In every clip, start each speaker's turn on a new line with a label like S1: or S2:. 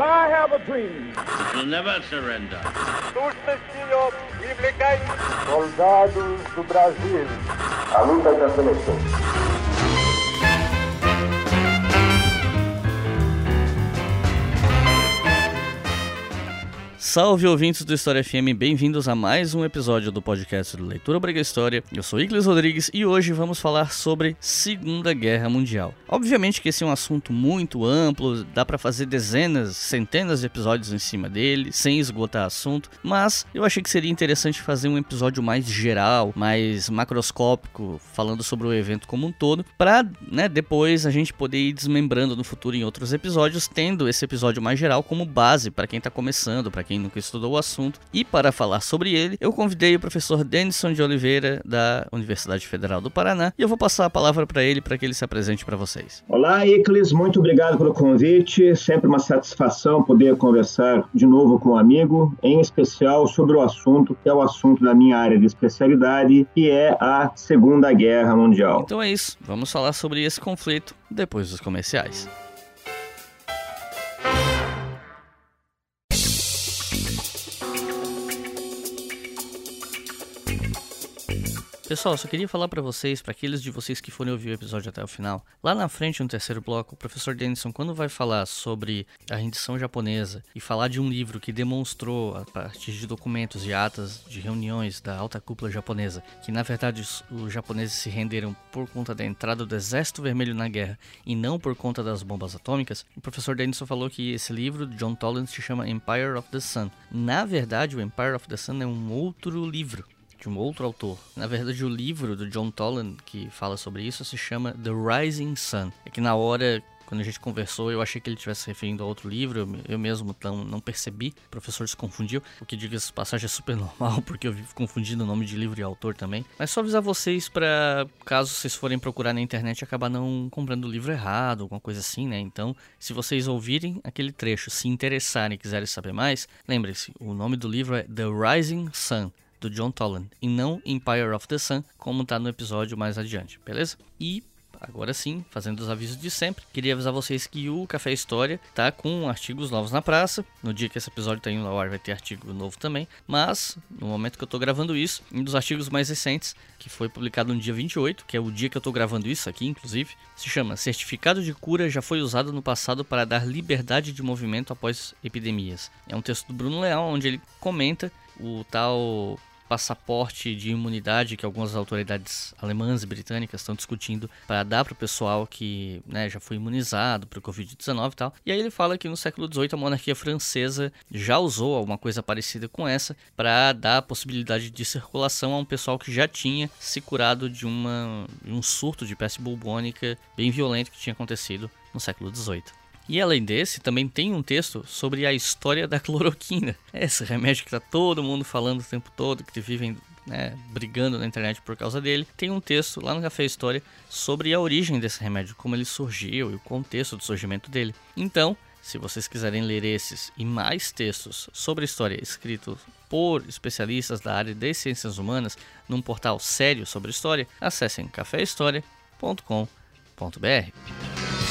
S1: I have a dream.
S2: We'll never surrender.
S1: Soldados do Brasil.
S3: A luta da seleção.
S4: Salve ouvintes do História FM, bem-vindos a mais um episódio do podcast do Leitura Obriga História. Eu sou Igles Rodrigues e hoje vamos falar sobre Segunda Guerra Mundial. Obviamente que esse é um assunto muito amplo, dá para fazer dezenas, centenas de episódios em cima dele, sem esgotar assunto, mas eu achei que seria interessante fazer um episódio mais geral, mais macroscópico, falando sobre o evento como um todo, para né, depois a gente poder ir desmembrando no futuro em outros episódios, tendo esse episódio mais geral como base para quem está começando, para quem nunca estudou o assunto. E para falar sobre ele, eu convidei o professor Denison de Oliveira, da Universidade Federal do Paraná, e eu vou passar a palavra para ele para que ele se apresente para vocês.
S5: Olá, Iclis, muito obrigado pelo convite. Sempre uma satisfação poder conversar de novo com um amigo, em especial sobre o assunto que é o assunto da minha área de especialidade, que é a Segunda Guerra Mundial.
S4: Então é isso, vamos falar sobre esse conflito depois dos comerciais. Pessoal, só queria falar para vocês, para aqueles de vocês que forem ouvir o episódio até o final, lá na frente no terceiro bloco, o professor Denison, quando vai falar sobre a rendição japonesa e falar de um livro que demonstrou a partir de documentos e atas de reuniões da alta cúpula japonesa, que na verdade os, os japoneses se renderam por conta da entrada do Exército Vermelho na guerra e não por conta das bombas atômicas, o professor Denison falou que esse livro John Toland se chama Empire of the Sun. Na verdade, o Empire of the Sun é um outro livro de um outro autor. Na verdade, o livro do John Toland que fala sobre isso se chama The Rising Sun. É que na hora quando a gente conversou, eu achei que ele estivesse referindo a outro livro, eu, mesmo não, não percebi, o professor se confundiu, o que diga essa passagem é super normal, porque eu vivo confundindo o nome de livro e autor também. Mas só avisar vocês para caso vocês forem procurar na internet, acabar não comprando o livro errado, alguma coisa assim, né? Então, se vocês ouvirem aquele trecho, se interessarem e quiserem saber mais, lembrem-se, o nome do livro é The Rising Sun do John Toland e não Empire of the Sun, como está no episódio mais adiante, beleza? E agora sim, fazendo os avisos de sempre, queria avisar vocês que o Café História tá com artigos novos na praça. No dia que esse episódio tá indo ao ar vai ter artigo novo também, mas no momento que eu tô gravando isso, um dos artigos mais recentes, que foi publicado no dia 28, que é o dia que eu tô gravando isso aqui, inclusive, se chama Certificado de cura já foi usado no passado para dar liberdade de movimento após epidemias. É um texto do Bruno Leal onde ele comenta o tal passaporte de imunidade que algumas autoridades alemãs e britânicas estão discutindo para dar para o pessoal que né, já foi imunizado para o Covid-19 e tal. E aí ele fala que no século XVIII a monarquia francesa já usou alguma coisa parecida com essa para dar a possibilidade de circulação a um pessoal que já tinha se curado de uma, um surto de peste bubônica bem violento que tinha acontecido no século XVIII. E além desse, também tem um texto sobre a história da cloroquina. Esse remédio que tá todo mundo falando o tempo todo, que vivem né, brigando na internet por causa dele. Tem um texto lá no Café História sobre a origem desse remédio, como ele surgiu e o contexto do surgimento dele. Então, se vocês quiserem ler esses e mais textos sobre a história escritos por especialistas da área de ciências humanas num portal sério sobre história, acessem caféhistoria.com.br.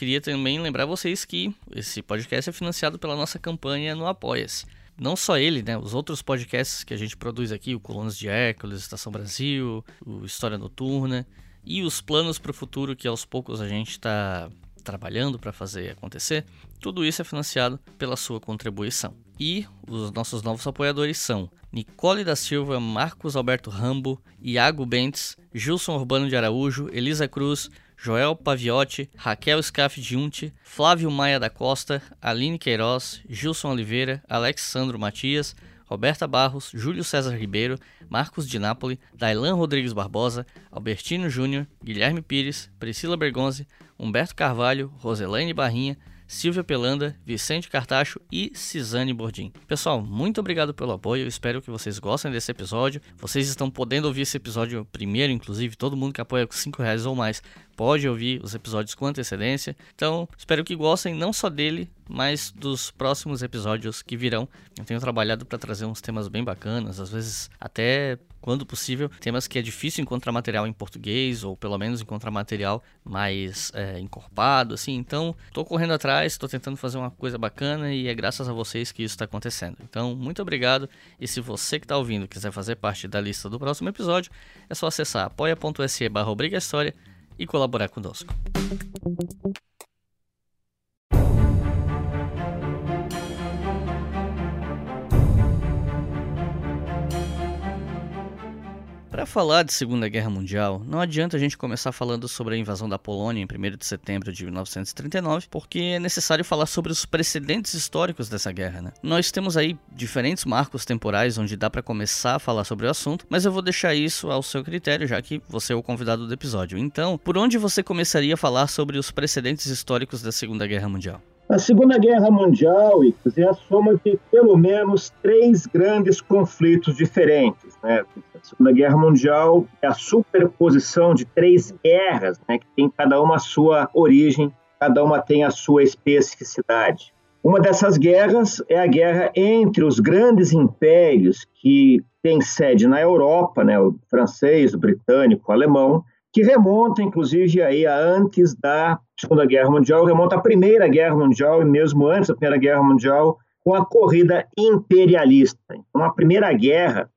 S4: queria também lembrar vocês que esse podcast é financiado pela nossa campanha no Apoia-se. Não só ele, né? Os outros podcasts que a gente produz aqui, o Colunas de Hércules, Estação Brasil, o História Noturna e os planos para o futuro que aos poucos a gente está trabalhando para fazer acontecer, tudo isso é financiado pela sua contribuição. E os nossos novos apoiadores são Nicole da Silva, Marcos Alberto Rambo, Iago Bentes, Gilson Urbano de Araújo, Elisa Cruz, Joel Paviotti, Raquel Scaff Junte, Flávio Maia da Costa, Aline Queiroz, Gilson Oliveira, Alexandro Matias, Roberta Barros, Júlio César Ribeiro, Marcos de Nápoli, Dailan Rodrigues Barbosa, Albertino Júnior, Guilherme Pires, Priscila Bergonzi, Humberto Carvalho, Roselaine Barrinha, Silvia Pelanda, Vicente Cartacho e Cisane Bordim. Pessoal, muito obrigado pelo apoio, eu espero que vocês gostem desse episódio. Vocês estão podendo ouvir esse episódio primeiro, inclusive, todo mundo que apoia com 5 reais ou mais pode ouvir os episódios com antecedência. Então, espero que gostem não só dele, mas dos próximos episódios que virão. Eu tenho trabalhado para trazer uns temas bem bacanas, às vezes até quando possível, temas que é difícil encontrar material em português, ou pelo menos encontrar material mais é, encorpado, assim. Então, estou correndo atrás, estou tentando fazer uma coisa bacana e é graças a vocês que isso está acontecendo. Então, muito obrigado. E se você que está ouvindo quiser fazer parte da lista do próximo episódio, é só acessar apoia.se barra e colaborar conosco. Para falar de Segunda Guerra Mundial, não adianta a gente começar falando sobre a invasão da Polônia em 1 de setembro de 1939, porque é necessário falar sobre os precedentes históricos dessa guerra. Né? Nós temos aí diferentes marcos temporais onde dá para começar a falar sobre o assunto, mas eu vou deixar isso ao seu critério, já que você é o convidado do episódio. Então, por onde você começaria a falar sobre os precedentes históricos da Segunda Guerra Mundial?
S5: A Segunda Guerra Mundial é a soma de pelo menos três grandes conflitos diferentes. Né? A Segunda Guerra Mundial é a superposição de três guerras, né, que tem cada uma a sua origem, cada uma tem a sua especificidade. Uma dessas guerras é a guerra entre os grandes impérios que têm sede na Europa, né, o francês, o britânico, o alemão, que remonta, inclusive, aí a antes da Segunda Guerra Mundial, remonta à Primeira Guerra Mundial e mesmo antes da Primeira Guerra Mundial, com a corrida imperialista. Então, a Primeira Guerra,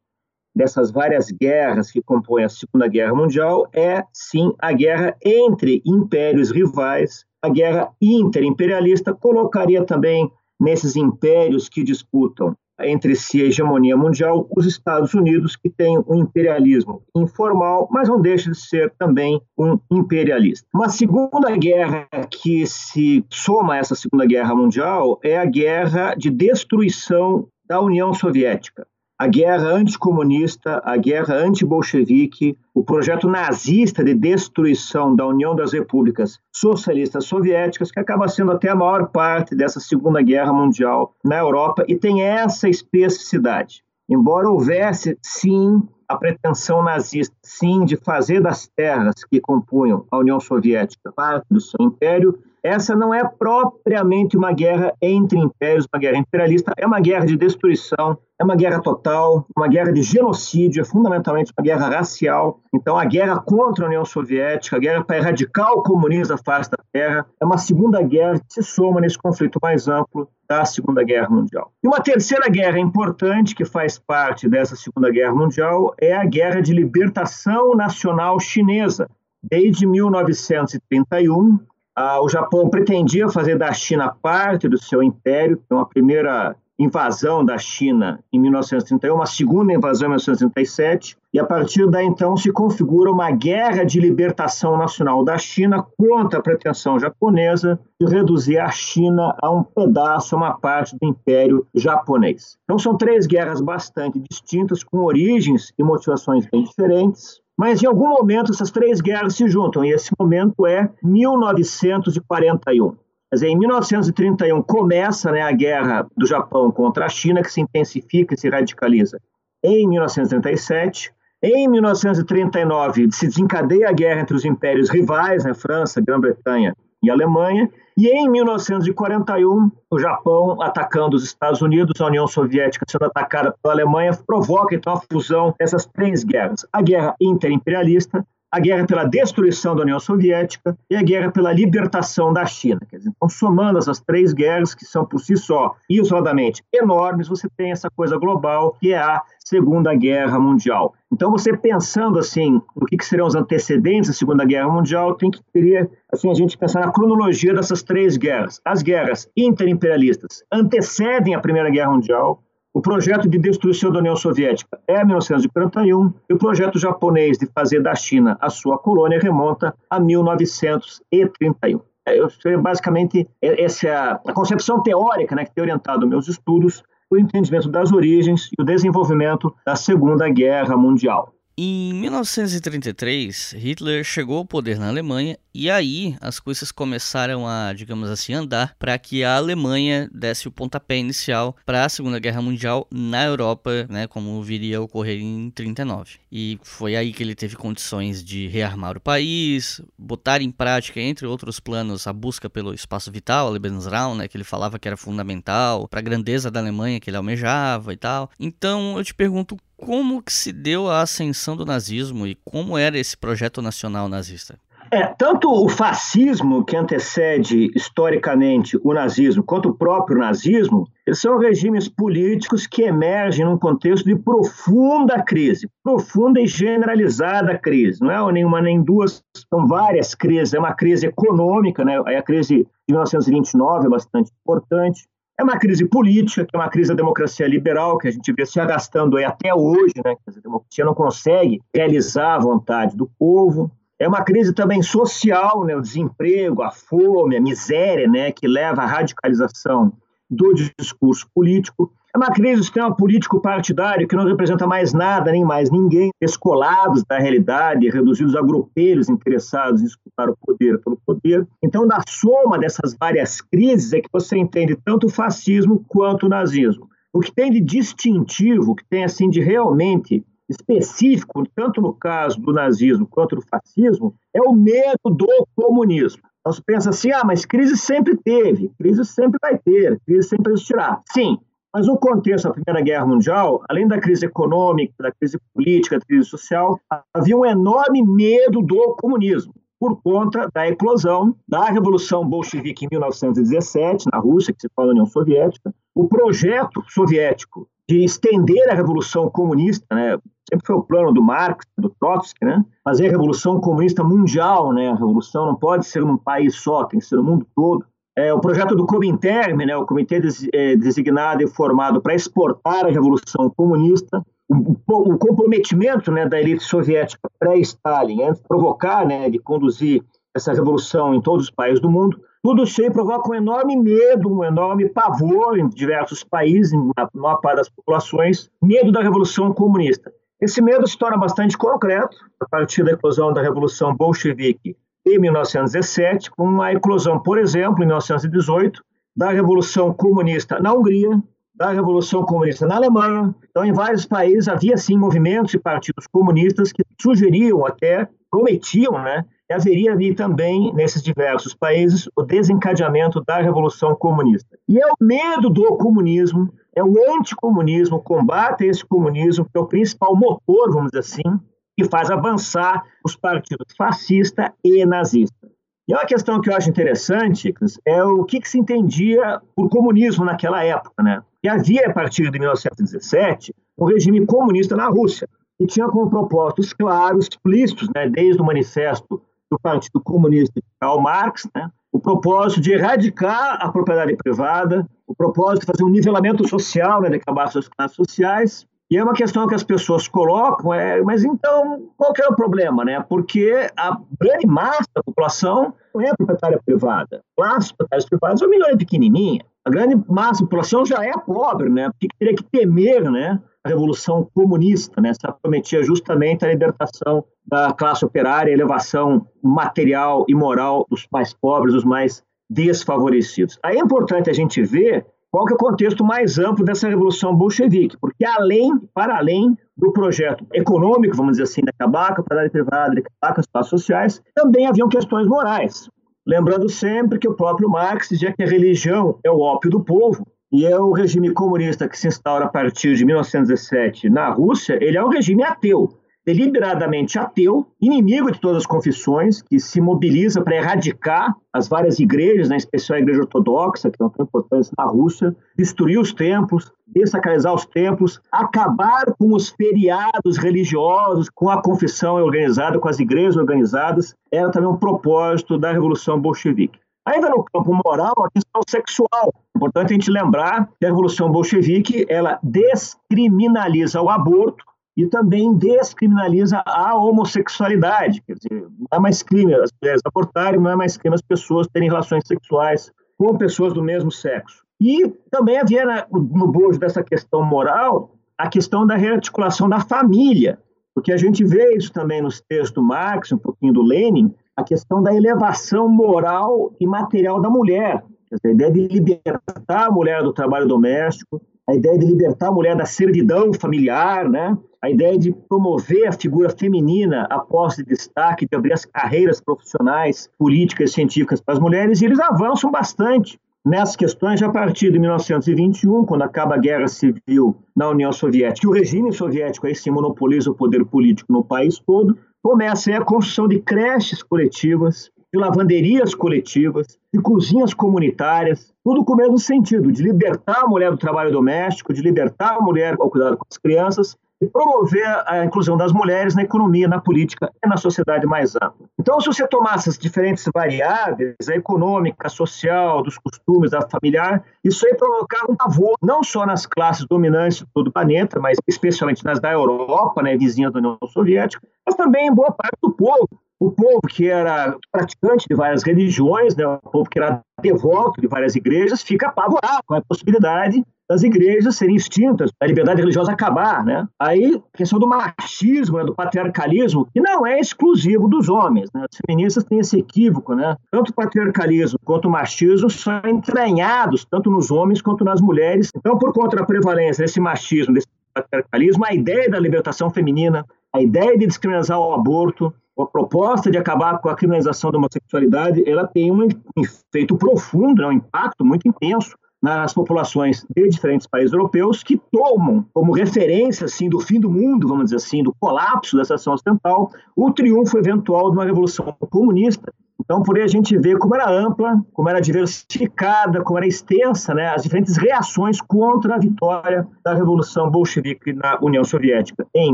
S5: dessas várias guerras que compõem a Segunda Guerra Mundial, é, sim, a guerra entre impérios rivais, a guerra interimperialista, colocaria também nesses impérios que disputam entre si a hegemonia mundial, os Estados Unidos, que tem um imperialismo informal, mas não deixa de ser também um imperialista. Uma segunda guerra que se soma a essa Segunda Guerra Mundial é a guerra de destruição da União Soviética a guerra anticomunista, a guerra antibolchevique, o projeto nazista de destruição da União das Repúblicas Socialistas Soviéticas, que acaba sendo até a maior parte dessa Segunda Guerra Mundial na Europa e tem essa especificidade. Embora houvesse, sim, a pretensão nazista, sim, de fazer das terras que compunham a União Soviética parte do seu império, essa não é propriamente uma guerra entre impérios, uma guerra imperialista, é uma guerra de destruição, é uma guerra total, uma guerra de genocídio, é fundamentalmente uma guerra racial. Então, a guerra contra a União Soviética, a guerra para erradicar o comunismo da face da terra, é uma segunda guerra que se soma nesse conflito mais amplo da Segunda Guerra Mundial. E uma terceira guerra importante que faz parte dessa Segunda Guerra Mundial é a Guerra de Libertação Nacional Chinesa. Desde 1931, ah, o Japão pretendia fazer da China parte do seu império, então a primeira invasão da China em 1931, uma segunda invasão em 1937, e a partir daí então se configura uma guerra de libertação nacional da China contra a pretensão japonesa de reduzir a China a um pedaço, uma parte do império japonês. Então são três guerras bastante distintas, com origens e motivações bem diferentes, mas em algum momento essas três guerras se juntam, e esse momento é 1941. Quer dizer, em 1931 começa né, a guerra do Japão contra a China, que se intensifica e se radicaliza em 1937. Em 1939 se desencadeia a guerra entre os impérios rivais, né, França, Grã-Bretanha e Alemanha. E em 1941, o Japão atacando os Estados Unidos, a União Soviética sendo atacada pela Alemanha, provoca então a fusão dessas três guerras: a guerra interimperialista, a guerra pela destruição da União Soviética e a guerra pela libertação da China. Então, somando essas três guerras, que são por si só, isoladamente, enormes, você tem essa coisa global, que é a Segunda Guerra Mundial. Então, você pensando assim, no que, que os antecedentes da Segunda Guerra Mundial, tem que teria assim a gente pensar na cronologia dessas três guerras. As guerras interimperialistas antecedem a Primeira Guerra Mundial, o projeto de destruição da União Soviética é 1941 e o projeto japonês de fazer da China a sua colônia remonta a 1931. É, basicamente, essa é a concepção teórica né, que tem orientado meus estudos, o entendimento das origens e o desenvolvimento da Segunda Guerra Mundial.
S4: Em 1933, Hitler chegou ao poder na Alemanha e aí as coisas começaram a, digamos assim, andar para que a Alemanha desse o pontapé inicial para a Segunda Guerra Mundial na Europa, né, como viria a ocorrer em 39. E foi aí que ele teve condições de rearmar o país, botar em prática, entre outros planos, a busca pelo espaço vital, a Lebensraum, né, que ele falava que era fundamental para a grandeza da Alemanha que ele almejava e tal. Então eu te pergunto como que se deu a ascensão do nazismo e como era esse projeto nacional nazista?
S5: É, tanto o fascismo, que antecede historicamente o nazismo, quanto o próprio nazismo, eles são regimes políticos que emergem num contexto de profunda crise, profunda e generalizada crise. Não é nenhuma nem duas, são várias crises. É uma crise econômica, né? a crise de 1929 é bastante importante. É uma crise política, que é uma crise da democracia liberal, que a gente vê se arrastando aí até hoje, né? a democracia não consegue realizar a vontade do povo. É uma crise também social, né? o desemprego, a fome, a miséria, né? que leva à radicalização do discurso político. É uma crise do sistema político partidário que não representa mais nada, nem mais ninguém, descolados da realidade, reduzidos a grupelhos interessados em disputar o poder pelo poder. Então, da soma dessas várias crises é que você entende tanto o fascismo quanto o nazismo. O que tem de distintivo, o que tem assim de realmente específico, tanto no caso do nazismo quanto do fascismo, é o medo do comunismo. Então, você pensa assim, ah, mas crise sempre teve, crise sempre vai ter, crise sempre existirá. Sim, mas no contexto da Primeira Guerra Mundial, além da crise econômica, da crise política, da crise social, havia um enorme medo do comunismo por conta da eclosão da Revolução Bolchevique em 1917, na Rússia, que se fala União Soviética. O projeto soviético de estender a Revolução Comunista, né, sempre foi o plano do Marx, do Trotsky, né, fazer a Revolução Comunista mundial, né, a revolução não pode ser num país só, tem que ser no mundo todo. É, o projeto do Comintern, né, o comitê des, é, designado e formado para exportar a Revolução Comunista, o, o, o comprometimento né, da elite soviética pré-Stalin, antes de provocar, né, de conduzir essa revolução em todos os países do mundo, tudo isso aí provoca um enorme medo, um enorme pavor em diversos países, na maior parte das populações, medo da Revolução Comunista. Esse medo se torna bastante concreto a partir da eclosão da Revolução Bolchevique em 1917, com a eclosão, por exemplo, em 1918, da Revolução Comunista na Hungria, da Revolução Comunista na Alemanha. Então, em vários países havia sim movimentos e partidos comunistas que sugeriam até, prometiam, né, que haveria ali também, nesses diversos países, o desencadeamento da Revolução Comunista. E é o medo do comunismo, é o anticomunismo, o combate a esse comunismo, que é o principal motor, vamos dizer assim, que faz avançar os partidos fascista e nazista. E uma questão que eu acho interessante é o que, que, se entendia por comunismo naquela época. Né? E havia, a partir de 1917, um regime comunista na Rússia, que tinha como propósitos claros, explícitos, né, desde o manifesto do Partido Comunista de Karl Marx, né, o propósito de erradicar a propriedade privada, o propósito de fazer um nivelamento social, né, de acabar com as classes sociais, e é uma questão que as pessoas colocam, é, mas então qual que é o problema, né? Porque a grande massa da população não é proprietária privada. Classes proprietárias privadas é uma minoria pequenininha. A grande massa da população já é pobre, né? Porque teria que temer, né? A revolução comunista, né? Essa prometia justamente a libertação da classe operária, a elevação material e moral dos mais pobres, dos mais desfavorecidos. Aí é importante a gente ver qual que é o contexto mais amplo dessa revolução bolchevique, porque além, para além do projeto econômico, vamos dizer assim, de acabar com a propriedade privada, com as classes sociais, também haviam questões morais. Lembrando sempre que o próprio Marx dizia que a religião é o ópio do povo, e é o regime comunista que se instaura a partir de 1917 na Rússia, ele é um regime ateu deliberadamente ateu, inimigo de todas as confissões, que se mobiliza para erradicar as várias igrejas, né, em especial a igreja ortodoxa, que não tem importância na Rússia, destruir os templos, desacralizar os templos, acabar com os feriados religiosos, com a confissão organizada, com as igrejas organizadas, era também um propósito da Revolução Bolchevique. Ainda no campo moral, a questão sexual. É importante a gente lembrar que a Revolução Bolchevique ela descriminaliza o aborto, e também descriminaliza a homossexualidade. Quer dizer, não é mais crime as mulheres abortarem, não é mais crime as pessoas terem relações sexuais com pessoas do mesmo sexo. E também havia no bojo dessa questão moral a questão da rearticulação da família. porque a gente vê isso também nos textos do Marx, um pouquinho do Lenin, a questão da elevação moral e material da mulher, a ideia de libertar a mulher do trabalho doméstico, a ideia de libertar a mulher da servidão familiar, né? A ideia de promover a figura feminina a posse de destaque, de abrir as carreiras profissionais, políticas científicas para as mulheres, e eles avançam bastante nessas questões já a partir de 1921, quando acaba a Guerra Civil na União Soviética, e o regime soviético aí se monopoliza o poder político no país todo, começa a construção de creches coletivas, de lavanderias coletivas, de cozinhas comunitárias, tudo com o mesmo sentido, de libertar a mulher do trabalho doméstico, de libertar a mulher ao cuidado com as crianças e promover a inclusão das mulheres na economia, na política e na sociedade mais ampla. Então, se você tomar essas diferentes variáveis, a econômica, a social, dos costumes, da familiar, isso aí provocar um pavor, não só nas classes dominantes de todo o planeta, mas especialmente nas da Europa, né, vizinha da União Soviética, mas também em boa parte do povo, o povo que era praticante de várias religiões, né, o povo que era devoto de várias igrejas, fica apavorado com a possibilidade das igrejas serem extintas, a liberdade religiosa acabar, né? Aí, a questão do machismo, né, do patriarcalismo, que não é exclusivo dos homens, né? As feministas têm esse equívoco, né? Tanto o patriarcalismo quanto o machismo são entranhados tanto nos homens quanto nas mulheres. Então, por conta da prevalência desse machismo, desse patriarcalismo, a ideia da libertação feminina, a ideia de descriminalizar o aborto, a proposta de acabar com a criminalização da homossexualidade, ela tem um efeito profundo, né, um impacto muito intenso nas populações de diferentes países europeus que tomam como referência assim do fim do mundo, vamos dizer assim, do colapso dessa ação ocidental, o triunfo eventual de uma revolução comunista. Então, por aí a gente vê como era ampla, como era diversificada, como era extensa, né, as diferentes reações contra a vitória da Revolução Bolchevique na União Soviética em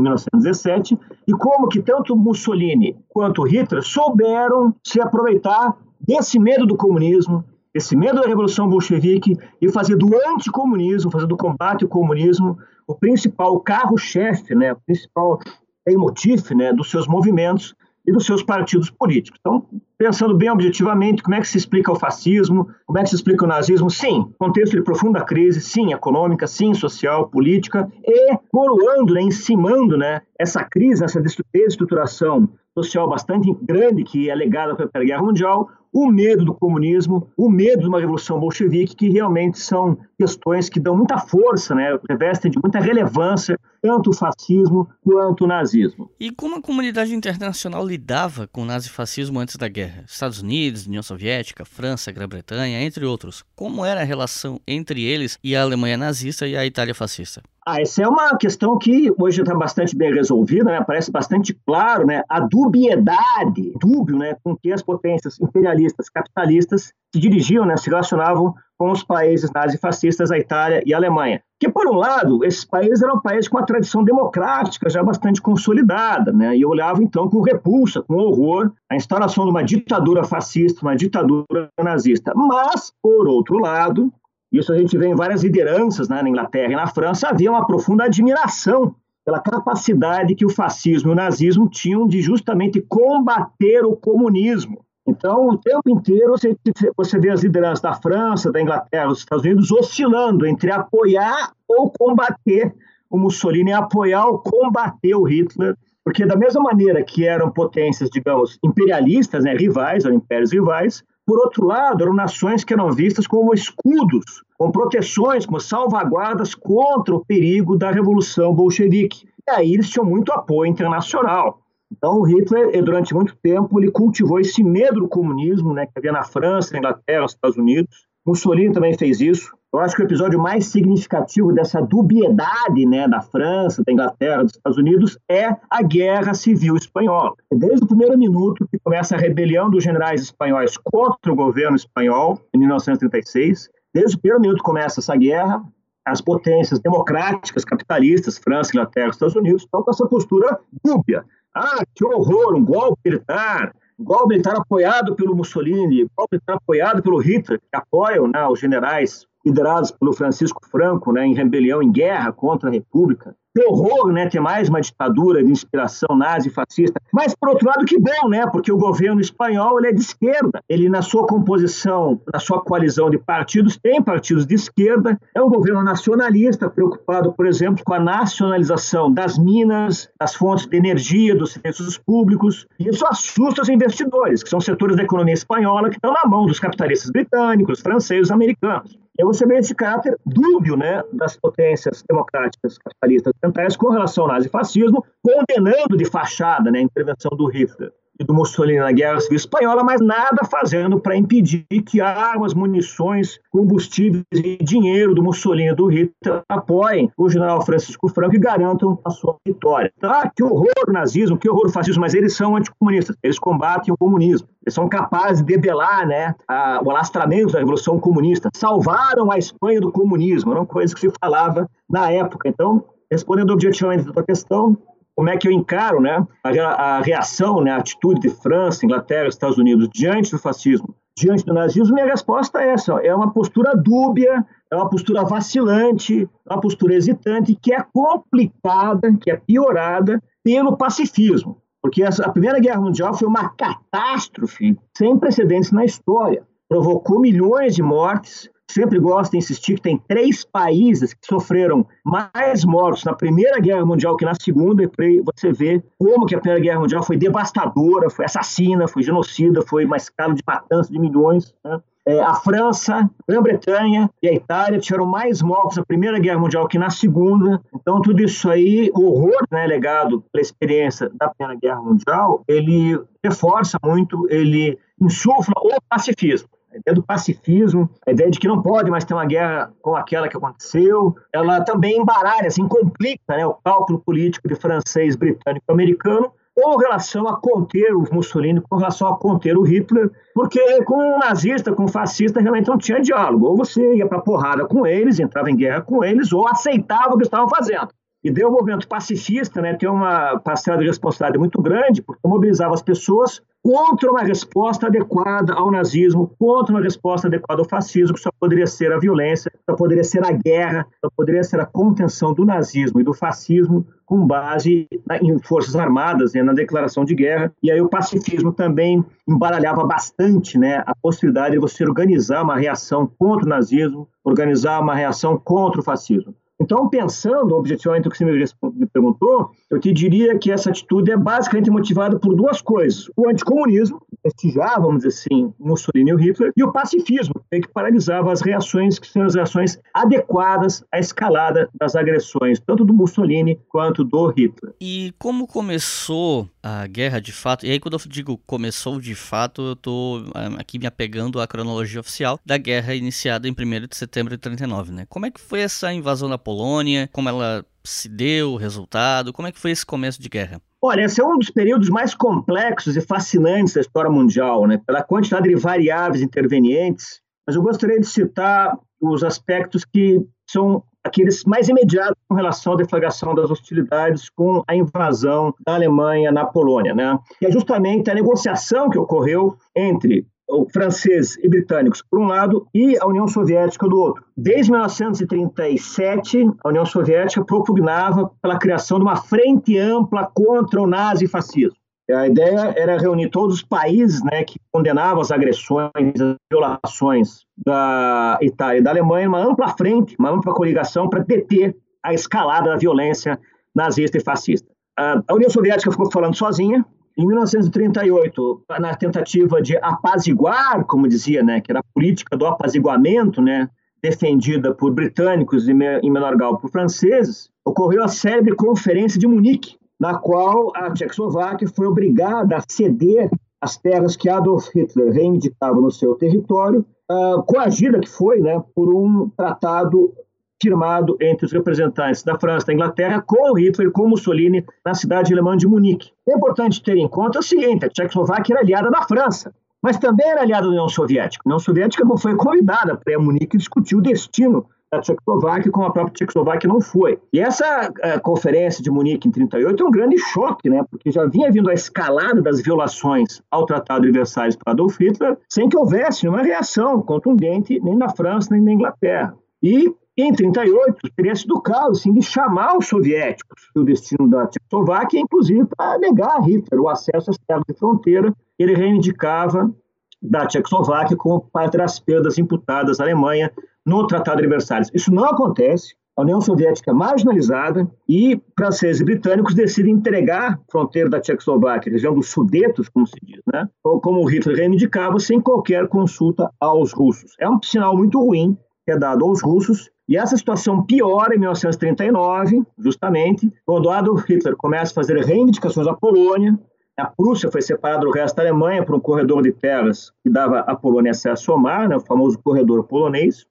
S5: 1917 e como que tanto Mussolini quanto Hitler souberam se aproveitar desse medo do comunismo, esse medo da Revolução Bolchevique e fazer do anticomunismo, fazer do combate ao comunismo o principal carro-chefe, né, o principal emotif né, dos seus movimentos e dos seus partidos políticos. Então, pensando bem objetivamente, como é que se explica o fascismo, como é que se explica o nazismo? Sim, contexto de profunda crise, sim, econômica, sim, social, política, e coroando, né, encimando né, essa crise, essa desestruturação social bastante grande que é legada pela Guerra Mundial, o medo do comunismo, o medo de uma revolução bolchevique, que realmente são questões que dão muita força, né, revestem de muita relevância tanto o fascismo quanto o nazismo.
S4: E como a comunidade internacional lidava com o nazifascismo antes da guerra? Estados Unidos, União Soviética, França, Grã-Bretanha, entre outros. Como era a relação entre eles e a Alemanha nazista e a Itália fascista?
S5: Ah, essa é uma questão que hoje está bastante bem resolvida, né? parece bastante claro né? a dubiedade, dúbio, né? com que as potências imperialistas, capitalistas se dirigiam, né? se relacionavam com os países nazifascistas, a Itália e a Alemanha. Que, por um lado, esses países eram países com uma tradição democrática já bastante consolidada, né? e olhavam, então, com repulsa, com horror, a instalação de uma ditadura fascista, uma ditadura nazista. Mas, por outro lado, isso a gente vê em várias lideranças né, na Inglaterra e na França, havia uma profunda admiração pela capacidade que o fascismo e o nazismo tinham de justamente combater o comunismo. Então, o tempo inteiro você, você vê as lideranças da França, da Inglaterra, dos Estados Unidos oscilando entre apoiar ou combater o Mussolini, apoiar ou combater o Hitler, porque da mesma maneira que eram potências, digamos, imperialistas, né, rivais, eram impérios rivais, por outro lado, eram nações que eram vistas como escudos, com proteções, como salvaguardas contra o perigo da Revolução Bolchevique. E aí eles tinham muito apoio internacional. Então, o Hitler, durante muito tempo, ele cultivou esse medo do comunismo, né, que havia na França, na Inglaterra, nos Estados Unidos. Mussolini também fez isso. Eu acho que o episódio mais significativo dessa dubiedade né, da França, da Inglaterra, dos Estados Unidos é a Guerra Civil Espanhola. Desde o primeiro minuto que começa a rebelião dos generais espanhóis contra o governo espanhol, em 1936, desde o primeiro minuto que começa essa guerra, as potências democráticas, capitalistas, França, Inglaterra, Estados Unidos, estão com essa postura dúbia. Ah, que horror, um golpe militar, um golpe militar apoiado pelo Mussolini, um golpe militar apoiado pelo Hitler, que apoiam né, os generais liderados pelo Francisco Franco, né, em rebelião, em guerra contra a República. Que horror, né, ter mais uma ditadura de inspiração nazi-fascista. Mas, por outro lado, que bom, né, porque o governo espanhol ele é de esquerda. Ele, na sua composição, na sua coalizão de partidos, tem partidos de esquerda. É um governo nacionalista, preocupado, por exemplo, com a nacionalização das minas, das fontes de energia, dos serviços públicos. E isso assusta os investidores, que são setores da economia espanhola que estão na mão dos capitalistas britânicos, franceses, americanos. E você vê esse caráter dúbio né, das potências democráticas capitalistas ocidentais com relação ao nazifascismo, condenando de fachada né, a intervenção do Hitler e do Mussolini na Guerra Civil Espanhola, mas nada fazendo para impedir que armas, munições, combustíveis e dinheiro do Mussolini e do Hitler apoiem o general Francisco Franco e garantam a sua vitória. Ah, que horror o nazismo, que horror o fascismo, mas eles são anticomunistas, eles combatem o comunismo. Eles são capazes de debelar né, a, o alastramento da Revolução Comunista. Salvaram a Espanha do comunismo, era uma coisa que se falava na época. Então, respondendo objetivamente a tua questão, como é que eu encaro né, a, reação, né, a atitude de França, Inglaterra, Estados Unidos diante do fascismo, diante do nazismo, minha resposta é essa: é uma postura dúbia, é uma postura vacilante, é uma postura hesitante, que é complicada, que é piorada pelo pacifismo. Porque a Primeira Guerra Mundial foi uma catástrofe sem precedentes na história. Provocou milhões de mortes, sempre gosto de insistir que tem três países que sofreram mais mortos na Primeira Guerra Mundial que na Segunda, e você vê como que a Primeira Guerra Mundial foi devastadora, foi assassina, foi genocida, foi uma escala de matança de milhões. Né? É, a França, a Grã-Bretanha e a Itália tiveram mais mortos na Primeira Guerra Mundial que na Segunda. Então, tudo isso aí, o horror né, legado pela experiência da Primeira Guerra Mundial, ele reforça muito, ele insufla o pacifismo a ideia do pacifismo, a ideia de que não pode mais ter uma guerra com aquela que aconteceu, ela também embaralha, assim, complica né, o cálculo político de francês, britânico, americano, com relação a conter o Mussolini, com relação a conter o Hitler, porque com o nazista, com o fascista, realmente não tinha diálogo. Ou você ia para porrada com eles, entrava em guerra com eles, ou aceitava o que estavam fazendo. E deu o movimento pacifista, né, tem uma parcela de responsabilidade muito grande, porque mobilizava as pessoas contra uma resposta adequada ao nazismo, contra uma resposta adequada ao fascismo, que só poderia ser a violência, só poderia ser a guerra, só poderia ser a contenção do nazismo e do fascismo com base em forças armadas, né, na declaração de guerra. E aí o pacifismo também embaralhava bastante né, a possibilidade de você organizar uma reação contra o nazismo, organizar uma reação contra o fascismo. Então, pensando objetivamente o que você me perguntou, eu te diria que essa atitude é basicamente motivada por duas coisas: o anticomunismo, prestigiar, vamos dizer assim, Mussolini e Hitler, e o pacifismo, que paralisava as reações que são as reações adequadas à escalada das agressões, tanto do Mussolini quanto do Hitler.
S4: E como começou a guerra de fato? E aí, quando eu digo começou de fato, eu estou ah, aqui me apegando à cronologia oficial da guerra iniciada em 1 de setembro de 39, né? Como é que foi essa invasão da Polônia, como ela se deu, o resultado, como é que foi esse começo de guerra?
S5: Olha, esse é um dos períodos mais complexos e fascinantes da história mundial, né? pela quantidade de variáveis intervenientes, mas eu gostaria de citar os aspectos que são aqueles mais imediatos com relação à deflagração das hostilidades com a invasão da Alemanha na Polônia, né? Que é justamente a negociação que ocorreu entre franceses e britânicos por um lado e a União Soviética do outro. Desde 1937, a União Soviética propugnava pela criação de uma frente ampla contra o nazifascismo. A ideia era reunir todos os países né, que condenavam as agressões, as violações da Itália e da Alemanha, uma ampla frente, uma ampla coligação para deter a escalada da violência nazista e fascista. A União Soviética ficou falando sozinha, em 1938, na tentativa de apaziguar, como dizia, né, que era a política do apaziguamento, né, defendida por britânicos e, em menor grau por franceses, ocorreu a célebre Conferência de Munique, na qual a Tchecoslováquia foi obrigada a ceder as terras que Adolf Hitler reivindicava no seu território, uh, coagida que foi né, por um tratado firmado entre os representantes da França e da Inglaterra com Hitler, com Mussolini, na cidade alemã de Munique. É importante ter em conta o seguinte: a Tchecoslováquia era aliada da França, mas também era aliada da União Soviética. A União Soviética não foi convidada para Munique discutir o destino da Tchecoslováquia, como a própria Tchecoslováquia não foi. E essa uh, conferência de Munique em 38 é um grande choque, né? Porque já vinha vindo a escalada das violações ao Tratado de Versalhes para Adolf Hitler, sem que houvesse uma reação contundente nem na França nem na Inglaterra. E em 38 teria sido o caso assim, de chamar os soviéticos o destino da Tchecoslováquia, inclusive para negar a Hitler o acesso às terras de fronteira. Ele reivindicava da Tchecoslováquia como parte das perdas imputadas à Alemanha no Tratado de Versalhes. Isso não acontece. A União Soviética é marginalizada e franceses e britânicos decidem entregar a fronteira da Tchecoslováquia, região dos Sudetos, como se diz, né? ou como Hitler reivindicava, sem qualquer consulta aos russos. É um sinal muito ruim que é dado aos russos e essa situação piora em 1939, justamente, quando Adolf Hitler começa a fazer reivindicações à Polônia, a Prússia foi separada do resto da Alemanha por um corredor de terras que dava à Polônia acesso ao mar, né, o famoso corredor polonês,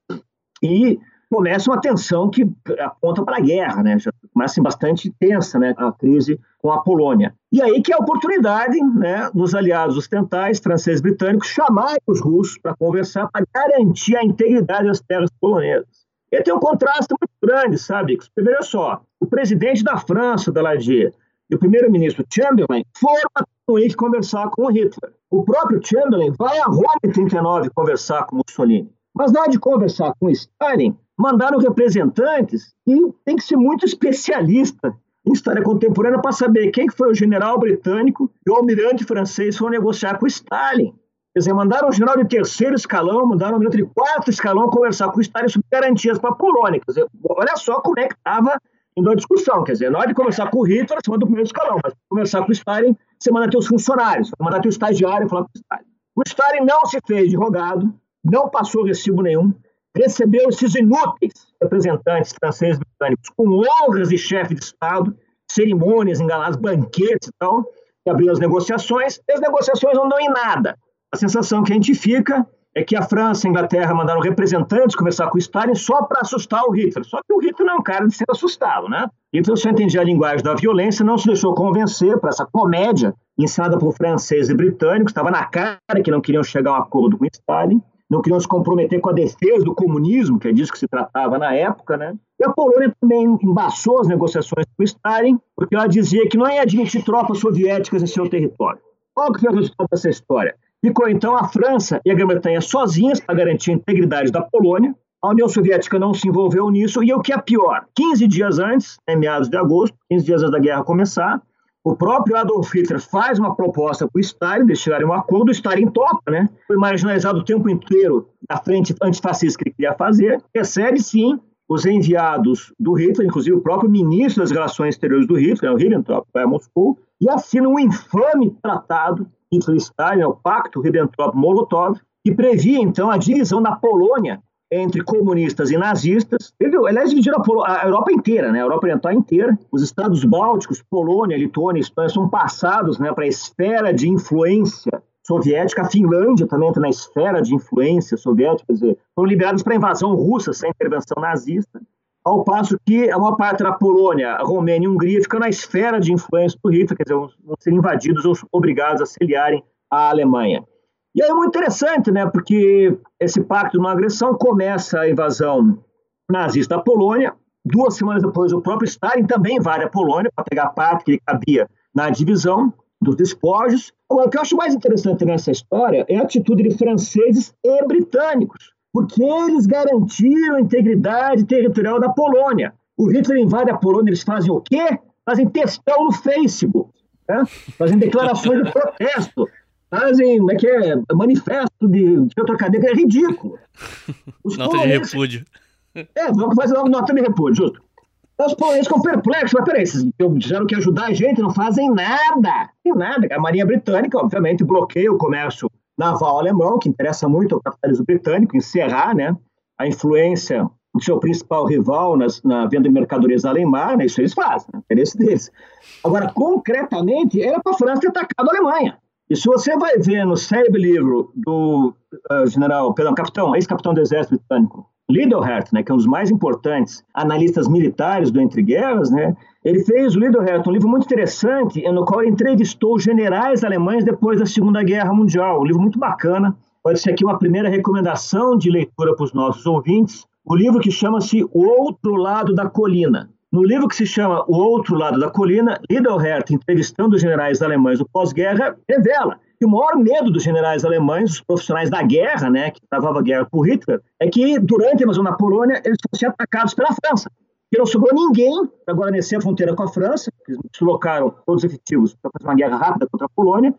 S5: e começa uma tensão que aponta para a guerra, né? Já começa bastante tensa, né? A crise com a Polônia. E aí que é a oportunidade, né, dos aliados ocidentais, franceses britânicos, chamarem os russos para conversar, para garantir a integridade das terras polonesas. E tem um contraste muito grande, sabe? Veja só, o presidente da França, Daladier, e o primeiro-ministro Chamberlain foram a conversar com Hitler. O próprio Chamberlain vai a Roma em 39 conversar com Mussolini. Mas na de conversar com Stalin, mandaram representantes e tem que ser muito especialista em história contemporânea para saber quem foi o general britânico e o almirante francês foram negociar com Stalin. Quer dizer, mandaram o general de terceiro escalão, mandaram o almirante de quarto escalão conversar com Stalin sobre garantias para a Polônia. Quer dizer, olha só como é que estava indo a discussão. Quer dizer, na hora de conversar com o Hitler, você manda o primeiro escalão, mas conversar com o Stalin, você manda teus funcionários, vai mandar teu estagiário falar com o Stalin. O Stalin não se fez de rogado, não passou recibo nenhum, recebeu esses inúteis representantes franceses e britânicos com honras de chefe de Estado, cerimônias, engalados, banquetes e tal, que abriu as negociações, e as negociações não dão em nada. A sensação que a gente fica é que a França e a Inglaterra mandaram representantes conversar com o Stalin só para assustar o Hitler. Só que o Hitler não é um cara de ser assustado, né? Hitler só entendia a linguagem da violência, não se deixou convencer para essa comédia ensinada por franceses e britânicos, estava na cara que não queriam chegar a um acordo com Stalin não queriam se comprometer com a defesa do comunismo, que é disso que se tratava na época, né? E a Polônia também embaçou as negociações com Stalin, porque ela dizia que não ia admitir tropas soviéticas em seu território. Qual que foi o resultado dessa história? Ficou então a França e a Grã-Bretanha sozinhas para garantir a integridade da Polônia. A União Soviética não se envolveu nisso, e o que é pior, 15 dias antes, em meados de agosto, 15 dias antes da guerra começar, o próprio Adolf Hitler faz uma proposta para o Stalin, de chegarem a um acordo, o Stalin topa, né? Foi marginalizado o tempo inteiro da frente antifascista que ele queria fazer, recebe sim os enviados do Hitler, inclusive o próprio ministro das Relações Exteriores do Hitler, o Ribbentrop, vai a Moscou, e assina um infame tratado Hitler-Stalin, o Pacto Ribbentrop-Molotov, que previa então a divisão da Polônia entre comunistas e nazistas. Ele, aliás, dividiram a, Europa inteira, né? a Europa Oriental inteira. Os estados bálticos, Polônia, Lituânia, Espanha, são passados né, para a esfera de influência soviética. A Finlândia também entra na esfera de influência soviética, quer dizer, foram liberados para a invasão russa sem intervenção nazista. Ao passo que a maior parte da Polônia, Romênia e Hungria ficam na esfera de influência do Hitler, quer dizer, vão ser invadidos ou obrigados a se aliarem à Alemanha. E aí é muito interessante, né? Porque esse pacto de não agressão começa a invasão nazista da Polônia. Duas semanas depois, o próprio Stalin também invade a Polônia para pegar a parte que cabia na divisão dos despojos. Agora, o que eu acho mais interessante nessa história é a atitude de franceses e britânicos, porque eles garantiram a integridade territorial da Polônia. O Hitler invade a Polônia, eles fazem o quê? Fazem textão no Facebook, né? fazem declarações de protesto, fazem, como é que é, manifesto de, de trocadilho, é ridículo.
S4: Os nota poloneses, de repúdio.
S5: É, vamos fazer uma nota de repúdio, justo. Então, os poloneses ficam perplexos, mas peraí, vocês disseram que ajudar a gente, não fazem nada, tem nada. A Marinha Britânica, obviamente, bloqueia o comércio naval alemão, que interessa muito ao capitalismo britânico, encerrar né, a influência do seu principal rival nas, na venda de mercadorias além mar, né, isso eles fazem, né, interesse deles. Agora, concretamente, era para a França ter atacado a Alemanha. E se você vai ver no célebre livro do uh, general, perdão, capitão, ex-capitão do exército britânico, Liddellhart, né, que é um dos mais importantes analistas militares do Entre Guerras, né, ele fez o Liddellhart, um livro muito interessante, no qual ele entrevistou generais alemães depois da Segunda Guerra Mundial. Um livro muito bacana. Pode ser aqui uma primeira recomendação de leitura para os nossos ouvintes. O livro que chama-se O Outro Lado da Colina. No livro que se chama O Outro Lado da Colina, Liddellhart, entrevistando os generais alemães do pós-guerra, revela que o maior medo dos generais alemães, os profissionais da guerra, né, que travavam a guerra por Hitler, é que durante a invasão da Polônia eles fossem atacados pela França. E não sobrou ninguém para guarnecer a fronteira com a França, eles deslocaram todos os efetivos para fazer uma guerra rápida contra a Polônia,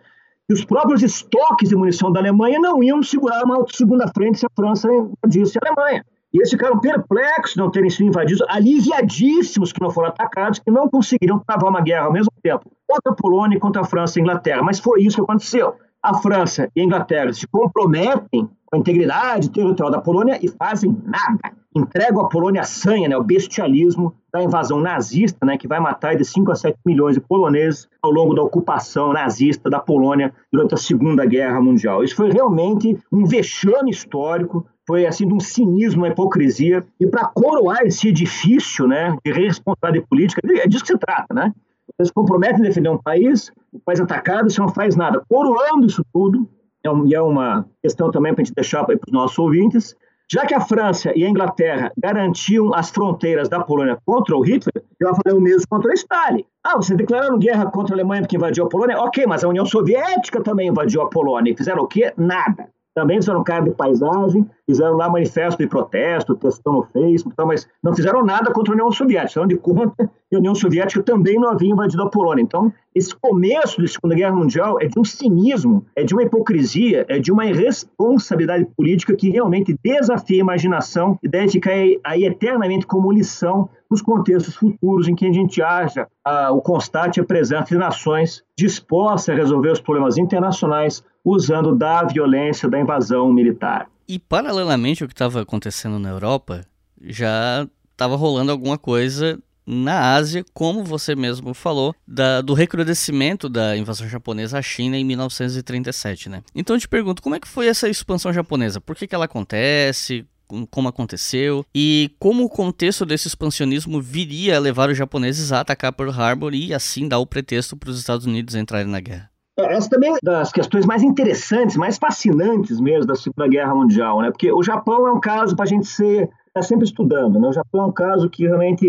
S5: e os próprios estoques de munição da Alemanha não iam segurar uma segunda frente se a França invadisse a Alemanha. E eles ficaram perplexos de não terem sido invadidos, aliviadíssimos que não foram atacados, que não conseguiriam travar uma guerra ao mesmo tempo contra a Polônia, contra a França e a Inglaterra. Mas foi isso que aconteceu. A França e a Inglaterra se comprometem com a integridade territorial da Polônia e fazem nada. Entregam a Polônia a sanha, né, o bestialismo da invasão nazista, né, que vai matar de 5 a 7 milhões de poloneses ao longo da ocupação nazista da Polônia durante a Segunda Guerra Mundial. Isso foi realmente um vexame histórico foi assim de um cinismo, uma hipocrisia. E para coroar esse edifício né, de responsabilidade política, é disso que se trata, né? Eles se comprometem a defender um país, o país atacado, você não faz nada. Coroando isso tudo, é e é uma questão também para a gente deixar para os nossos ouvintes, já que a França e a Inglaterra garantiam as fronteiras da Polônia contra o Hitler, ela fazer o mesmo contra o Stalin. Ah, vocês declararam guerra contra a Alemanha porque invadiu a Polônia? Ok, mas a União Soviética também invadiu a Polônia. E fizeram o quê? Nada. Também fizeram cara de paisagem, fizeram lá manifesto de protesto, textão no Facebook, mas não fizeram nada contra a União Soviética, fizeram de conta que a União Soviética também não havia invadido a Polônia. Então, esse começo da Segunda Guerra Mundial é de um cinismo, é de uma hipocrisia, é de uma irresponsabilidade política que realmente desafia a imaginação e deve ficar aí eternamente como lição nos contextos futuros em que a gente haja a, o constante e a presença de nações dispostas a resolver os problemas internacionais usando da violência da invasão militar.
S4: E paralelamente ao que estava acontecendo na Europa, já estava rolando alguma coisa na Ásia, como você mesmo falou, da, do recrudescimento da invasão japonesa à China em 1937, né? Então eu te pergunto, como é que foi essa expansão japonesa? Por que, que ela acontece? Como aconteceu e como o contexto desse expansionismo viria a levar os japoneses a atacar Pearl Harbor e assim dar o pretexto para os Estados Unidos entrarem na guerra?
S5: É, essa também é das questões mais interessantes, mais fascinantes mesmo da Segunda Guerra Mundial, né? Porque o Japão é um caso para a gente ser tá sempre estudando, né? O Japão é um caso que realmente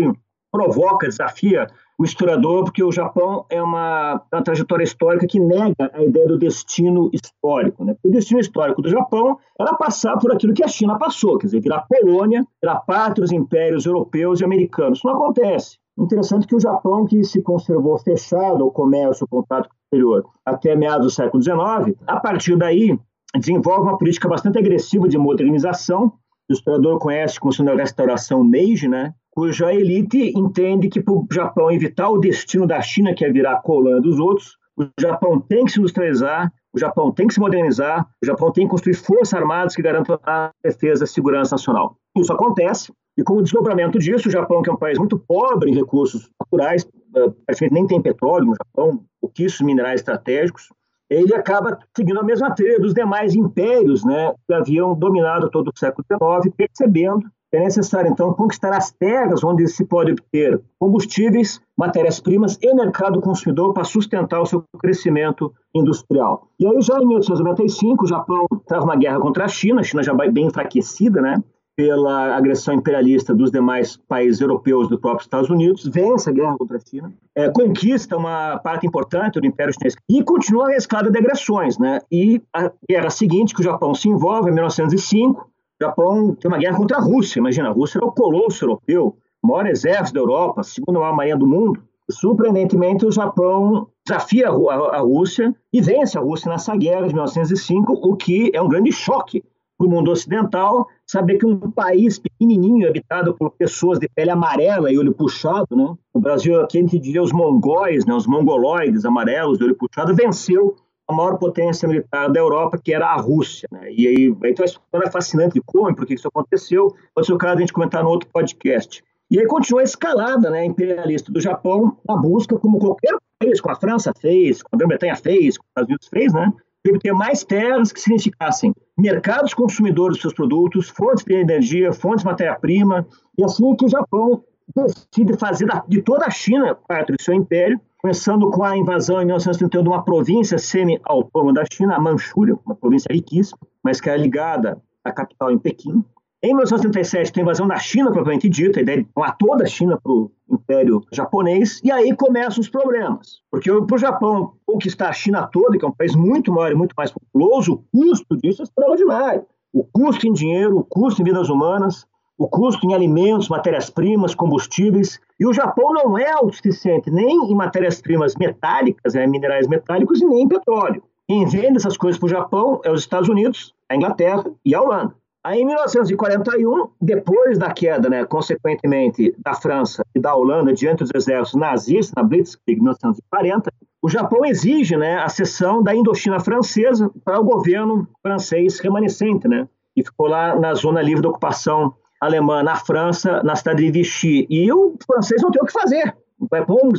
S5: provoca, desafia o historiador, porque o Japão é uma, uma trajetória histórica que nega a ideia do destino histórico. Né? O destino histórico do Japão era passar por aquilo que a China passou, quer dizer, virar colônia, virar pátria dos impérios europeus e americanos. Isso não acontece. Interessante que o Japão, que se conservou fechado ao comércio, ao contato exterior até meados do século XIX, a partir daí desenvolve uma política bastante agressiva de modernização. O historiador conhece como sendo a restauração Meiji, né? cuja elite entende que para o Japão evitar o destino da China, que é virar colônia dos outros, o Japão tem que se industrializar, o Japão tem que se modernizar, o Japão tem que construir forças armadas que garantam a defesa e a segurança nacional. Isso acontece, e com o desdobramento disso, o Japão, que é um país muito pobre em recursos naturais, eh, praticamente nem tem petróleo no Japão, pouquíssimos minerais estratégicos, ele acaba seguindo a mesma trilha dos demais impérios né, que haviam dominado todo o século XIX, percebendo que é necessário, então, conquistar as terras onde se pode obter combustíveis, matérias-primas e mercado consumidor para sustentar o seu crescimento industrial. E aí, já em 1895, o Japão traz uma guerra contra a China, a China já bem enfraquecida, né? Pela agressão imperialista dos demais países europeus do próprio Estados Unidos, vence a guerra contra a China, é, conquista uma parte importante do Império Chinês e continua a escada de agressões. Né? E a guerra seguinte, que o Japão se envolve, em 1905, o Japão tem uma guerra contra a Rússia. Imagina, a Rússia era o colosso europeu, o maior exército da Europa, segundo maior marinha do mundo. Surpreendentemente, o Japão desafia a Rússia e vence a Rússia nessa guerra de 1905, o que é um grande choque para o mundo ocidental, saber que um país pequenininho, habitado por pessoas de pele amarela e olho puxado, né? o Brasil, aqui a gente diria os mongóis, né? os mongoloides amarelos de olho puxado, venceu a maior potência militar da Europa, que era a Rússia. Né? E aí, então a história é fascinante de como e por que isso aconteceu, pode ser o caso de a gente comentar no outro podcast. E aí continua a escalada né, imperialista do Japão na busca, como qualquer país, como a França fez, como a Grã-Bretanha fez, como os Estados Unidos fez, né, que ter mais terras que significassem mercados consumidores dos seus produtos, fontes de energia, fontes de matéria-prima, e assim que o Japão decide fazer de toda a China parte do seu império, começando com a invasão em 1931 de uma província semi-autônoma da China, a Manchúria, uma província riquíssima, mas que é ligada à capital em Pequim. Em 1937 tem a invasão da China, propriamente dita, a ideia de tomar toda a China para o Império Japonês, e aí começam os problemas. Porque para o Japão conquistar a China toda, que é um país muito maior e muito mais populoso, o custo disso é extraordinário. O custo em dinheiro, o custo em vidas humanas, o custo em alimentos, matérias-primas, combustíveis. E o Japão não é autossuficiente nem em matérias-primas metálicas, né, minerais metálicos, e nem em petróleo. Quem vende essas coisas para o Japão é os Estados Unidos, a Inglaterra e a Holanda. Aí, em 1941, depois da queda, né, consequentemente, da França e da Holanda diante dos exércitos nazistas, na Blitzkrieg de 1940, o Japão exige né, a cessão da Indochina francesa para o governo francês remanescente, né, que ficou lá na zona livre de ocupação alemã, na França, na cidade de Vichy. E o francês não tem o que fazer.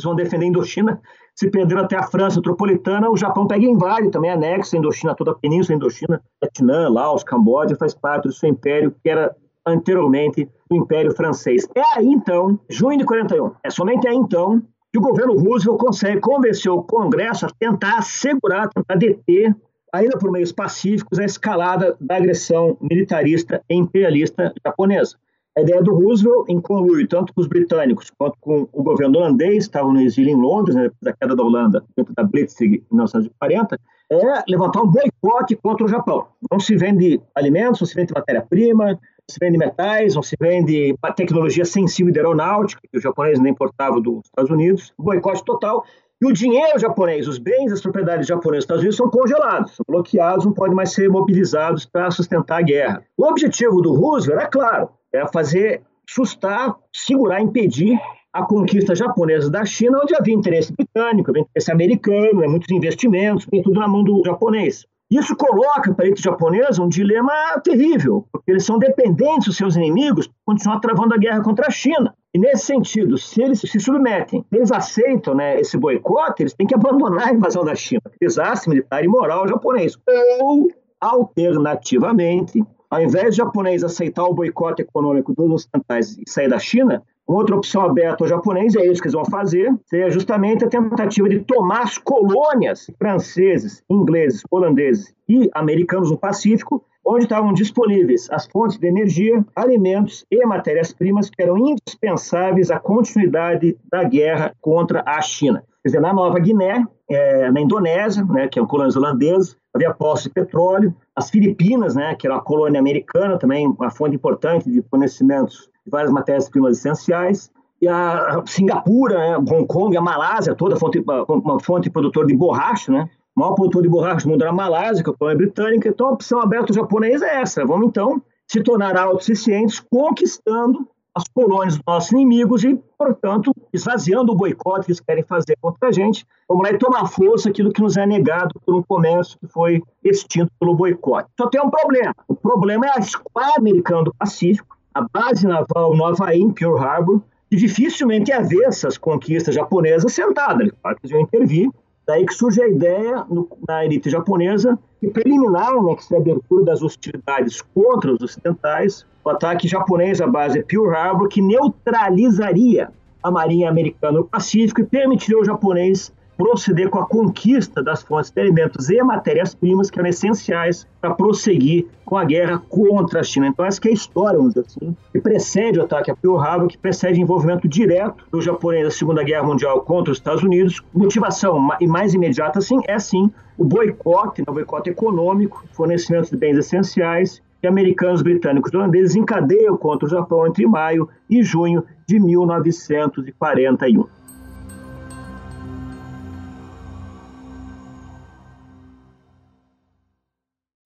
S5: Vão defender a Indochina se perderam até a França metropolitana, o Japão pega e invade, também anexa a Indochina, toda a Península Indochina, Vietnã, Laos, Camboja, faz parte do seu império, que era anteriormente do Império Francês. É aí então, junho de 41, é somente aí então que o governo Roosevelt consegue convencer o Congresso a tentar assegurar, tentar deter, ainda por meios pacíficos, a escalada da agressão militarista e imperialista japonesa. A ideia do Roosevelt, conluio tanto com os britânicos quanto com o governo holandês, estavam no exílio em Londres, né, da queda da Holanda, dentro da Blitzkrieg em 1940, é levantar um boicote contra o Japão. Não se vende alimentos, não se vende matéria-prima, não se vende metais, não se vende tecnologia sensível de aeronáutica, que os japoneses nem importavam dos Estados Unidos. Boicote total. E o dinheiro japonês, os bens, as propriedades japonesas dos Estados Unidos são congelados, são bloqueados, não podem mais ser mobilizados para sustentar a guerra. O objetivo do Roosevelt é claro, é fazer sustar, segurar, impedir a conquista japonesa da China, onde havia interesse britânico, havia interesse americano, né, muitos investimentos, tudo na mão do japonês. Isso coloca para a elite japonesa um dilema terrível, porque eles são dependentes dos seus inimigos para continuar travando a guerra contra a China. E nesse sentido, se eles se submetem, eles aceitam né, esse boicote, eles têm que abandonar a invasão da China, desastre militar e moral japonês. Ou, alternativamente, ao invés de japonês aceitar o boicote econômico dos ocidentais e sair da China, uma outra opção aberta ao japonês, é isso que eles vão fazer, seria justamente a tentativa de tomar as colônias franceses, ingleses, holandeses e americanos no Pacífico, onde estavam disponíveis as fontes de energia, alimentos e matérias-primas que eram indispensáveis à continuidade da guerra contra a China. Quer dizer, na Nova Guiné, é, na Indonésia, né, que é um colônia holandesa, havia postos de petróleo. As Filipinas, né, que era uma colônia americana, também uma fonte importante de conhecimentos de várias matérias-primas essenciais. E a Singapura, né, Hong Kong, a Malásia, toda fonte, uma fonte produtora de borracha, né? O maior produtor de borracha do mundo era a Malásia, que é a colônia britânica. Então, a opção aberta japonesa é essa. Vamos, então, se tornar autossuficientes, conquistando as colônias dos nossos inimigos e, portanto, esvaziando o boicote que eles querem fazer contra a gente. Vamos lá e tomar força aquilo que nos é negado por um comércio que foi extinto pelo boicote. Só tem um problema. O problema é a esquadra americana do Pacífico, a base naval no Havaí, em Pearl Harbor, que dificilmente ia ver essas conquistas japonesas sentadas. Claro que eles iam intervir. Daí que surge a ideia no, na elite japonesa de preliminar né, que a abertura das hostilidades contra os ocidentais, o ataque japonês à base Pearl Harbor, que neutralizaria a marinha americana no Pacífico e permitiria ao japonês proceder com a conquista das fontes de alimentos e matérias-primas que eram essenciais para prosseguir com a guerra contra a China. Então, essa é a história, vamos dizer assim, que precede o ataque a Pearl Harbor, que precede o envolvimento direto do japonês na Segunda Guerra Mundial contra os Estados Unidos. Motivação e mais imediata, sim, é sim o boicote, né, o boicote econômico, fornecimento de bens essenciais que americanos, britânicos e holandeses encadeiam contra o Japão entre maio e junho de 1941.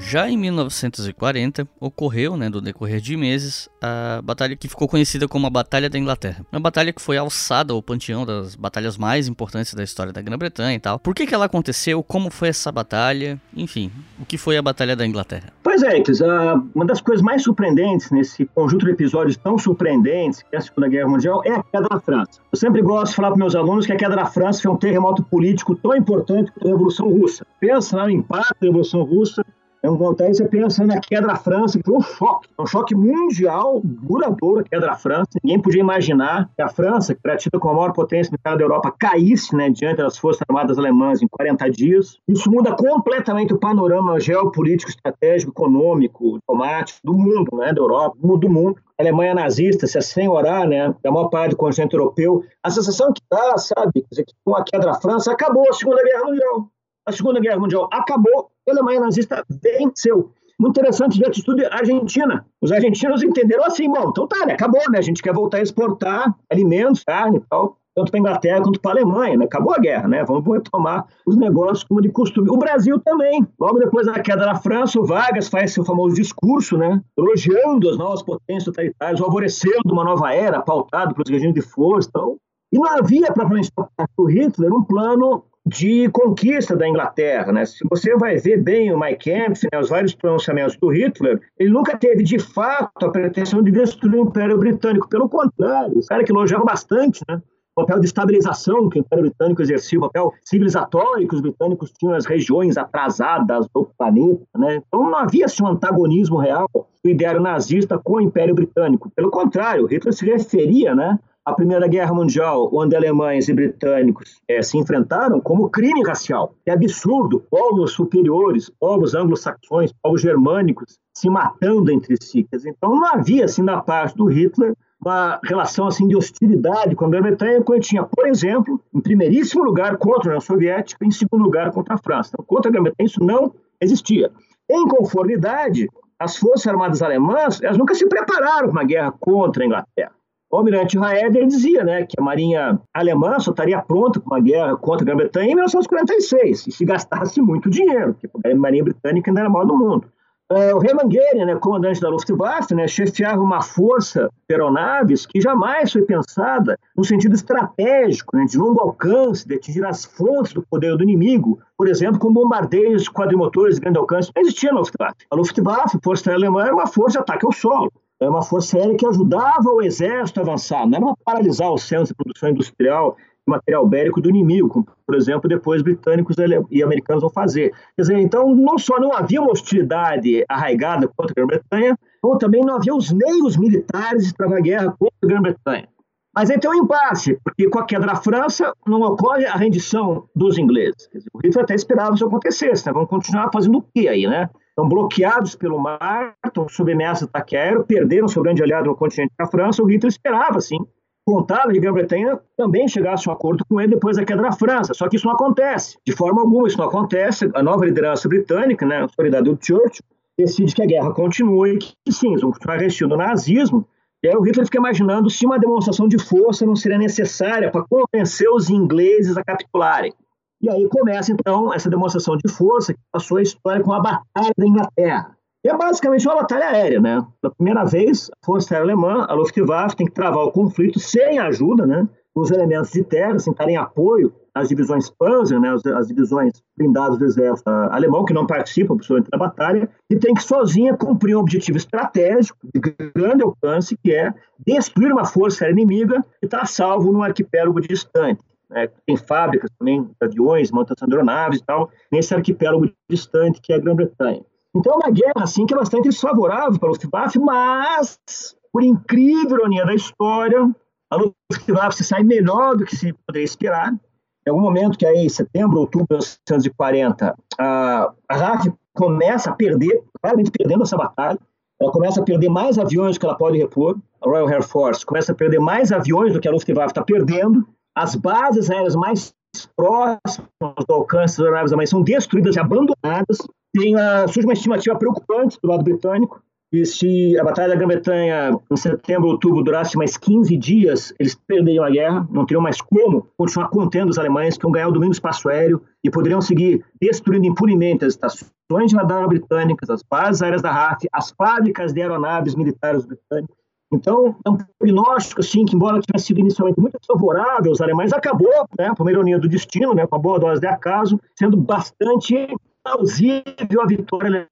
S4: Já em 1940, ocorreu, né, do decorrer de meses, a batalha que ficou conhecida como a Batalha da Inglaterra. Uma batalha que foi alçada ao panteão das batalhas mais importantes da história da Grã-Bretanha e tal. Por que, que ela aconteceu? Como foi essa batalha? Enfim, o que foi a Batalha da Inglaterra?
S5: Pois é, uma das coisas mais surpreendentes nesse conjunto de episódios tão surpreendentes que é a Segunda Guerra Mundial é a queda da França. Eu sempre gosto de falar para meus alunos que a queda da França foi um terremoto político tão importante quanto a Revolução Russa. Pensa no impacto da Revolução Russa é Então, aí você pensa na queda da França, que foi um choque, um choque mundial duradouro a queda da França. Ninguém podia imaginar que a França, que era tida como a maior potência militar da Europa, caísse né, diante das forças armadas alemãs em 40 dias. Isso muda completamente o panorama geopolítico, estratégico, econômico, diplomático do mundo, né, da Europa, do mundo. A Alemanha nazista se assenhorar, né, a maior parte do continente europeu. A sensação que dá, sabe, que com a queda da França, acabou a Segunda Guerra Mundial. A Segunda Guerra Mundial acabou, a Alemanha nazista venceu. Muito interessante ver atitude argentina. Os argentinos entenderam assim, bom, então tá, né, acabou, né, a gente quer voltar a exportar alimentos, carne e tal, tanto para a Inglaterra quanto para a Alemanha, né? Acabou a guerra, né? Vamos retomar os negócios como de costume. O Brasil também. Logo depois da queda da França, o Vargas faz seu famoso discurso, né? Elogiando as novas potências totalitárias, favorecendo uma nova era pautada pelos regimes de força. Então, e não havia, propriamente, do Hitler, um plano de conquista da Inglaterra. Né? Se você vai ver bem o Mike Kempf, né, os vários pronunciamentos do Hitler, ele nunca teve de fato a pretensão de destruir o Império Britânico. Pelo contrário, os caras que elogiavam bastante né, o papel de estabilização que o Império Britânico exercia, o papel civilizatório que os britânicos tinham nas regiões atrasadas do planeta. Né? Então não havia assim, um antagonismo real do ideário nazista com o Império Britânico. Pelo contrário, Hitler se referia né, a Primeira Guerra Mundial, onde alemães e britânicos é, se enfrentaram, como crime racial. É absurdo, povos superiores, povos anglo-saxões, povos germânicos se matando entre si. Então não havia, assim, da parte do Hitler, uma relação assim de hostilidade com a Grã-Bretanha, quando tinha, por exemplo, em primeiríssimo lugar contra a União Soviética, em segundo lugar contra a França. Então, contra a Grã-Bretanha isso não existia. Em conformidade, as forças armadas alemãs elas nunca se prepararam para uma guerra contra a Inglaterra. O almirante Raeder dizia né, que a marinha alemã só estaria pronta para uma guerra contra a Grã-Bretanha em 1946, e se gastasse muito dinheiro, porque a marinha britânica ainda era a maior do mundo. Uh, o Hermann Goering, né, comandante da Luftwaffe, né, chefiava uma força de aeronaves que jamais foi pensada no sentido estratégico, né, de longo alcance, de atingir as fontes do poder do inimigo, por exemplo, com bombardeios quadrimotores de grande alcance. Não existia na Luftwaffe. A Luftwaffe, força alemã, era uma força de ataque ao solo é uma força aérea que ajudava o exército a avançar, não era para paralisar os centros de produção industrial e material bélico do inimigo, como, por exemplo, depois britânicos e americanos vão fazer. Quer dizer, então, não só não havia uma hostilidade arraigada contra a Grã-Bretanha, como também não havia os meios militares para a guerra contra a Grã-Bretanha. Mas aí tem um impasse, porque com a queda da França não ocorre a rendição dos ingleses. Dizer, o Hitler até esperava isso acontecesse, né? vamos continuar fazendo o quê aí, né? Estão bloqueados pelo mar, estão sob ameaça ataque aéreo, perderam seu grande aliado no continente da França. O Hitler esperava, sim, contava de Grã-Bretanha também chegasse a um acordo com ele depois da queda da França. Só que isso não acontece. De forma alguma, isso não acontece. A nova liderança britânica, né, a autoridade do Churchill, decide que a guerra continue e que, sim, vão continuar resistindo ao nazismo. E aí o Hitler fica imaginando se uma demonstração de força não seria necessária para convencer os ingleses a capitularem. E aí começa, então, essa demonstração de força que passou a história com a Batalha da Inglaterra. E é basicamente uma batalha aérea, né? Pela primeira vez, a Força Aérea Alemã, a Luftwaffe, tem que travar o conflito sem ajuda, né? Dos elementos de terra, sem estar em apoio às divisões Panzer, né? As, as divisões blindadas do exército alemão, que não participam, pessoalmente, da batalha, e tem que sozinha cumprir um objetivo estratégico de grande alcance, que é destruir uma força inimiga que está salvo num arquipélago distante né, tem fábricas também de aviões, montação de aeronaves e tal, nesse arquipélago distante que é a Grã-Bretanha. Então é uma guerra assim que é bastante desfavorável para a Luftwaffe, mas, por incrível ironia da história, a Luftwaffe se sai melhor do que se poderia esperar. Em algum momento, que é em setembro, outubro de 1940, a, a RAF começa a perder, claramente perdendo essa batalha, ela começa a perder mais aviões do que ela pode repor, a Royal Air Force começa a perder mais aviões do que a Luftwaffe está perdendo, as bases aéreas mais próximas do alcance das aeronaves alemãs são destruídas e abandonadas. Tem a, surge uma estimativa preocupante do lado britânico, e se a Batalha da Grã-Bretanha em setembro, outubro durasse mais 15 dias, eles perderiam a guerra, não teriam mais como continuar contendo os alemães, que iam ganhar o domínio do espaço aéreo e poderiam seguir destruindo impunemente as estações de radar britânicas, as bases aéreas da RAF, as fábricas de aeronaves militares britânicas. Então, é um prognóstico, assim, que embora tivesse sido inicialmente muito favorável aos alemães, acabou, né, por uma ironia do destino, né, com a boa dose de acaso, sendo bastante plausível a vitória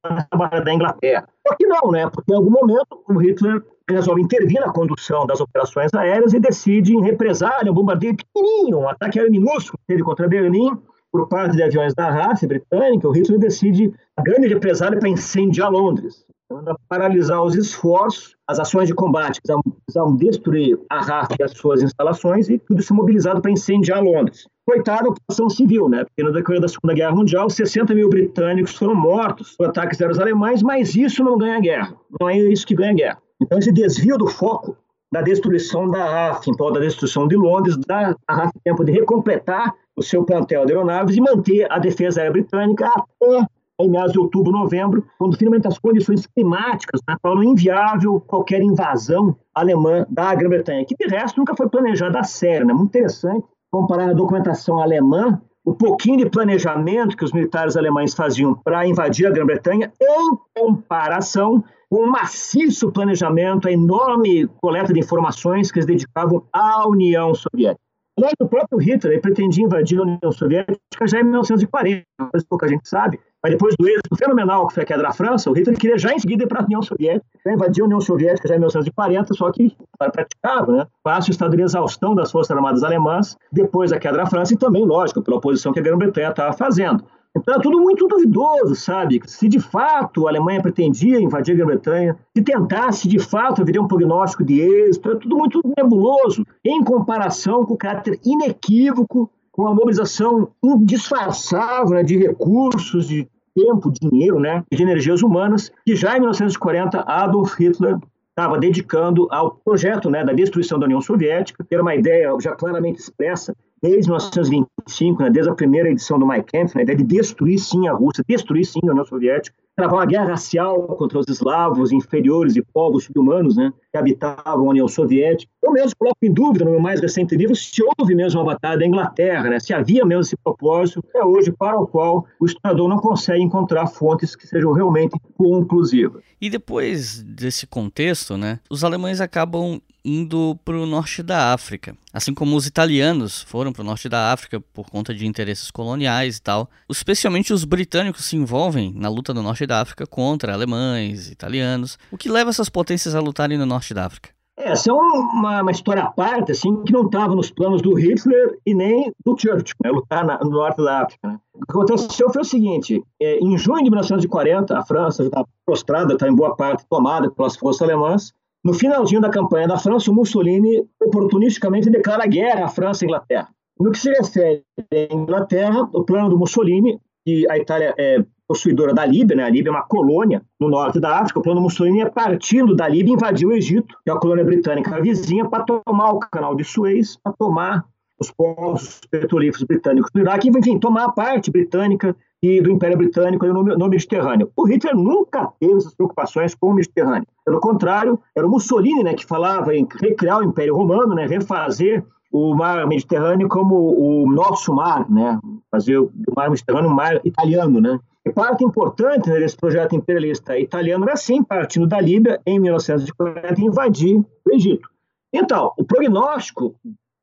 S5: da Inglaterra. Só que não, né, porque em algum momento o Hitler resolve intervir na condução das operações aéreas e decide, em represália, um bombardeio pequenininho, um ataque aéreo minúsculo que teve contra Berlim, por parte de aviões da RAF britânica, o Hitler decide a grande represália para incendiar Londres. Manda paralisar os esforços, as ações de combate, precisavam destruir a RAF e as suas instalações e tudo isso mobilizado para incendiar Londres. Coitada da ocupação civil, né? Porque no decorrer da Segunda Guerra Mundial, 60 mil britânicos foram mortos por ataques aos alemães, mas isso não ganha guerra. Não é isso que ganha guerra. Então, esse desvio do foco da destruição da RAF, em prol da destruição de Londres, dá a RAF tempo de recompletar o seu plantel de aeronaves e manter a defesa aérea britânica até em meados de outubro, novembro, quando finalmente as condições climáticas né, tornam inviável qualquer invasão alemã da Grã-Bretanha, que de resto nunca foi planejada a sério. Né? Muito interessante comparar a documentação alemã, o pouquinho de planejamento que os militares alemães faziam para invadir a Grã-Bretanha, em comparação com o maciço planejamento, a enorme coleta de informações que eles dedicavam à União Soviética. Aliás, o próprio Hitler pretendia invadir a União Soviética já em 1940, mas pouca gente sabe. Mas depois do êxito fenomenal que foi a queda da França, o Hitler queria já em seguida ir para a União Soviética, já invadir a União Soviética já em 1940, só que para praticável, né? Fácil estado de exaustão das Forças Armadas Alemãs depois da queda da França e também, lógico, pela oposição que a Grã-Bretanha estava fazendo. Então é tudo muito duvidoso, sabe? Se de fato a Alemanha pretendia invadir a Grã-Bretanha, se tentasse de fato haveria um prognóstico de êxito, é tudo muito nebuloso em comparação com o caráter inequívoco, com a mobilização indisfarçável né, de recursos, de tempo, dinheiro, né, de energias humanas, que já em 1940 Adolf Hitler estava dedicando ao projeto né, da destruição da União Soviética, que era uma ideia já claramente expressa desde 1925, né, desde a primeira edição do Mein Kampf, né, a ideia de destruir sim a Rússia, destruir sim a União Soviética, travar uma guerra racial contra os eslavos inferiores e povos subhumanos né, que habitavam a União Soviética. Eu mesmo coloco em dúvida no meu mais recente livro se houve mesmo uma batalha da Inglaterra, né, se havia mesmo esse propósito, é hoje para o qual o historiador não consegue encontrar fontes que sejam realmente conclusivas.
S4: E depois desse contexto, né, os alemães acabam indo para o norte da África. Assim como os italianos foram para o norte da África por conta de interesses coloniais e tal. Especialmente os britânicos se envolvem na luta no norte da África contra alemães, italianos. O que leva essas potências a lutarem no norte da África?
S5: Essa é uma, uma história à parte, assim, que não estava nos planos do Hitler e nem do Churchill, né, lutar na, no norte da África. Né. O que aconteceu foi o seguinte: é, em junho de 1940, a França já estava prostrada, está em boa parte tomada pelas forças alemãs, no finalzinho da campanha da França, o Mussolini oportunisticamente declara guerra à França e à Inglaterra. No que se refere à Inglaterra, o plano do Mussolini, que a Itália é possuidora da Líbia, né? a Líbia é uma colônia no norte da África, o plano Mussolini é partindo da Líbia invadir o Egito, que é a colônia britânica vizinha, para tomar o canal de Suez, para tomar os poços petrolíferos britânicos do Iraque, enfim, tomar a parte britânica e do Império Britânico no, no Mediterrâneo. O Hitler nunca teve essas preocupações com o Mediterrâneo. Pelo contrário, era o Mussolini né, que falava em recriar o Império Romano, né, refazer o mar Mediterrâneo como o nosso mar, né, fazer o mar Mediterrâneo um mar italiano. Né. Parte importante né, desse projeto imperialista italiano era, sim, partindo da Líbia, em 1940, invadir o Egito. Então, o prognóstico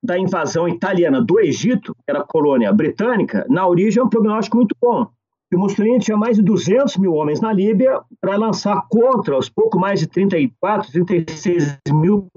S5: da invasão italiana do Egito, que era colônia britânica, na origem é um prognóstico muito bom. O Mussolini tinha mais de 200 mil homens na Líbia para lançar contra os pouco mais de 34, 36 mil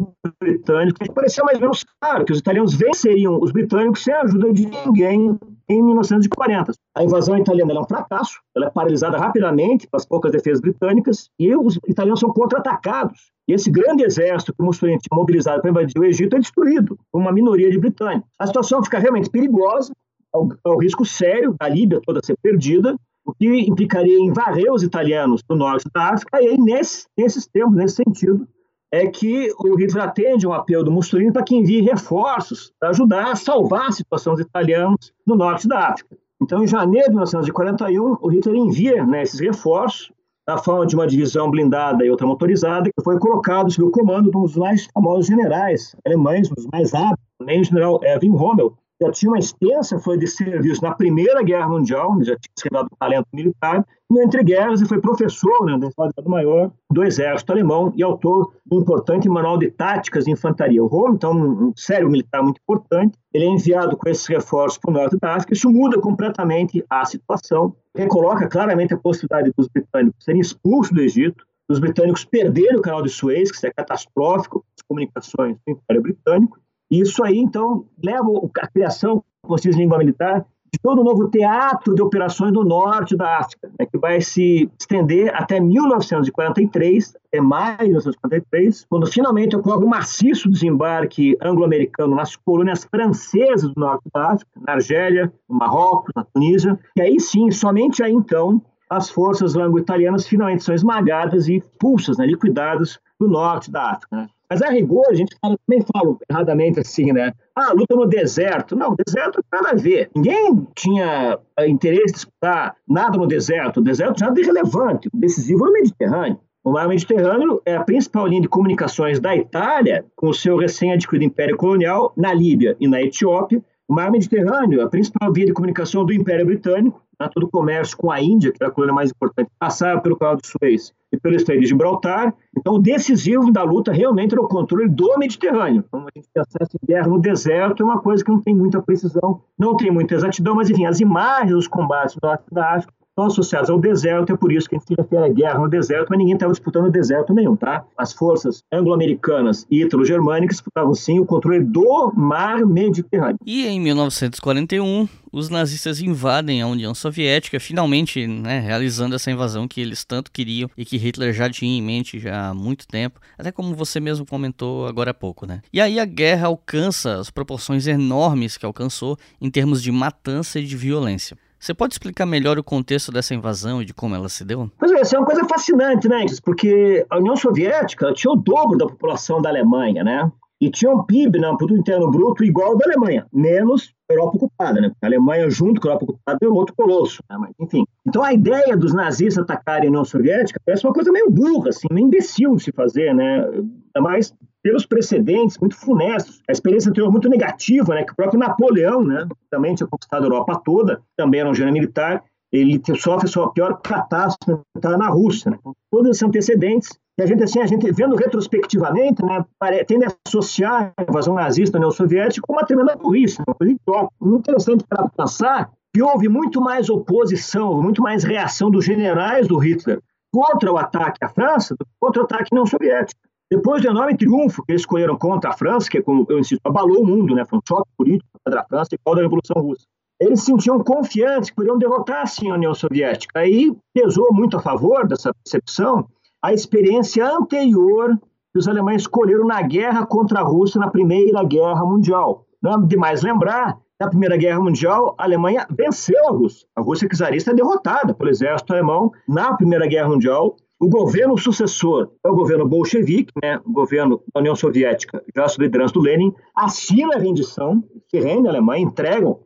S5: britânicos. Parecia mais ou menos claro que os italianos venceriam os britânicos sem a ajuda de ninguém em 1940. A invasão italiana é um fracasso, ela é paralisada rapidamente pelas poucas defesas britânicas e os italianos são contra-atacados. E esse grande exército que Mussolini tinha mobilizado para invadir o Egito é destruído por uma minoria de britânicos. A situação fica realmente perigosa, ao, ao risco sério da Líbia toda ser perdida, o que implicaria em varrer os italianos do norte da África, e aí, nesse, nesses tempos, nesse sentido, é que o Hitler atende um apelo do Mussolini para que envie reforços para ajudar a salvar a situação dos italianos no norte da África. Então, em janeiro de 1941, o Hitler envia né, esses reforços na forma de uma divisão blindada e outra motorizada, que foi colocado sob o comando de um dos mais famosos generais alemães, um dos mais hábeis, nem o general Erwin Rommel, já tinha uma extensa foi de serviço na Primeira Guerra Mundial, já tinha se revelado talento militar, e entre guerras e foi professor né, do Estado-Maior do Exército Alemão e autor do importante manual de táticas de infantaria. O Rommel, então, um sério militar muito importante, ele é enviado com esses reforços para o norte da África, isso muda completamente a situação, recoloca claramente a possibilidade dos britânicos serem expulsos do Egito, os britânicos perderem o canal de Suez, que é catastrófico, as comunicações do Império Britânico, e isso aí, então, leva a criação, como se diz língua militar, de todo o novo teatro de operações no norte da África, né, que vai se estender até 1943, até maio de 1943, quando finalmente ocorre um maciço desembarque anglo-americano nas colônias francesas do norte da África, na Argélia, no Marrocos, na Tunísia, e aí sim, somente aí então, as forças lango-italianas finalmente são esmagadas e expulsas, né, liquidadas do norte da África. Né? Mas a rigor, a gente também fala erradamente assim, né? Ah, luta no deserto. Não, deserto nada a ver. Ninguém tinha eh, interesse em disputar nada no deserto. O deserto nada de relevante. O decisivo era o Mediterrâneo. O mar Mediterrâneo é a principal linha de comunicações da Itália com o seu recém-adquirido império colonial na Líbia e na Etiópia. O mar Mediterrâneo a principal via de comunicação do Império Britânico, né, todo o comércio com a Índia, que era a colônia mais importante, passava pelo canal de Suez e pelo Estreito de Gibraltar. Então, o decisivo da luta realmente era o controle do Mediterrâneo. Então, a gente pensar em guerra no deserto é uma coisa que não tem muita precisão, não tem muita exatidão, mas, enfim, as imagens dos combates no norte da África estão associados ao deserto, é por isso que a gente refere a guerra no deserto, mas ninguém estava disputando deserto nenhum, tá? As forças anglo-americanas e ítalo-germânicas disputavam sim o controle do mar Mediterrâneo.
S4: E em 1941, os nazistas invadem a União Soviética, finalmente né, realizando essa invasão que eles tanto queriam e que Hitler já tinha em mente já há muito tempo, até como você mesmo comentou agora há pouco, né? E aí a guerra alcança as proporções enormes que alcançou em termos de matança e de violência. Você pode explicar melhor o contexto dessa invasão e de como ela se deu?
S5: Pois é, isso é uma coisa fascinante, né, porque a União Soviética tinha o dobro da população da Alemanha, né? E tinha um PIB, né, um produto interno bruto igual ao da Alemanha, menos Europa ocupada, né? A Alemanha junto com a Europa ocupada era um outro colosso, né? Mas, enfim. Então a ideia dos nazistas atacarem a União Soviética parece uma coisa meio burra, assim, meio imbecil de se fazer, né? Ainda mais pelos precedentes muito funestos, a experiência anterior muito negativa, né, que o próprio Napoleão, né, também tinha conquistado a Europa toda, também era um gênero militar, ele sofre a sua pior catástrofe militar na Rússia. Né? Então, todos esses antecedentes, e a gente, assim, a gente vendo retrospectivamente, né, tende a associar a invasão nazista na União Soviética com uma tremenda burrice, uma coisa idiota. Interessante para pensar que houve muito mais oposição, muito mais reação dos generais do Hitler contra o ataque à França do que contra o ataque à União Soviética. Depois do enorme triunfo que eles escolheram contra a França, que, como eu insisto, abalou o mundo, né? foi um choque político contra a França igual da Revolução Russa. Eles se sentiam confiantes que poderiam derrotar, sim, a União Soviética. Aí pesou muito a favor dessa percepção a experiência anterior que os alemães escolheram na guerra contra a Rússia na Primeira Guerra Mundial. Não é demais lembrar, na Primeira Guerra Mundial, a Alemanha venceu a Rússia. A Rússia czarista é derrotada pelo exército alemão na Primeira Guerra Mundial o governo sucessor é o governo bolchevique, né, o governo da União Soviética, já sob liderança do Lenin, assina a rendição, se rende a Alemanha, entregam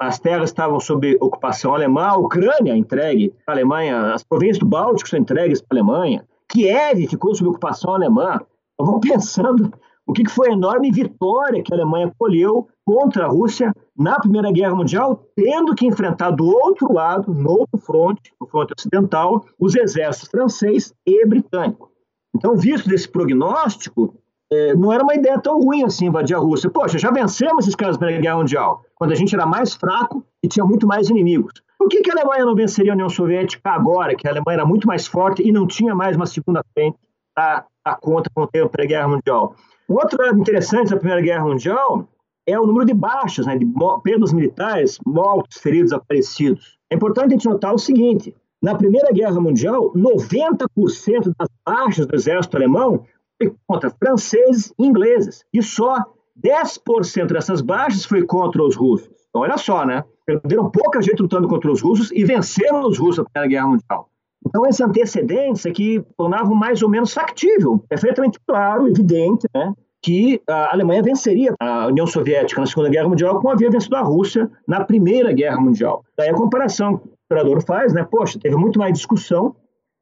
S5: as terras estavam sob ocupação alemã, a Ucrânia entregue à Alemanha, as províncias do Báltico são entregues para a Alemanha, Kiev ficou sob ocupação alemã. Vamos pensando o que foi a enorme vitória que a Alemanha colheu contra a Rússia na Primeira Guerra Mundial, tendo que enfrentar do outro lado, no outro fronte, no fronte ocidental, os exércitos francês e britânico. Então, visto desse prognóstico, é, não era uma ideia tão ruim assim invadir a Rússia. Poxa, já vencemos esses caras na Primeira Guerra Mundial, quando a gente era mais fraco e tinha muito mais inimigos. Por que, que a Alemanha não venceria a União Soviética agora, que a Alemanha era muito mais forte e não tinha mais uma segunda frente a, conta com o tempo da Guerra Mundial? Outra interessante da Primeira Guerra Mundial é o número de baixas, né, de perdas militares, mortos, feridos, desaparecidos. É importante a gente notar o seguinte: na Primeira Guerra Mundial, 90% das baixas do exército alemão foi contra franceses e ingleses, e só 10% dessas baixas foi contra os russos. Então, olha só, né? Perderam pouca gente lutando contra os russos e venceram os russos na Primeira Guerra Mundial. Então, esses antecedentes é tornavam mais ou menos factível, perfeitamente claro, evidente, né? que a Alemanha venceria a União Soviética na Segunda Guerra Mundial como havia vencido a Rússia na Primeira Guerra Mundial. Daí a comparação que o operador faz, né? Poxa, teve muito mais discussão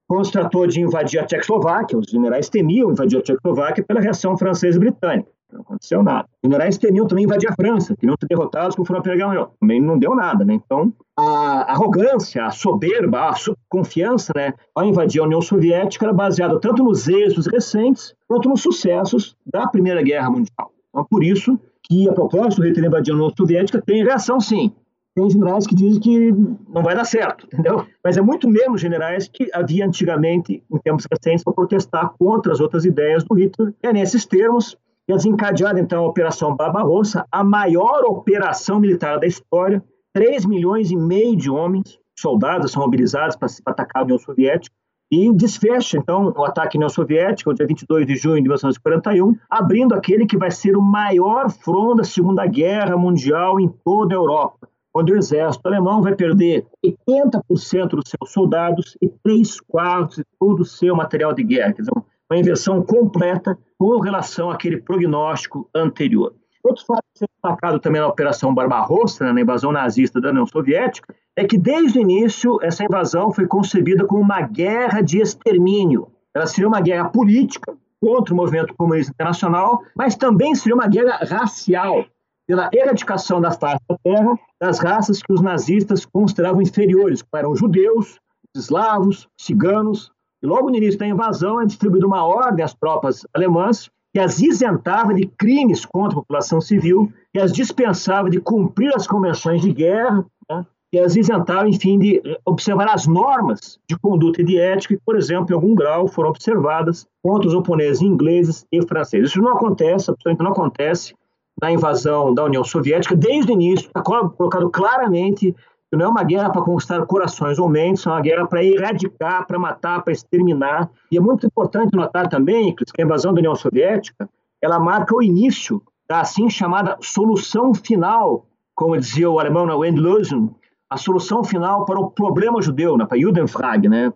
S5: quando se tratou de invadir a Tchecoslováquia. Os generais temiam invadir a Tchecoslováquia pela reação francesa e britânica. Não aconteceu nada. Os generais temiam também invadir a França, queriam ser derrotados Primeira Guerra Mundial. Também não deu nada, né? Então, a arrogância, a soberba, a confiança, né, ao invadir a União Soviética era baseada tanto nos êxitos recentes quanto nos sucessos da Primeira Guerra Mundial. Então, por isso que a proposta do Hitler invadir a União Soviética tem reação, sim. Tem generais que dizem que não vai dar certo, entendeu? Mas é muito menos generais que havia antigamente, em tempos recentes, para protestar contra as outras ideias do Hitler. É nesses termos desencadeada, então, a Operação Barbarossa, a maior operação militar da história, 3 milhões e meio de homens, soldados, são mobilizados para atacar a União Soviética, e desfecha, então, o ataque União Soviética, no dia 22 de junho de 1941, abrindo aquele que vai ser o maior front da Segunda Guerra Mundial em toda a Europa, onde o exército alemão vai perder 80% dos seus soldados e 3 quartos de todo o seu material de guerra. Quer dizer, uma inversão completa com relação àquele prognóstico anterior. Outro fato que é destacado também na Operação Barbarossa, né, na invasão nazista da União Soviética, é que desde o início essa invasão foi concebida como uma guerra de extermínio. Ela seria uma guerra política contra o movimento comunista internacional, mas também seria uma guerra racial, pela erradicação da face da terra das raças que os nazistas consideravam inferiores, como eram judeus, eslavos, ciganos. E logo no início da invasão é distribuída uma ordem às tropas alemãs que as isentava de crimes contra a população civil, que as dispensava de cumprir as convenções de guerra, né? que as isentava, enfim, de observar as normas de conduta e de ética que, por exemplo, em algum grau foram observadas contra os oponentes ingleses e franceses. Isso não acontece, absolutamente não acontece na invasão da União Soviética. Desde o início, está colocado claramente não é uma guerra para conquistar corações ou mentes, é uma guerra para erradicar, para matar, para exterminar. E é muito importante notar também que a invasão da União Soviética ela marca o início da assim chamada solução final, como dizia o alemão na Wendlösung, a solução final para o problema judeu, né, para Judenfrage, né,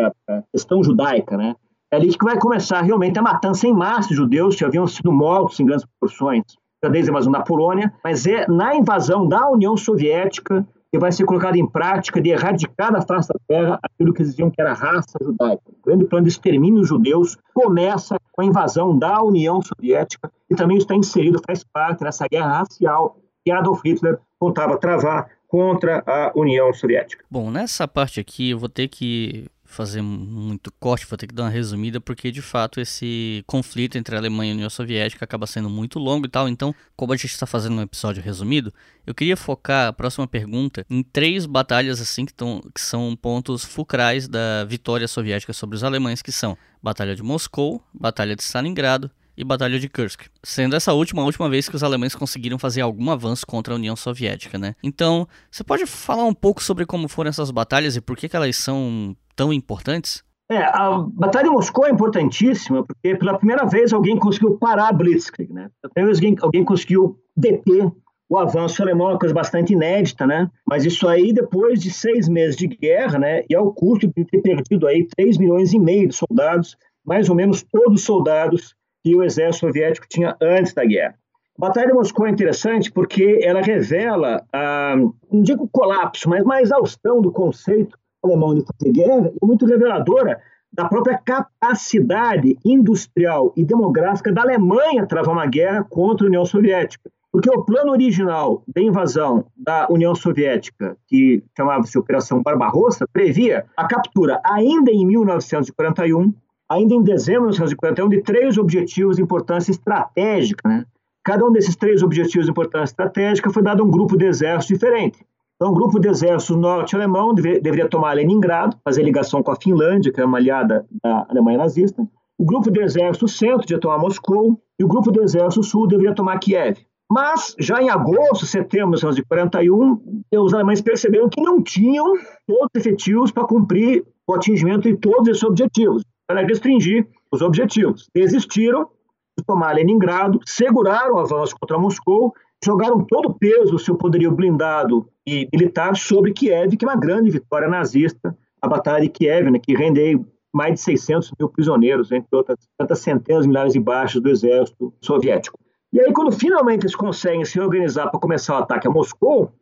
S5: a questão judaica, né. É ali que vai começar realmente a matança em massa de judeus que haviam sido mortos em grandes proporções desde a invasão da Polônia, mas é na invasão da União Soviética que vai ser colocado em prática de erradicar da face da terra aquilo que eles diziam que era raça judaica. O grande plano de extermínio dos judeus começa com a invasão da União Soviética e também está inserido, faz parte dessa guerra racial que Adolf Hitler contava travar contra a União Soviética.
S4: Bom, nessa parte aqui eu vou ter que fazer muito corte, vou ter que dar uma resumida, porque de fato esse conflito entre a Alemanha e a União Soviética acaba sendo muito longo e tal. Então, como a gente está fazendo um episódio resumido, eu queria focar a próxima pergunta em três batalhas assim que, tão, que são pontos fulcrais da vitória soviética sobre os alemães, que são Batalha de Moscou, Batalha de Stalingrado e Batalha de Kursk, sendo essa última a última vez que os alemães conseguiram fazer algum avanço contra a União Soviética, né? Então, você pode falar um pouco sobre como foram essas batalhas e por que, que elas são tão importantes?
S5: É, a Batalha de Moscou é importantíssima porque pela primeira vez alguém conseguiu parar a Blitzkrieg, né? Pela primeira vez alguém, alguém conseguiu deter o avanço alemão, uma coisa bastante inédita, né? Mas isso aí depois de seis meses de guerra, né? E ao custo de ter perdido aí 3 milhões e meio de soldados, mais ou menos todos os soldados que o exército soviético tinha antes da guerra. A Batalha de Moscou é interessante porque ela revela, a, não digo colapso, mas uma exaustão do conceito alemão de fazer guerra e muito reveladora da própria capacidade industrial e demográfica da Alemanha travar uma guerra contra a União Soviética. Porque o plano original da invasão da União Soviética, que chamava-se Operação Barbarossa, previa a captura ainda em 1941 ainda em dezembro de 1941, de três objetivos de importância estratégica. Né? Cada um desses três objetivos de importância estratégica foi dado a um grupo de exército diferente. Então, o grupo de exército norte-alemão deve, deveria tomar Leningrado, fazer ligação com a Finlândia, que é uma aliada da Alemanha nazista. O grupo de exército centro deveria tomar Moscou e o grupo de exército sul deveria tomar Kiev. Mas, já em agosto, setembro de 1941, os alemães perceberam que não tinham todos os efetivos para cumprir o atingimento de todos esses objetivos para restringir os objetivos. Desistiram de tomar Leningrado, seguraram o avanço contra Moscou, jogaram todo o peso do seu poderio blindado e militar sobre Kiev, que é uma grande vitória nazista, a Batalha de Kiev, né, que rendeu mais de 600 mil prisioneiros, entre outras tantas centenas de milhares de baixas do exército soviético. E aí, quando finalmente eles conseguem se organizar para começar o ataque a Moscou,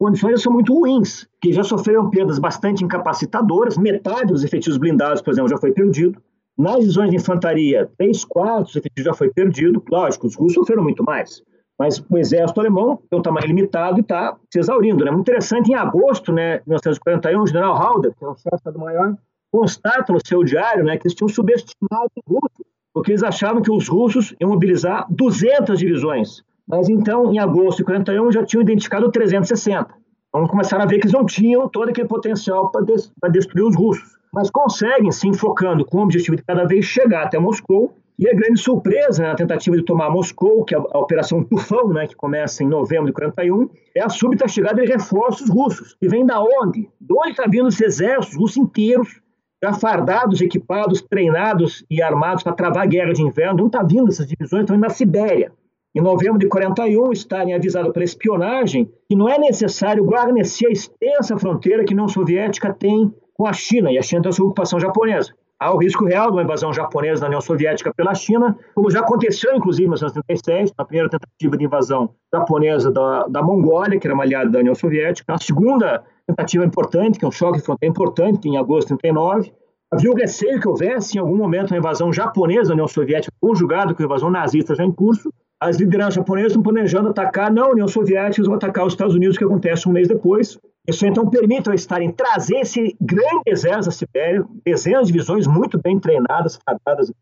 S5: condições são muito ruins, que já sofreram perdas bastante incapacitadoras, metade dos efetivos blindados, por exemplo, já foi perdido. Nas divisões de infantaria, três quartos efetivos já foi perdido. Lógico, os russos sofreram muito mais. Mas o exército alemão tem um tamanho limitado e está se exaurindo. Né? Muito interessante, em agosto né, de 1941, o general Halder, que é o chefe do Estado-Maior, constata no seu diário né, que eles tinham subestimado os russos, porque eles achavam que os russos iam mobilizar 200 divisões mas então, em agosto de 41, já tinham identificado 360. Então começaram a ver que eles não tinham todo aquele potencial para des destruir os russos. Mas conseguem, se enfocando com o objetivo de cada vez chegar até Moscou, E a grande surpresa na tentativa de tomar Moscou, que é a Operação Tufão, né, que começa em novembro de 41, é a súbita chegada de reforços russos. E vem da onde? De onde está vindo os exércitos russos inteiros, já fardados, equipados, treinados e armados para travar a guerra de inverno? De onde está vindo essas divisões? Estão indo na Sibéria. Em novembro de 41, Stalin é avisado pela espionagem que não é necessário guarnecer a extensa fronteira que a União Soviética tem com a China, e a China tem sua ocupação japonesa. Há o risco real de uma invasão japonesa na União Soviética pela China, como já aconteceu, inclusive, em 1937, na primeira tentativa de invasão japonesa da, da Mongólia, que era uma aliada da União Soviética. A segunda tentativa importante, que é um choque de fronteira importante, em agosto de 39. Havia o receio que houvesse, em algum momento, uma invasão japonesa da União Soviética, conjugada com a invasão nazista já em curso, as lideranças japonesas estão planejando atacar não a União Soviética, vão atacar os Estados Unidos, que acontece um mês depois. Isso então permite ao Stalin trazer esse grande exército da Sibéria, dezenas de divisões muito bem treinadas, equipadas,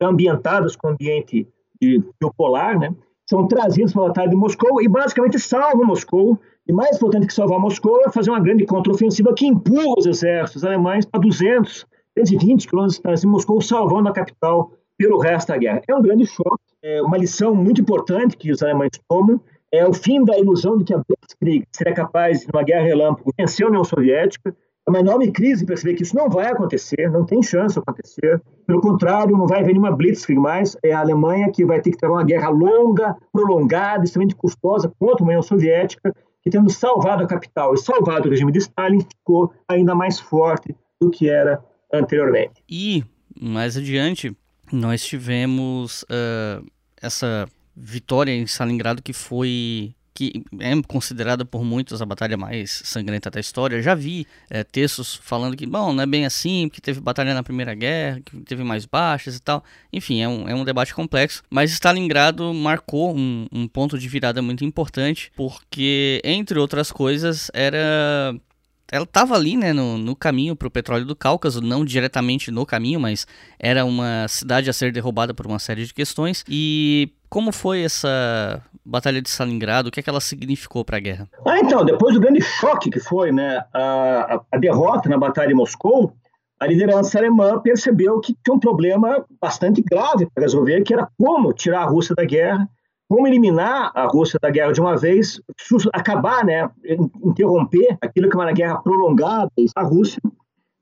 S5: ambientadas com ambiente de biopolar, né? São trazidos para a batalha de Moscou e basicamente salvam Moscou. E mais importante que salvar Moscou é fazer uma grande contraofensiva que empurra os exércitos alemães para 200, 220 quilômetros de distância de Moscou, salvando a capital pelo resto da guerra. É um grande choque é uma lição muito importante que os alemães tomam é o fim da ilusão de que a Blitzkrieg seria capaz, numa guerra relâmpago, vencer a União Soviética. É uma enorme crise perceber que isso não vai acontecer, não tem chance de acontecer. Pelo contrário, não vai haver nenhuma Blitzkrieg mais. É a Alemanha que vai ter que travar uma guerra longa, prolongada, extremamente custosa contra a União Soviética, que tendo salvado a capital e salvado o regime de Stalin, ficou ainda mais forte do que era anteriormente.
S4: E, mais adiante, nós tivemos uh, essa vitória em Stalingrado que foi que é considerada por muitos a batalha mais sangrenta da história. Já vi é, textos falando que, bom, não é bem assim, que teve batalha na Primeira Guerra, que teve mais baixas e tal. Enfim, é um, é um debate complexo. Mas Stalingrado marcou um, um ponto de virada muito importante, porque, entre outras coisas, era ela estava ali, né, no, no caminho para o petróleo do Cáucaso, não diretamente no caminho, mas era uma cidade a ser derrubada por uma série de questões. E como foi essa batalha de Stalingrado? O que, é que ela significou para a guerra?
S5: Ah, então, depois do grande choque que foi, né, a, a derrota na batalha de Moscou, a liderança alemã percebeu que tinha um problema bastante grave para resolver, que era como tirar a Rússia da guerra como eliminar a Rússia da guerra de uma vez, acabar, né, interromper aquilo que é uma guerra prolongada a Rússia.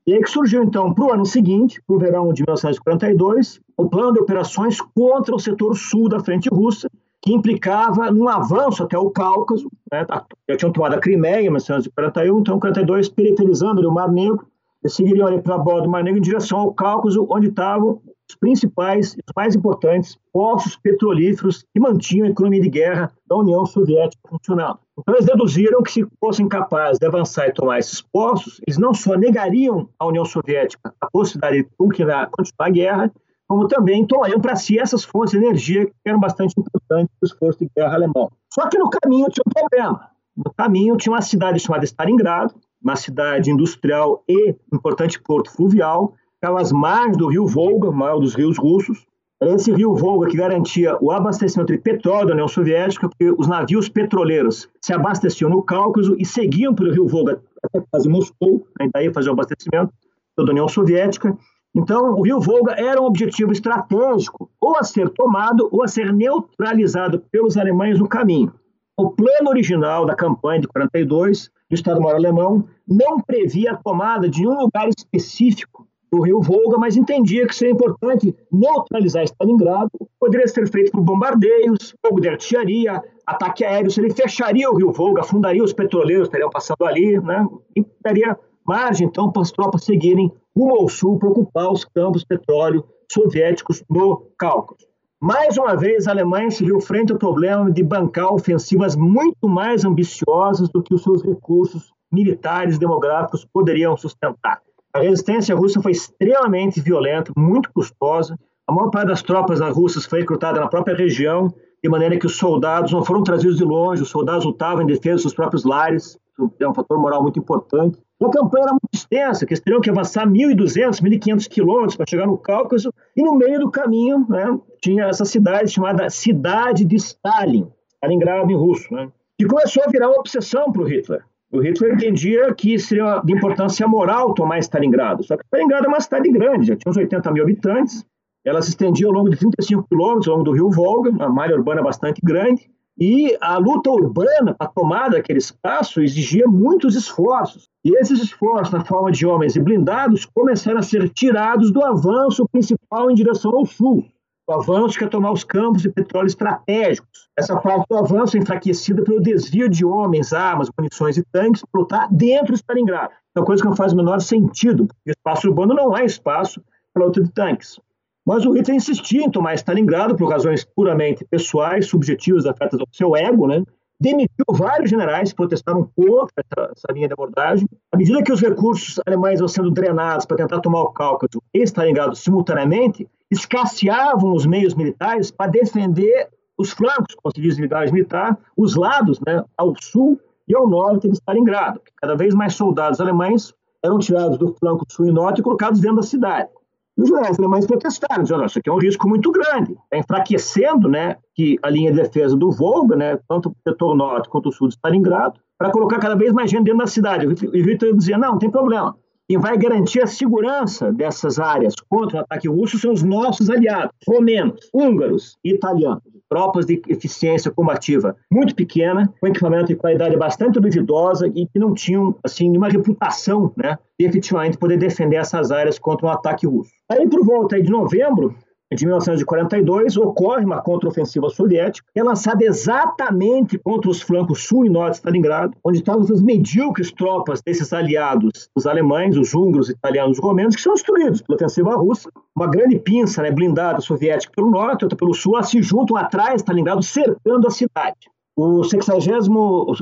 S5: E aí que surgiu, então, para o ano seguinte, para o verão de 1942, o plano de operações contra o setor sul da frente russa, que implicava num avanço até o Cáucaso, né, já tinham tomado a Crimeia em 1941, então 42 periferizando o Mar Negro, eles seguiriam ali pela borda do Mar Negro em direção ao Cáucaso, onde estavam os principais e os mais importantes poços petrolíferos que mantinham a economia de guerra da União Soviética funcionando. Então, eles deduziram que, se fossem capazes de avançar e tomar esses poços, eles não só negariam à União Soviética a possibilidade de continuar, continuar a guerra, como também tomariam para si essas fontes de energia que eram bastante importantes para o esforço de guerra alemão. Só que no caminho tinha um problema. No caminho tinha uma cidade chamada Stalingrado, uma cidade industrial e importante porto fluvial, pelas margens do rio Volga, o maior dos rios russos. Era esse rio Volga que garantia o abastecimento de petróleo da União Soviética, porque os navios petroleiros se abasteciam no Cáucaso e seguiam pelo rio Volga até quase Moscou, né, daí fazer o abastecimento da União Soviética. Então, o rio Volga era um objetivo estratégico, ou a ser tomado ou a ser neutralizado pelos alemães no caminho. O plano original da campanha de 42 do Estado-Maior alemão não previa a tomada de um lugar específico do rio Volga, mas entendia que seria importante neutralizar Stalingrado. Poderia ser feito por bombardeios, fogo de artilharia, ataque aéreo. Ele fecharia o rio Volga, afundaria os petroleiros que estariam passando ali, né? e daria margem, então, para as tropas seguirem rumo ao sul para ocupar os campos de petróleo soviéticos no Cáucaso. Mais uma vez, a Alemanha se viu frente ao problema de bancar ofensivas muito mais ambiciosas do que os seus recursos militares demográficos poderiam sustentar. A resistência russa foi extremamente violenta, muito custosa. A maior parte das tropas russas foi recrutada na própria região, de maneira que os soldados não foram trazidos de longe, os soldados lutavam em defesa dos seus próprios lares, é um fator moral muito importante. A campanha era muito extensa, que eles teriam que avançar 1.200, 1.500 quilômetros para chegar no Cáucaso, e no meio do caminho né, tinha essa cidade chamada Cidade de Stalin, Stalingrado em russo, né, que começou a virar uma obsessão para o Hitler. O Hitler entendia que seria de importância moral tomar Stalingrado, só que Stalingrado é uma cidade grande, já tinha uns 80 mil habitantes, ela se estendia ao longo de 35 quilômetros, ao longo do rio Volga, uma malha urbana bastante grande, e a luta urbana para tomar daquele espaço exigia muitos esforços. E esses esforços, na forma de homens e blindados, começaram a ser tirados do avanço principal em direção ao sul. O avanço que é tomar os campos de petróleo estratégicos. Essa parte do avanço é enfraquecida pelo desvio de homens, armas, munições e tanques para lutar dentro de Stalingrado. É uma coisa que não faz o menor sentido, porque o espaço urbano não há espaço para luta de tanques. Mas o Hitler insistia em tomar Stalingrado por razões puramente pessoais, subjetivas, afetas ao seu ego, né? demitiu vários generais que protestavam contra essa, essa, linha de abordagem. À medida que os recursos alemães vão sendo drenados para tentar tomar o Cáucaso e Stalingrado simultaneamente, escasseavam os meios militares para defender os flancos, como se diz unidade militar, os lados, né, ao sul e ao norte de Stalingrado. Cada vez mais soldados alemães eram tirados do flanco sul e norte e colocados dentro da cidade. E os generais alemães protestaram, dizendo, isso aqui é um risco muito grande, enfraquecendo né, que a linha de defesa do Volga, né, tanto o setor norte quanto o sul de Stalingrado, para colocar cada vez mais gente dentro da cidade. E Hitler dizia, não, não tem problema. Quem vai garantir a segurança dessas áreas contra o ataque russo são os nossos aliados, romenos, húngaros e italianos tropas de eficiência combativa muito pequena, com equipamento de qualidade bastante duvidosa e que não tinham, assim, nenhuma reputação, né, de efetivamente poder defender essas áreas contra um ataque russo. Aí, por volta de novembro, de 1942, ocorre uma contraofensiva soviética, que é lançada exatamente contra os flancos sul e norte de Stalingrado, onde estavam as medíocres tropas desses aliados, os alemães, os húngaros, italianos, os romenos, que são destruídos pela ofensiva russa. Uma grande pinça né, blindada soviética pelo norte, outra pelo sul, se juntam atrás de Stalingrado, cercando a cidade. O 60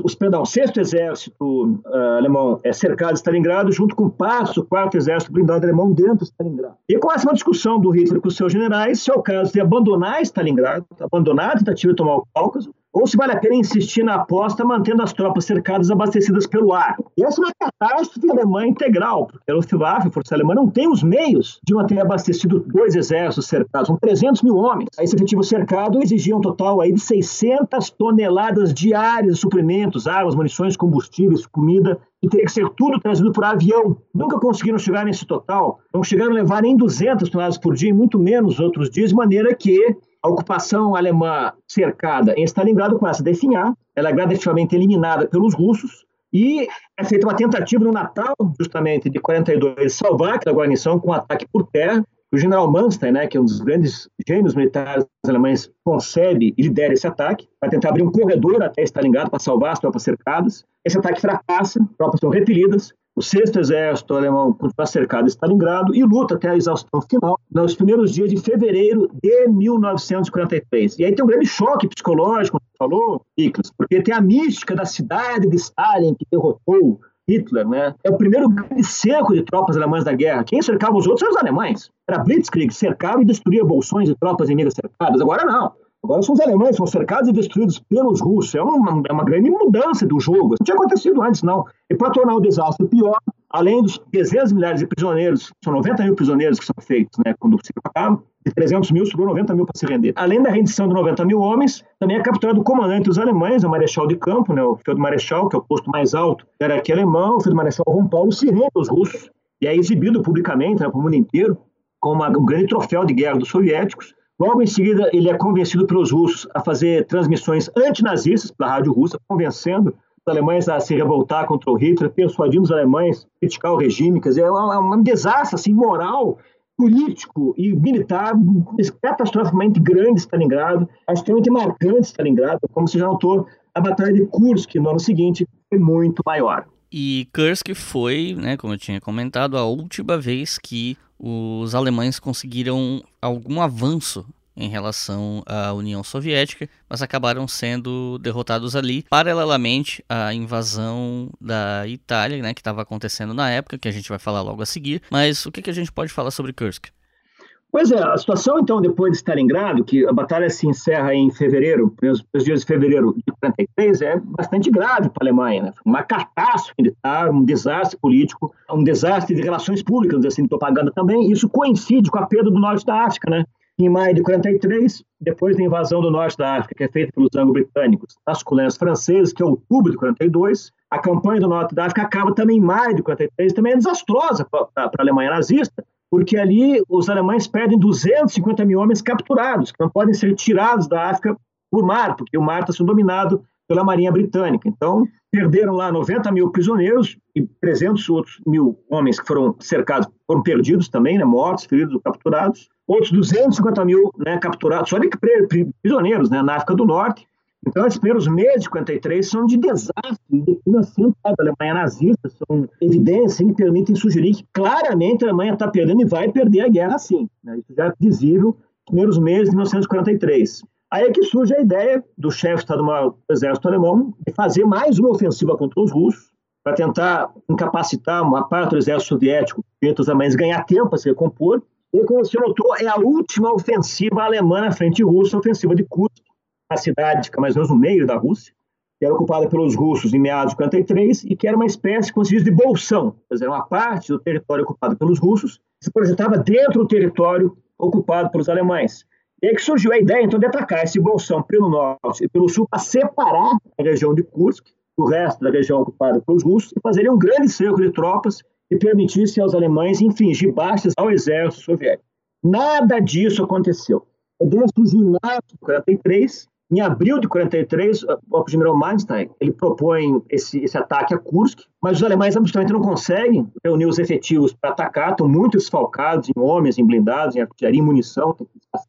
S5: os, perdão, sexto exército uh, alemão é cercado de Stalingrado, junto com o passo, quarto exército blindado alemão dentro de Stalingrado. E começa uma discussão do Hitler com seus generais se é o caso de abandonar Stalingrado, abandonar a tentativa de tomar o Cáucaso, ou se vale a pena insistir na aposta mantendo as tropas cercadas abastecidas pelo ar. E essa é uma catástrofe alemã integral, porque a Luftwaffe, a Força Alemã, não tem os meios de manter abastecido dois exércitos cercados, são 300 mil homens. Esse efetivo cercado exigia um total aí de 600 toneladas diárias de suprimentos, armas, munições, combustíveis, comida, e teria que ser tudo trazido por avião. Nunca conseguiram chegar nesse total, não chegaram a levar nem 200 toneladas por dia, e muito menos outros dias, de maneira que a ocupação alemã cercada em Stalingrado começa a definhar, ela é gradativamente eliminada pelos russos, e é feita uma tentativa no Natal, justamente de 42, de salvar aquela guarnição com um ataque por terra. O general Manstein, né, que é um dos grandes gênios militares alemães, concebe e lidera esse ataque, para tentar abrir um corredor até Stalingrado para salvar as tropas cercadas. Esse ataque fracassa, as tropas são repelidas, o sexto exército alemão continua cercado de Stalingrado e luta até a exaustão final nos primeiros dias de fevereiro de 1943. E aí tem um grande choque psicológico, como você falou, Niklas, porque tem a mística da cidade de Stalin que derrotou Hitler, né? É o primeiro grande cerco de tropas alemãs da guerra. Quem cercava os outros eram os alemães. Era Blitzkrieg, cercava e destruía bolsões de tropas inimigas cercadas. Agora não. Agora são os alemães, são cercados e destruídos pelos russos. É uma, é uma grande mudança do jogo. Não tinha acontecido antes, não. E para tornar o desastre pior, além dos dezenas de milhares de prisioneiros, são 90 mil prisioneiros que são feitos, né, quando se acaba, de 300 mil, sobrou 90 mil para se render. Além da rendição de 90 mil homens, também é capturado o comandante dos alemães, o Marechal de Campo, né, o Feudo Marechal, que é o posto mais alto da hierarquia alemã, o Feudo Marechal Ron Paulo, se rende aos russos e é exibido publicamente né, para o mundo inteiro como um grande troféu de guerra dos soviéticos. Logo em seguida, ele é convencido pelos russos a fazer transmissões antinazistas pela rádio russa, convencendo os alemães a se revoltar contra o Hitler, persuadindo os alemães a criticar o regime. Quer dizer, é um, um desastre assim, moral, político e militar catastroficamente grande Stalingrado, extremamente marcante Stalingrado, como você já notou, a Batalha de Kursk no ano seguinte foi muito maior.
S4: E Kursk foi, né, como eu tinha comentado, a última vez que os alemães conseguiram algum avanço em relação à União Soviética, mas acabaram sendo derrotados ali, paralelamente à invasão da Itália, né, que estava acontecendo na época, que a gente vai falar logo a seguir. Mas o que, que a gente pode falar sobre Kursk?
S5: Pois é, a situação então depois de Stalingrado, que a batalha se encerra em fevereiro, nos dias de fevereiro de 43, é bastante grave para a Alemanha, né? Uma catástrofe militar, um desastre político, um desastre de relações públicas, assim, de propaganda também. Isso coincide com a perda do norte da África, né? Em maio de 43, depois da invasão do norte da África, que é feita pelos anglo-britânicos, nas colônias francesas, que é outubro de 42, a campanha do norte da África acaba também em maio de 43, também é desastrosa para a Alemanha nazista, porque ali os alemães perdem 250 mil homens capturados, que não podem ser tirados da África por mar, porque o mar está sendo dominado pela Marinha Britânica. Então, perderam lá 90 mil prisioneiros e 300 outros mil homens que foram cercados, foram perdidos também, né, mortos, feridos ou capturados. Outros 250 mil né, capturados, só de prisioneiros né, na África do Norte. Então, esses primeiros meses de 53 são de desastre, de financiamento da Alemanha nazista, são evidências que permitem sugerir que claramente a Alemanha está perdendo e vai perder a guerra sim. Né? Isso já é visível nos primeiros meses de 1943. Aí é que surge a ideia do chefe do Exército Alemão de fazer mais uma ofensiva contra os russos, para tentar incapacitar uma parte do exército soviético e os alemães ganhar tempo para se recompor. E, como você notou, é a última ofensiva alemã na frente russa, a ofensiva de Kursk, a cidade fica mais ou menos no meio da Rússia, que era ocupada pelos russos em meados de 43 e que era uma espécie, como se diz, de bolsão, quer dizer, uma parte do território ocupado pelos russos se projetava dentro do território ocupado pelos alemães. E aí que surgiu a ideia, então, de atacar esse bolsão pelo norte e pelo sul para separar a região de Kursk do resto da região ocupada pelos russos e fazer um grande cerco de tropas e permitisse aos alemães infligir baixas ao exército soviético. Nada disso aconteceu. Surgiu em março de 43. Em abril de 43, o general Manstein ele propõe esse, esse ataque a Kursk, mas os alemães absolutamente não conseguem reunir os efetivos para atacar, estão muito esfalcados em homens, em blindados, em artilharia, em munição,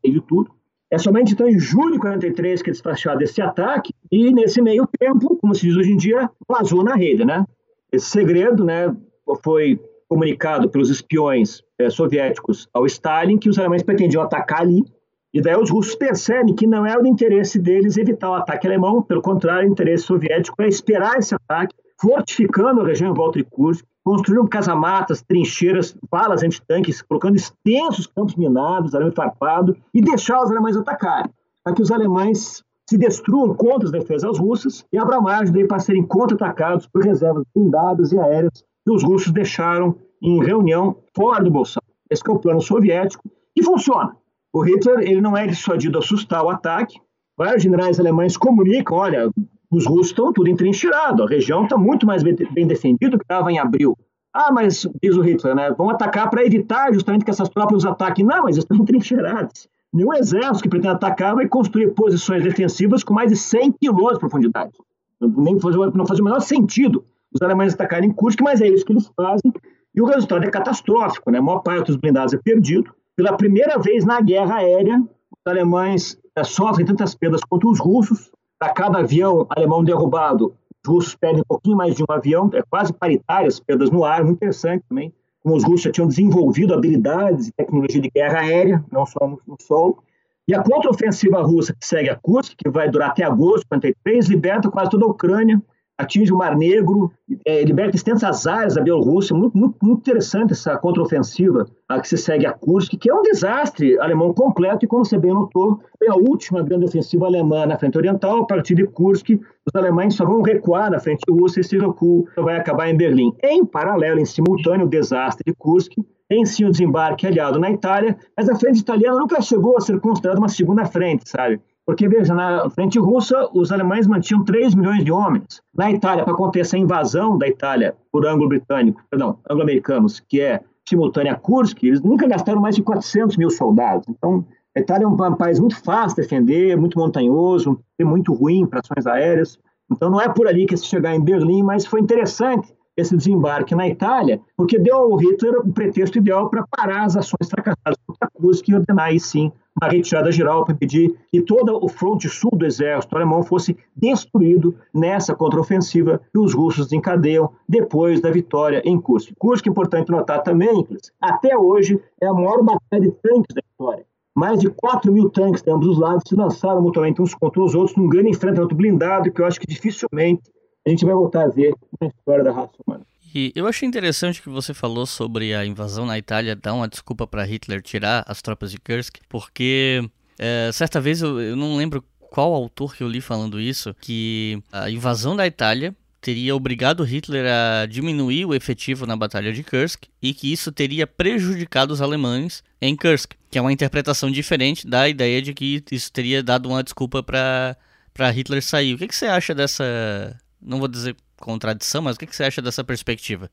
S5: tem de tudo. É somente então em julho de 43 que é despachado esse ataque, e nesse meio tempo, como se diz hoje em dia, vazou na rede, né? Esse segredo, né, foi comunicado pelos espiões é, soviéticos ao Stalin que os alemães pretendiam atacar ali, e daí os russos percebem que não era do interesse deles evitar o ataque alemão, pelo contrário, o interesse soviético é esperar esse ataque, fortificando a região em volta de Kursk, construíram casamatas, trincheiras, balas antitanques, colocando extensos campos minados, arame farpado, e deixar os alemães atacarem, para que os alemães se destruam contra as defesas russas e abra margem para serem contra-atacados por reservas blindadas e aéreas que os russos deixaram em reunião fora do Bolsão. Esse é o plano soviético e funciona. O Hitler ele não é dissuadido a assustar o ataque. Vários generais alemães comunicam, olha, os russos estão tudo entrincheirado, a região está muito mais bem, defendida do que estava em abril. Ah, mas, diz o Hitler, né, vão atacar para evitar justamente que essas os ataquem. Não, mas estão entrincheirados. Nenhum exército que pretende atacar vai construir posições defensivas com mais de 100 quilômetros de profundidade. Nem faz, não faz o menor sentido os alemães atacarem Kursk, mas é isso que eles fazem. E o resultado é catastrófico. Né? A maior parte dos blindados é perdido. Pela primeira vez na guerra aérea, os alemães é, sofrem tantas perdas quanto os russos. A cada avião alemão derrubado, os russos perdem um pouquinho mais de um avião, é quase paritário as perdas no ar, muito interessante também, como os russos já tinham desenvolvido habilidades e tecnologia de guerra aérea, não só no, no solo. E a contraofensiva russa, que segue a Kursk, que vai durar até agosto de 53, liberta quase toda a Ucrânia, atinge o Mar Negro, é, liberta extensas áreas da Bielorrússia. Muito, muito, muito interessante essa contraofensiva a que se segue a Kursk, que é um desastre alemão completo, e como você bem notou, foi a última grande ofensiva alemã na frente oriental. A partir de Kursk, os alemães só vão recuar na frente russa e esse recuo vai acabar em Berlim. Em paralelo, em simultâneo, o desastre de Kursk, tem sim o desembarque aliado na Itália, mas a frente italiana nunca chegou a ser considerada uma segunda frente, sabe? Porque, veja, na frente russa, os alemães mantinham 3 milhões de homens. Na Itália, para acontecer a invasão da Itália por anglo-britânico, perdão, anglo-americanos, que é simultânea a Kursk, eles nunca gastaram mais de 400 mil soldados. Então, a Itália é um país muito fácil de defender, muito montanhoso, muito ruim para ações aéreas. Então, não é por ali que se chegar em Berlim, mas foi interessante esse desembarque na Itália, porque deu ao Hitler o pretexto ideal para parar as ações fracassadas contra Kursk e ordenar aí sim uma retirada geral para impedir que todo o fronte sul do exército alemão fosse destruído nessa contraofensiva que os russos desencadeiam depois da vitória em Kursk. Kursk, importante notar também, até hoje é a maior batalha de tanques da história. Mais de 4 mil tanques de ambos os lados se lançaram mutuamente uns contra os outros num grande enfrentamento blindado que eu acho que dificilmente a gente vai voltar a ver na história da raça humana.
S4: E eu achei interessante que você falou sobre a invasão na Itália, dar uma desculpa para Hitler tirar as tropas de Kursk, porque é, certa vez eu, eu não lembro qual autor que eu li falando isso, que a invasão da Itália teria obrigado Hitler a diminuir o efetivo na Batalha de Kursk e que isso teria prejudicado os alemães em Kursk, que é uma interpretação diferente da ideia de que isso teria dado uma desculpa para Hitler sair. O que, que você acha dessa, não vou dizer contradição, mas o que você acha dessa perspectiva?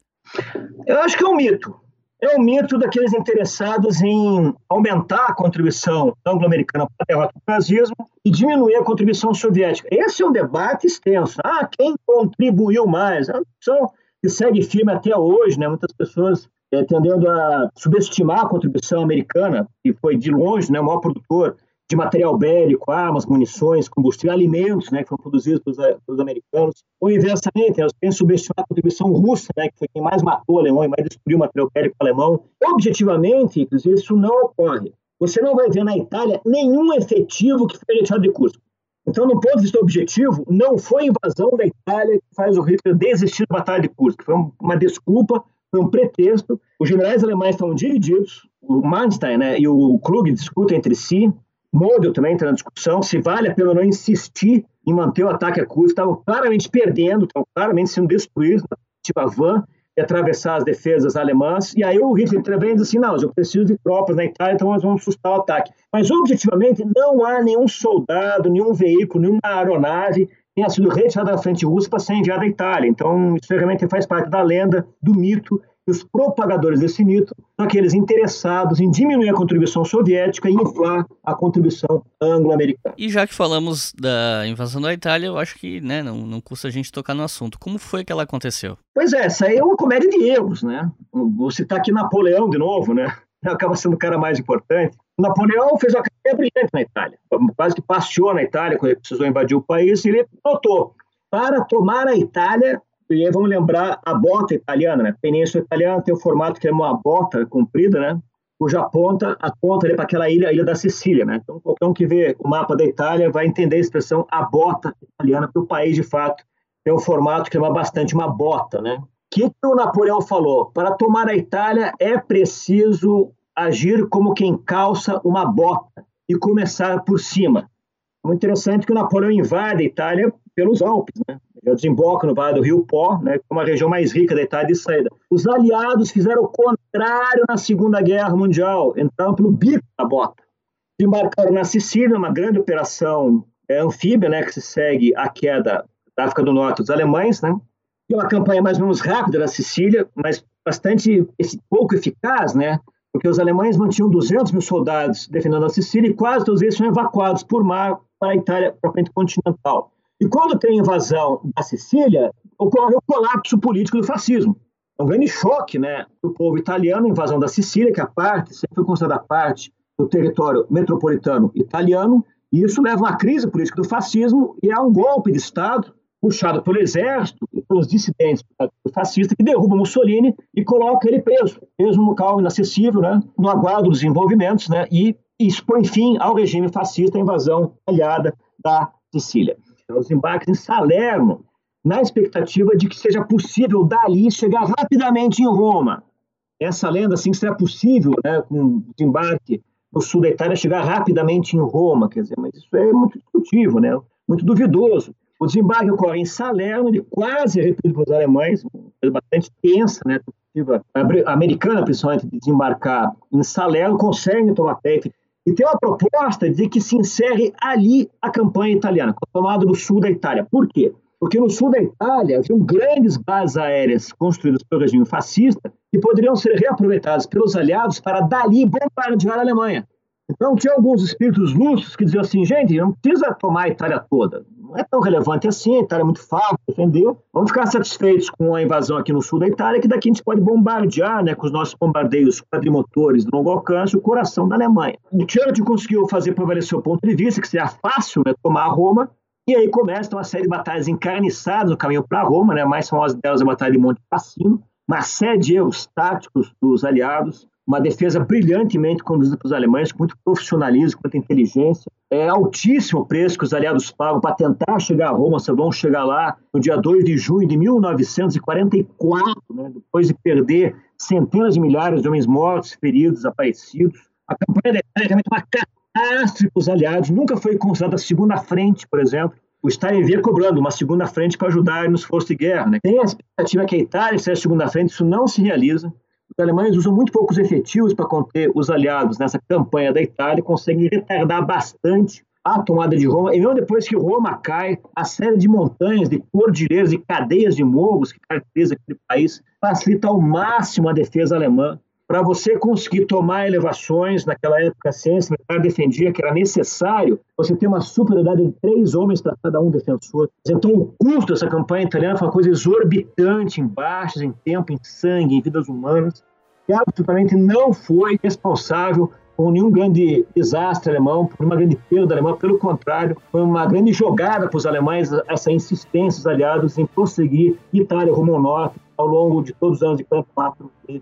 S5: Eu acho que é um mito. é o mito daqueles interessados em aumentar a contribuição anglo-americana para a derrota do nazismo e diminuir a contribuição soviética. Esse é um debate extenso. Ah, quem contribuiu mais? É uma discussão que segue firme até hoje, né? Muitas pessoas é, tendendo a subestimar a contribuição americana, que foi de longe né, o maior produtor de material bélico, armas, munições, combustível, alimentos, né, que foram produzidos pelos, pelos americanos. Ou inversamente, elas querem subestimar a contribuição russa, né, que foi quem mais matou o alemão e mais destruiu o material bélico alemão. Objetivamente, inclusive, isso não ocorre. Você não vai ver na Itália nenhum efetivo que foi retirado de Cusco. Então, no ponto de vista objetivo, não foi a invasão da Itália que faz o Hitler desistir da Batalha de Cusco. Foi uma desculpa, foi um pretexto. Os generais alemães estão divididos. O Manstein né, e o Krug discutem entre si. Model também entra na discussão se vale a pena não insistir em manter o ataque a Cusco. Estavam claramente perdendo, estavam claramente sendo destruídos na van e atravessar as defesas alemãs. E aí o Hitler intervém e diz assim: não, eu preciso de tropas na Itália, então nós vamos sustar o ataque. Mas objetivamente não há nenhum soldado, nenhum veículo, nenhuma aeronave tenha sido retirada da frente russa para ser enviada à Itália. Então, isso realmente faz parte da lenda, do mito os propagadores desse mito são aqueles interessados em diminuir a contribuição soviética e inflar a contribuição anglo-americana.
S4: E já que falamos da invasão da Itália, eu acho que né, não, não custa a gente tocar no assunto. Como foi que ela aconteceu?
S5: Pois é, essa aí é uma comédia de erros, né? Vou citar aqui Napoleão de novo, né? Acaba sendo o cara mais importante. Napoleão fez uma carreira brilhante na Itália, quase que passeou na Itália quando ele precisou invadir o país, e ele notou, para tomar a Itália, e aí vamos lembrar a bota italiana, né? Península Italiana tem o formato que é uma bota comprida, né? Cuja ponta aponta para aquela ilha, a ilha da Sicília, né? Então, qualquer um que vê o mapa da Itália vai entender a expressão a bota italiana, porque o país, de fato, tem um formato que lembra bastante uma bota, né? O que, que o Napoleão falou? Para tomar a Itália é preciso agir como quem calça uma bota e começar por cima. Muito interessante que o Napoleão invade a Itália pelos Alpes, né? Já desemboca no Vale do Rio Pó, né? Que é uma região mais rica da Itália de saída. Os aliados fizeram o contrário na Segunda Guerra Mundial, entraram pelo bico da bota. Desembarcaram na Sicília, uma grande operação é, anfíbia, né? Que se segue a queda da África do Norte dos alemães, né? E uma campanha mais ou menos rápida na Sicília, mas bastante pouco eficaz, né? Porque os alemães mantinham 200 mil soldados defendendo a Sicília e quase todos eles foram evacuados por mar para a Itália propriamente continental. E quando tem a invasão da Sicília, ocorre o colapso político do fascismo. É um grande choque né, para o povo italiano, a invasão da Sicília, que a parte sempre foi considerada parte do território metropolitano italiano, e isso leva a uma crise política do fascismo e a um golpe de Estado puxado pelo exército e pelos dissidentes fascistas que derruba Mussolini e coloca ele preso, preso num local inacessível, né, no aguardo dos desenvolvimentos, né, e expõe fim ao regime fascista, a invasão aliada da Sicília. Então, os embarques em Salerno, na expectativa de que seja possível dali chegar rapidamente em Roma. Essa lenda, assim, que será possível, né, com desembarque no sul da Itália, chegar rapidamente em Roma, quer dizer, mas isso é muito discutível, né, muito duvidoso. O desembarque ocorre em Salerno, ele quase é repetido pelos alemães, bastante tensa, né, americana, principalmente, de desembarcar em Salerno, conseguem tomar pé e tem uma proposta de que se encerre ali a campanha italiana, com a tomada do sul da Itália. Por quê? Porque no sul da Itália haviam grandes bases aéreas construídas pelo regime fascista que poderiam ser reaproveitadas pelos aliados para dali bombardear a Alemanha. Então tinha alguns espíritos lúcidos que diziam assim, gente, não precisa tomar a Itália toda não é tão relevante assim, a Itália é muito fácil defender. Vamos ficar satisfeitos com a invasão aqui no sul da Itália, que daqui a gente pode bombardear, né, com os nossos bombardeios quadrimotores de longo alcance, o coração da Alemanha. O Churchill conseguiu fazer prevalecer o ponto de vista, que seria fácil né, tomar Roma, e aí começa uma série de batalhas encarniçadas no caminho para Roma, né, a mais famosa delas é a Batalha de Monte Cassino, uma série de erros táticos dos aliados, uma defesa brilhantemente conduzida pelos alemães, com muito profissionalismo, com muita inteligência. É altíssimo o preço que os aliados pagam para tentar chegar a Roma, só vão chegar lá no dia 2 de junho de 1944, né, depois de perder centenas de milhares de homens mortos, feridos, desaparecidos. A campanha da Itália é uma catástrofe para os aliados, nunca foi considerada a segunda frente, por exemplo. O Stalin via cobrando uma segunda frente para ajudar nos esforço de guerra. Né? Tem a expectativa que a Itália seja a segunda frente, isso não se realiza. Alemães usam muito poucos efetivos para conter os aliados nessa campanha da Itália, conseguem retardar bastante a tomada de Roma, e mesmo depois que Roma cai, a série de montanhas, de cordilheiras e cadeias de morros que caracteriza aquele país facilita ao máximo a defesa alemã. Para você conseguir tomar elevações, naquela época a ciência militar defendia que era necessário você ter uma superioridade de três homens para cada um defensor. Então o custo dessa campanha italiana foi uma coisa exorbitante em baixas, em tempo, em sangue, em vidas humanas, que absolutamente não foi responsável por nenhum grande desastre alemão, por uma grande perda alemã, pelo contrário, foi uma grande jogada para os alemães essa insistência dos aliados em prosseguir Itália rumo ao norte ao longo de todos os anos de 44 e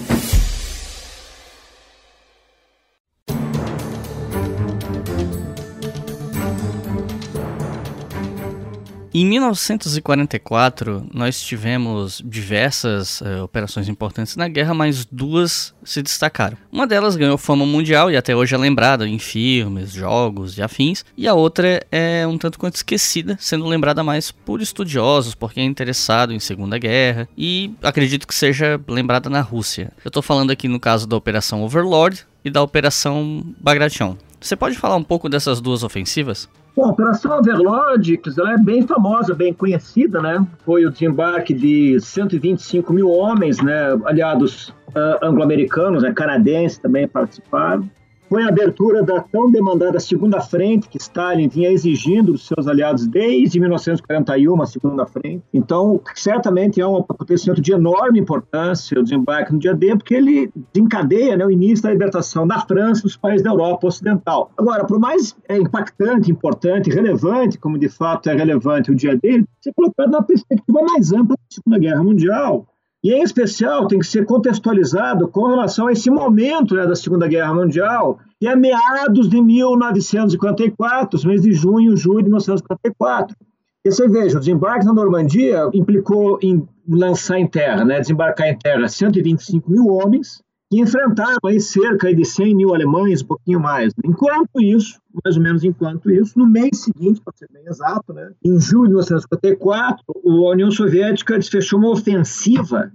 S4: Em 1944, nós tivemos diversas uh, operações importantes na guerra, mas duas se destacaram. Uma delas ganhou fama mundial e até hoje é lembrada em filmes, jogos e afins, e a outra é um tanto quanto esquecida, sendo lembrada mais por estudiosos, por quem é interessado em Segunda Guerra, e acredito que seja lembrada na Rússia. Eu estou falando aqui no caso da Operação Overlord e da Operação Bagration. Você pode falar um pouco dessas duas ofensivas?
S5: Bom, a Operação Overlord ela é bem famosa, bem conhecida, né? Foi o desembarque de 125 mil homens, né? Aliados uh, anglo-americanos, né? canadenses também participaram foi a abertura da tão demandada Segunda Frente, que Stalin vinha exigindo dos seus aliados desde 1941, a Segunda Frente. Então, certamente é um acontecimento de enorme importância o desembarque no dia D, porque ele desencadeia né, o início da libertação da França e dos países da Europa Ocidental. Agora, por mais é, impactante, importante, relevante, como de fato é relevante o dia D, ele se colocado na perspectiva mais ampla da Segunda Guerra Mundial, e, em especial, tem que ser contextualizado com relação a esse momento né, da Segunda Guerra Mundial, que é meados de 1954, os meses de junho julho de 1954. E você veja, o desembarque na Normandia implicou em lançar em terra, né, desembarcar em terra 125 mil homens, que enfrentaram aí cerca de 100 mil alemães, um pouquinho mais. Enquanto isso, mais ou menos enquanto isso, no mês seguinte, para ser bem exato, né, em julho de 1954, a União Soviética desfechou uma ofensiva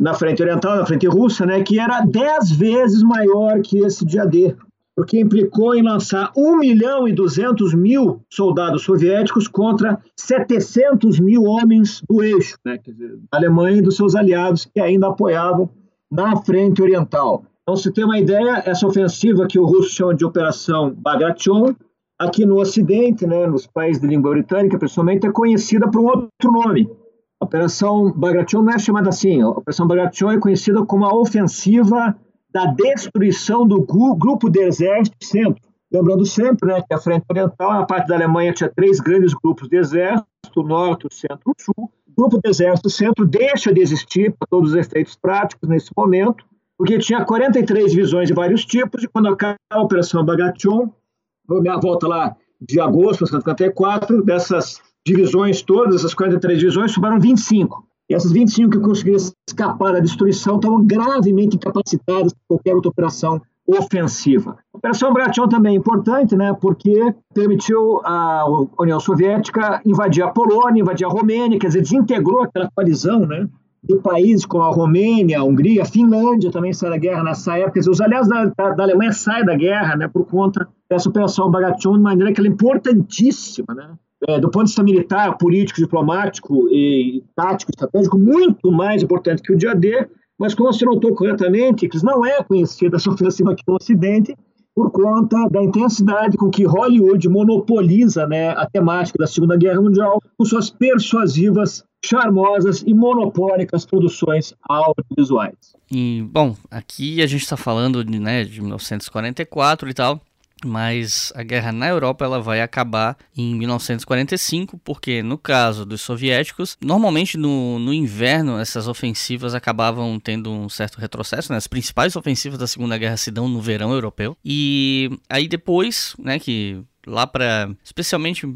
S5: na frente oriental, na frente russa, né, que era dez vezes maior que esse dia D, porque implicou em lançar 1 milhão e 200 mil soldados soviéticos contra 700 mil homens do eixo, né, dizer, da Alemanha e dos seus aliados que ainda apoiavam na frente oriental. Então, se tem uma ideia, essa ofensiva que o russo chama de Operação Bagration, aqui no Ocidente, né, nos países de língua britânica, principalmente, é conhecida por um outro nome. A Operação Bagration não é chamada assim. A Operação Bagration é conhecida como a ofensiva da destruição do grupo de exército centro. Lembrando sempre né, que a frente oriental, a parte da Alemanha, tinha três grandes grupos de exército, o norte, o centro e o sul. Grupo de exército centro deixa de existir para todos os efeitos práticos nesse momento, porque tinha 43 divisões de vários tipos, e quando acaba a Operação Bagration, minha volta lá de agosto de 1954, dessas divisões todas, essas 43 divisões, sobraram 25. E essas 25 que conseguiram escapar da destruição estavam gravemente incapacitadas para qualquer outra operação ofensiva. A Operação Bagration também é importante, né, porque permitiu à União Soviética invadir a Polônia, invadir a Romênia, quer dizer, desintegrou aquela coalizão, né, de países como a Romênia, a Hungria, a Finlândia também sai da guerra nessa época. Dizer, os aliados da, da, da, Alemanha saem da guerra né, por conta dessa operação Bagration, de maneira que ela é importantíssima, né? É, do ponto de vista militar, político, diplomático e tático, estratégico, muito mais importante que o dia D, mas como você notou corretamente, que não é conhecida essa ofensiva aqui no Ocidente, por conta da intensidade com que Hollywood monopoliza né, a temática da Segunda Guerra Mundial com suas persuasivas, charmosas e monopólicas produções audiovisuais.
S4: E, bom, aqui a gente está falando de, né, de 1944 e tal, mas a guerra na Europa ela vai acabar em 1945, porque no caso dos soviéticos, normalmente no, no inverno essas ofensivas acabavam tendo um certo retrocesso, né? as principais ofensivas da Segunda Guerra se dão no verão europeu, e aí depois, né, que lá para especialmente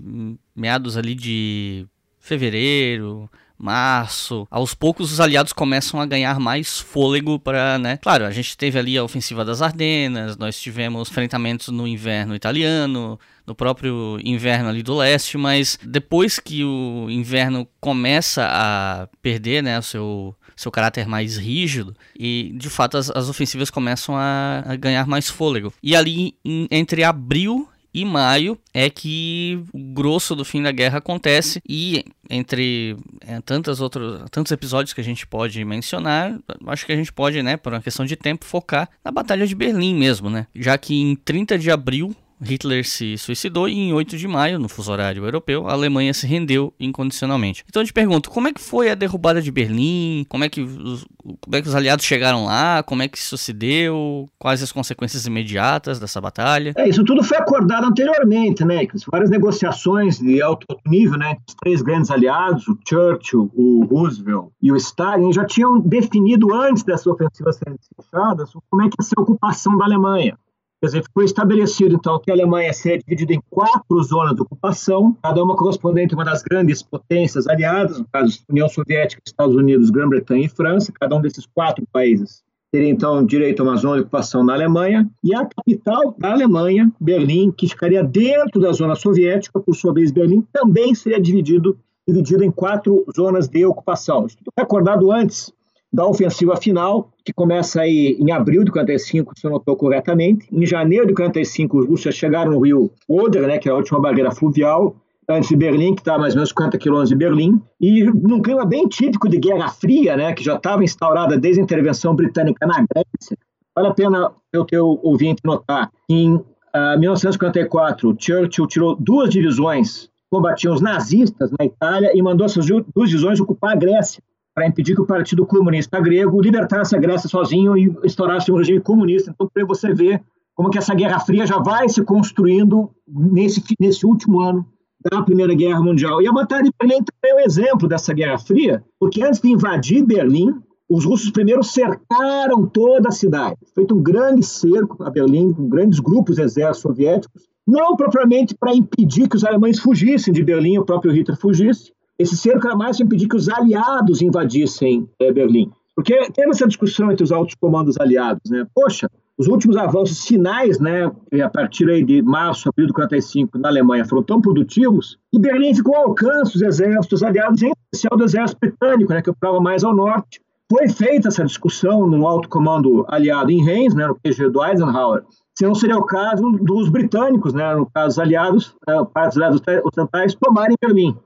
S4: meados ali de fevereiro, março. Aos poucos os aliados começam a ganhar mais fôlego para, né? Claro, a gente teve ali a ofensiva das Ardenas, nós tivemos enfrentamentos no inverno italiano, no próprio inverno ali do leste, mas depois que o inverno começa a perder, né, o seu seu caráter mais rígido e de fato as, as ofensivas começam a, a, ganhar mais fôlego. E ali em, entre abril e maio é que o grosso do fim da guerra acontece e entre é, tantas outros, tantos episódios que a gente pode mencionar, acho que a gente pode, né, por uma questão de tempo, focar na Batalha de Berlim mesmo, né? Já que em 30 de abril Hitler se suicidou e em 8 de maio, no fuso horário europeu, a Alemanha se rendeu incondicionalmente. Então eu te pergunto, como é que foi a derrubada de Berlim? Como é que os, como é que os aliados chegaram lá? Como é que isso se deu? Quais as consequências imediatas dessa batalha?
S5: É, isso tudo foi acordado anteriormente, né? Várias negociações de alto nível, né? Os três grandes aliados, o Churchill, o Roosevelt e o Stalin, já tinham definido antes dessas ofensivas serem fechadas como é que ia ser a ocupação da Alemanha. Quer dizer, foi estabelecido, então, que a Alemanha seria dividida em quatro zonas de ocupação, cada uma correspondente a uma das grandes potências aliadas, no caso, União Soviética, Estados Unidos, Grã-Bretanha e França, cada um desses quatro países teria, então, direito a uma zona de ocupação na Alemanha, e a capital da Alemanha, Berlim, que ficaria dentro da zona soviética, por sua vez, Berlim, também seria dividido, em quatro zonas de ocupação. Isso foi acordado antes da ofensiva final, que começa aí em abril de 45, se eu notou corretamente. Em janeiro de 45, os russos chegaram no rio Oder, né, que é a última barreira fluvial, antes de Berlim, que está mais ou menos 50 quilômetros de Berlim, e num clima bem típico de Guerra Fria, né, que já estava instaurada desde a intervenção britânica na Grécia. Vale a pena eu ter o ouvinte notar que em uh, ah, 1954, Churchill tirou duas divisões combatiam os nazistas na Itália e mandou essas duas divisões ocupar a Grécia para impedir que o Partido Comunista Grego libertasse a Grécia sozinho e estourasse um regime comunista. Então, para você ver como que essa Guerra Fria já vai se construindo nesse, nesse último ano da Primeira Guerra Mundial. E a Batalha de Berlim também é um exemplo dessa Guerra Fria, porque antes de invadir Berlim, os russos primeiro cercaram toda a cidade. Feito um grande cerco a Berlim, com grandes grupos de exércitos soviéticos, não propriamente para impedir que os alemães fugissem de Berlim, o próprio Hitler fugisse, esse cerco era mais para impedir que os aliados invadissem é, Berlim. Porque teve essa discussão entre os altos comandos aliados, né? Poxa, os últimos avanços sinais, né, a partir aí de março, abril de 45 na Alemanha foram tão produtivos que Berlim ficou ao alcance dos exércitos aliados, em especial do exército britânico, né, que operava mais ao norte. Foi feita essa discussão no alto comando aliado em Reims, né, no QG do Eisenhower, se não seria o caso dos britânicos, né, no caso aliados, uh, partes aliados ocidentais, tomarem Berlim.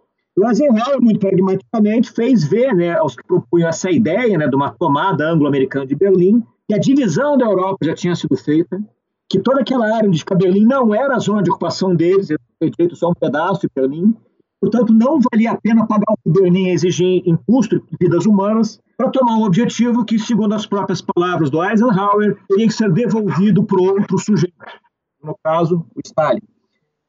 S5: Eisenhower, muito pragmaticamente, fez ver né, aos que propunham essa ideia né, de uma tomada anglo-americana de Berlim, que a divisão da Europa já tinha sido feita, que toda aquela área onde fica Berlim não era a zona de ocupação deles, foi feito só um pedaço de Berlim, portanto não valia a pena pagar o que Berlim exigia em custo de vidas humanas para tomar um objetivo que, segundo as próprias palavras do Eisenhower, teria que ser devolvido para outro sujeito, no caso, o Stalin.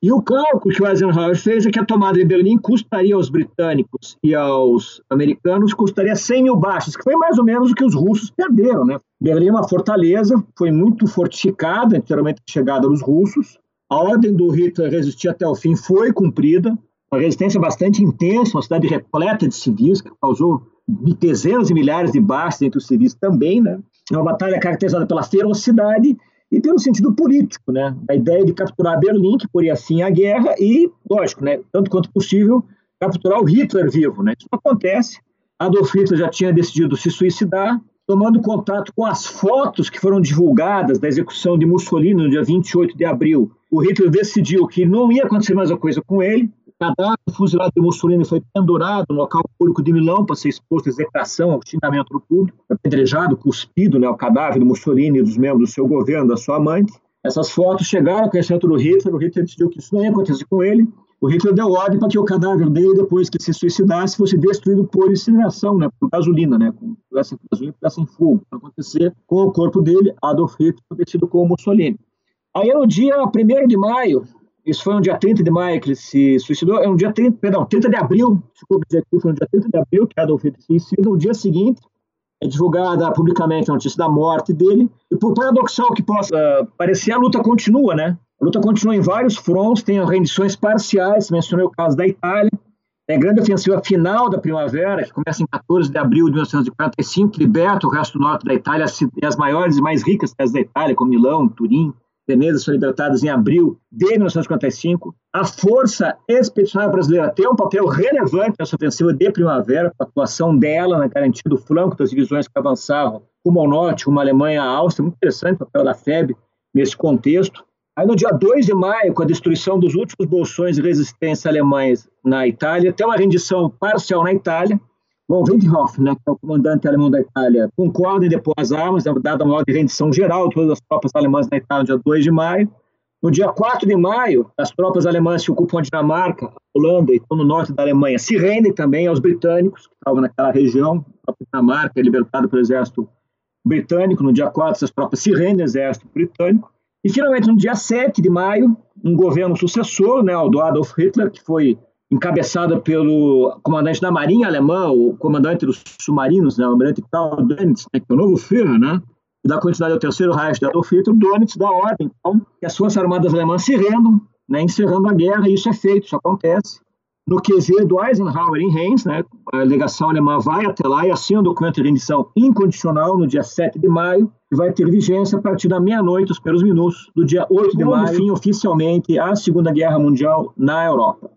S5: E o cálculo que o Eisenhower fez é que a tomada de Berlim custaria aos britânicos e aos americanos custaria 100 mil baixas, que foi mais ou menos o que os russos perderam. Né? Berlim é uma fortaleza, foi muito fortificada anteriormente da chegada dos russos. A ordem do Hitler resistir até o fim foi cumprida, uma resistência bastante intensa, uma cidade repleta de civis, que causou dezenas de milhares de baixas entre os civis também. Né? É uma batalha caracterizada pela ferocidade e pelo sentido político, né? A ideia de capturar Berlim, que poria fim à guerra, e, lógico, né, tanto quanto possível, capturar o Hitler vivo. Né? Isso não acontece. Adolf Hitler já tinha decidido se suicidar, tomando contato com as fotos que foram divulgadas da execução de Mussolini no dia 28 de abril. O Hitler decidiu que não ia acontecer mais a coisa com ele, cadáver fuzilado de Mussolini foi pendurado no local público de Milão para ser exposto à execração, ao xingamento do público, apedrejado, cuspido né, o cadáver do Mussolini e dos membros do seu governo, da sua amante. Essas fotos chegaram ao conhecimento do Hitler, o Hitler decidiu que isso não ia acontecer com ele. O Hitler deu ordem para que o cadáver dele, depois que se suicidasse, fosse destruído por incineração, né, por gasolina, né, com gasolina e em fogo, para acontecer com o corpo dele, Adolf Hitler, acontecido com o Mussolini. Aí, no dia 1 de maio isso foi no dia 30 de maio que ele se suicidou. É um dia 30, perdão, 30 de abril, desculpa dizer aqui, foi no dia 30 de abril que Adolf Hitler se suicida. No dia seguinte, é divulgada publicamente a notícia da morte dele. E por paradoxal que possa parecer, a luta continua, né? A luta continua em vários fronts, tem rendições parciais, mencionei o caso da Itália. É a grande ofensiva final da primavera, que começa em 14 de abril de 1945, que liberta o resto do norte da Itália, as maiores e mais ricas cidades da Itália, como Milão, Turim, Veneza, são libertadas em abril de 1955. A Força Expedicionária Brasileira tem um papel relevante nessa ofensiva de primavera, com a atuação dela na garantia do flanco das divisões que avançavam rumo ao norte, à Alemanha, à Áustria. Muito interessante o papel da FEB nesse contexto. Aí, no dia 2 de maio, com a destruição dos últimos bolsões de resistência alemães na Itália, tem uma rendição parcial na Itália. Bom, Windhoff, né, que é o comandante alemão da Itália, concorda em depor as armas, dada uma ordem de rendição geral de todas as tropas alemãs na Itália no dia 2 de maio. No dia 4 de maio, as tropas alemãs que ocupam a Dinamarca, a Holanda e estão no norte da Alemanha se rendem também aos britânicos, que estavam naquela região. A Dinamarca é libertada pelo exército britânico. No dia 4, essas tropas se rendem ao exército britânico. E, finalmente, no dia 7 de maio, um governo sucessor, né, o do Adolf Hitler, que foi encabeçado pelo comandante da Marinha Alemã, o comandante dos submarinos, né, o almirante Karl Dönitz, né, que é o novo Führer, né, e dá continuidade ao terceiro Reich de Adolf Hitler, Dönitz dá ordem, então, que as forças armadas alemãs se rendam, né, encerrando a guerra, e isso é feito, isso acontece no QZ do Eisenhower em Reims, né, a delegação alemã vai até lá e assina um documento de rendição incondicional no dia 7 de maio, e vai ter vigência a partir da meia-noite, os primeiros minutos, do dia 8 de maio, fim oficialmente a Segunda Guerra Mundial na Europa.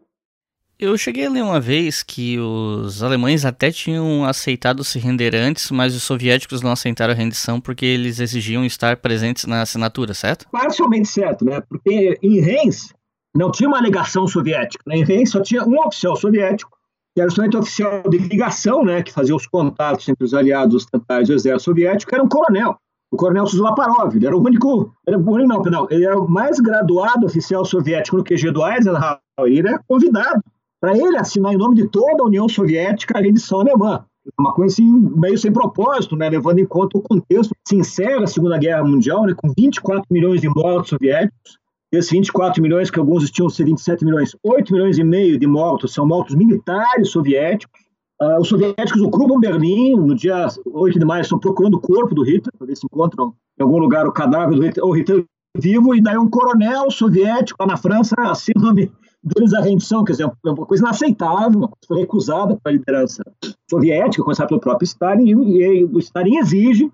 S4: Eu cheguei a ler uma vez que os alemães até tinham aceitado se render antes, mas os soviéticos não aceitaram a rendição porque eles exigiam estar presentes na assinatura, certo?
S5: Parcialmente certo, né? Porque em Reims, não tinha uma legação soviética. Né? Em só tinha um oficial soviético, que era justamente o oficial de ligação, né, que fazia os contatos entre os aliados ocidentais e o exército soviético, que era um coronel. O coronel Suslaparov, ele era o único, era não, não, ele era o mais graduado oficial soviético no QG do Eisenhower, ele era convidado para ele assinar em nome de toda a União Soviética a rendição alemã. Uma coisa assim, meio sem propósito, né, levando em conta o contexto. Se encerra a Segunda Guerra Mundial né, com 24 milhões de mortos soviéticos, Desses 24 milhões, que alguns estimam ser 27 milhões, 8 milhões e meio de mortos são mortos militares soviéticos. Uh, os soviéticos ocupam Berlim, no dia 8 de maio, estão procurando o corpo do Hitler, para ver se encontram em algum lugar o cadáver do Hitler, ou Hitler vivo, e daí um coronel soviético lá na França assina deles a rendição, quer dizer, é uma coisa inaceitável, uma coisa foi recusada pela liderança soviética, começada pelo próprio Stalin, e, o Stalin exige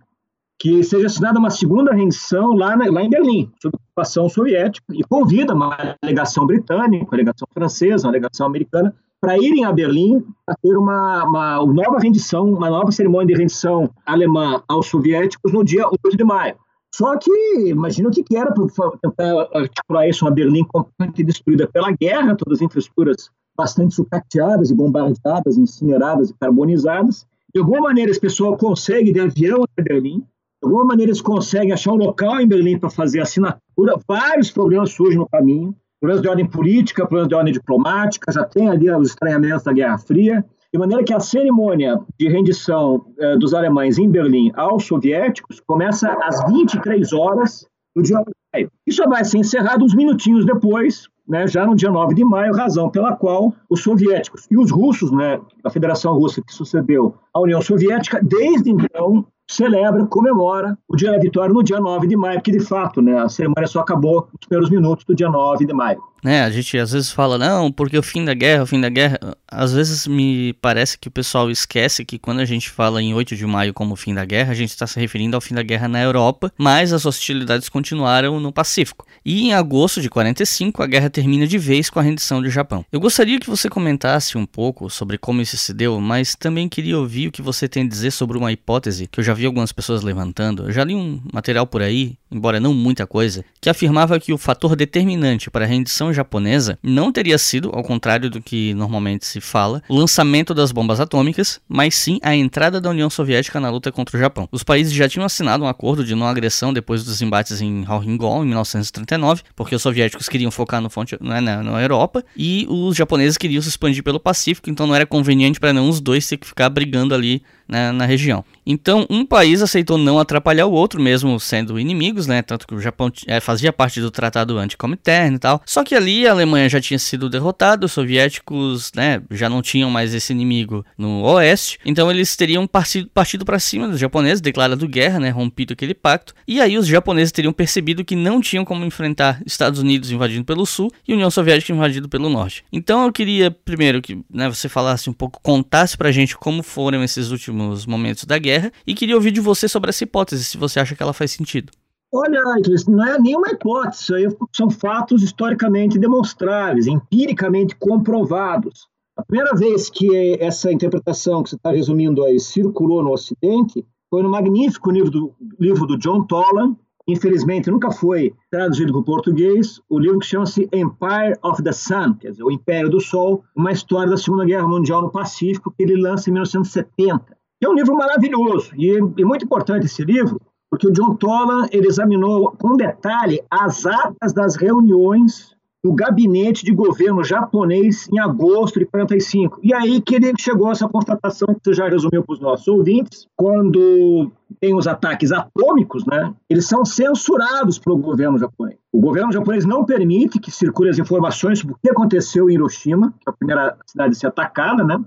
S5: que seja assinada uma segunda rendição lá, lá em Berlim, sob ocupação soviética, e convida uma delegação britânica, uma delegação francesa, uma delegação americana, para irem a Berlim a ter uma, uma, uma, nova rendição, uma nova cerimônia de rendição alemã aos soviéticos no dia 8 de maio. Só que, imagina o que, que era para tentar articular isso, uma Berlim completamente destruída pela guerra, todas as infraestruturas bastante sucateadas e bombardeadas, incineradas e carbonizadas. De alguma maneira, esse pessoal consegue de avião até Berlim, de alguma maneira eles conseguem achar um local em Berlim para fazer assinatura, vários problemas surgem no caminho, problemas de ordem política, problemas de ordem diplomática, já tem ali os estranhamentos da Guerra Fria, de maneira que a cerimônia de rendição eh, dos alemães em Berlim aos soviéticos começa às 23 horas do dia 9 de maio. Isso vai ser encerrado uns minutinhos depois, né, já no dia 9 de maio, razão pela qual os soviéticos e os russos, né, a Federação Russa que sucedeu à União Soviética, desde então celebra, comemora o dia da vitória no dia 9 de maio, porque de fato, né, a cerimônia só acabou nos primeiros minutos do dia 9 de maio.
S4: É, a gente às vezes fala, não, porque o fim da guerra, o fim da guerra. Às vezes me parece que o pessoal esquece que quando a gente fala em 8 de maio como fim da guerra, a gente está se referindo ao fim da guerra na Europa, mas as hostilidades continuaram no Pacífico. E em agosto de 45, a guerra termina de vez com a rendição do Japão. Eu gostaria que você comentasse um pouco sobre como isso se deu, mas também queria ouvir o que você tem a dizer sobre uma hipótese que eu já vi algumas pessoas levantando. Eu já li um material por aí, embora não muita coisa, que afirmava que o fator determinante para a rendição japonesa não teria sido, ao contrário do que normalmente se fala, o lançamento das bombas atômicas, mas sim a entrada da União Soviética na luta contra o Japão. Os países já tinham assinado um acordo de não agressão depois dos embates em Haringol em 1939, porque os soviéticos queriam focar no fonte, né, na, na Europa e os japoneses queriam se expandir pelo Pacífico, então não era conveniente para nenhum dos dois ter que ficar brigando ali na, na região. Então, um país aceitou não atrapalhar o outro, mesmo sendo inimigos, né? Tanto que o Japão é, fazia parte do tratado anti-comiterne e tal. Só que ali a Alemanha já tinha sido derrotada, os soviéticos, né, já não tinham mais esse inimigo no oeste. Então, eles teriam partido, partido para cima dos japoneses, declarado guerra, né? Rompido aquele pacto. E aí, os japoneses teriam percebido que não tinham como enfrentar Estados Unidos invadindo pelo sul e União Soviética invadindo pelo norte. Então, eu queria primeiro que né, você falasse um pouco, contasse pra gente como foram esses últimos momentos da guerra guerra e queria ouvir de você sobre essa hipótese, se você acha que ela faz sentido.
S5: Olha, não é nenhuma hipótese, isso aí são fatos historicamente demonstráveis, empiricamente comprovados. A primeira vez que essa interpretação que você está resumindo aí circulou no Ocidente foi no magnífico livro do, livro do John Tolan, infelizmente nunca foi traduzido para o português, o livro que chama-se Empire of the Sun, quer dizer, o Império do Sol, uma história da Segunda Guerra Mundial no Pacífico, que ele lança em 1970. É um livro maravilhoso e é muito importante esse livro, porque o John Tolan ele examinou com detalhe as atas das reuniões do gabinete de governo japonês em agosto de 45. E aí que ele chegou a essa constatação que você já resumiu para os nossos ouvintes, quando tem os ataques atômicos, né, eles são censurados pelo governo japonês. O governo japonês não permite que circulem as informações sobre o que aconteceu em Hiroshima, que é a primeira cidade a ser atacada, né?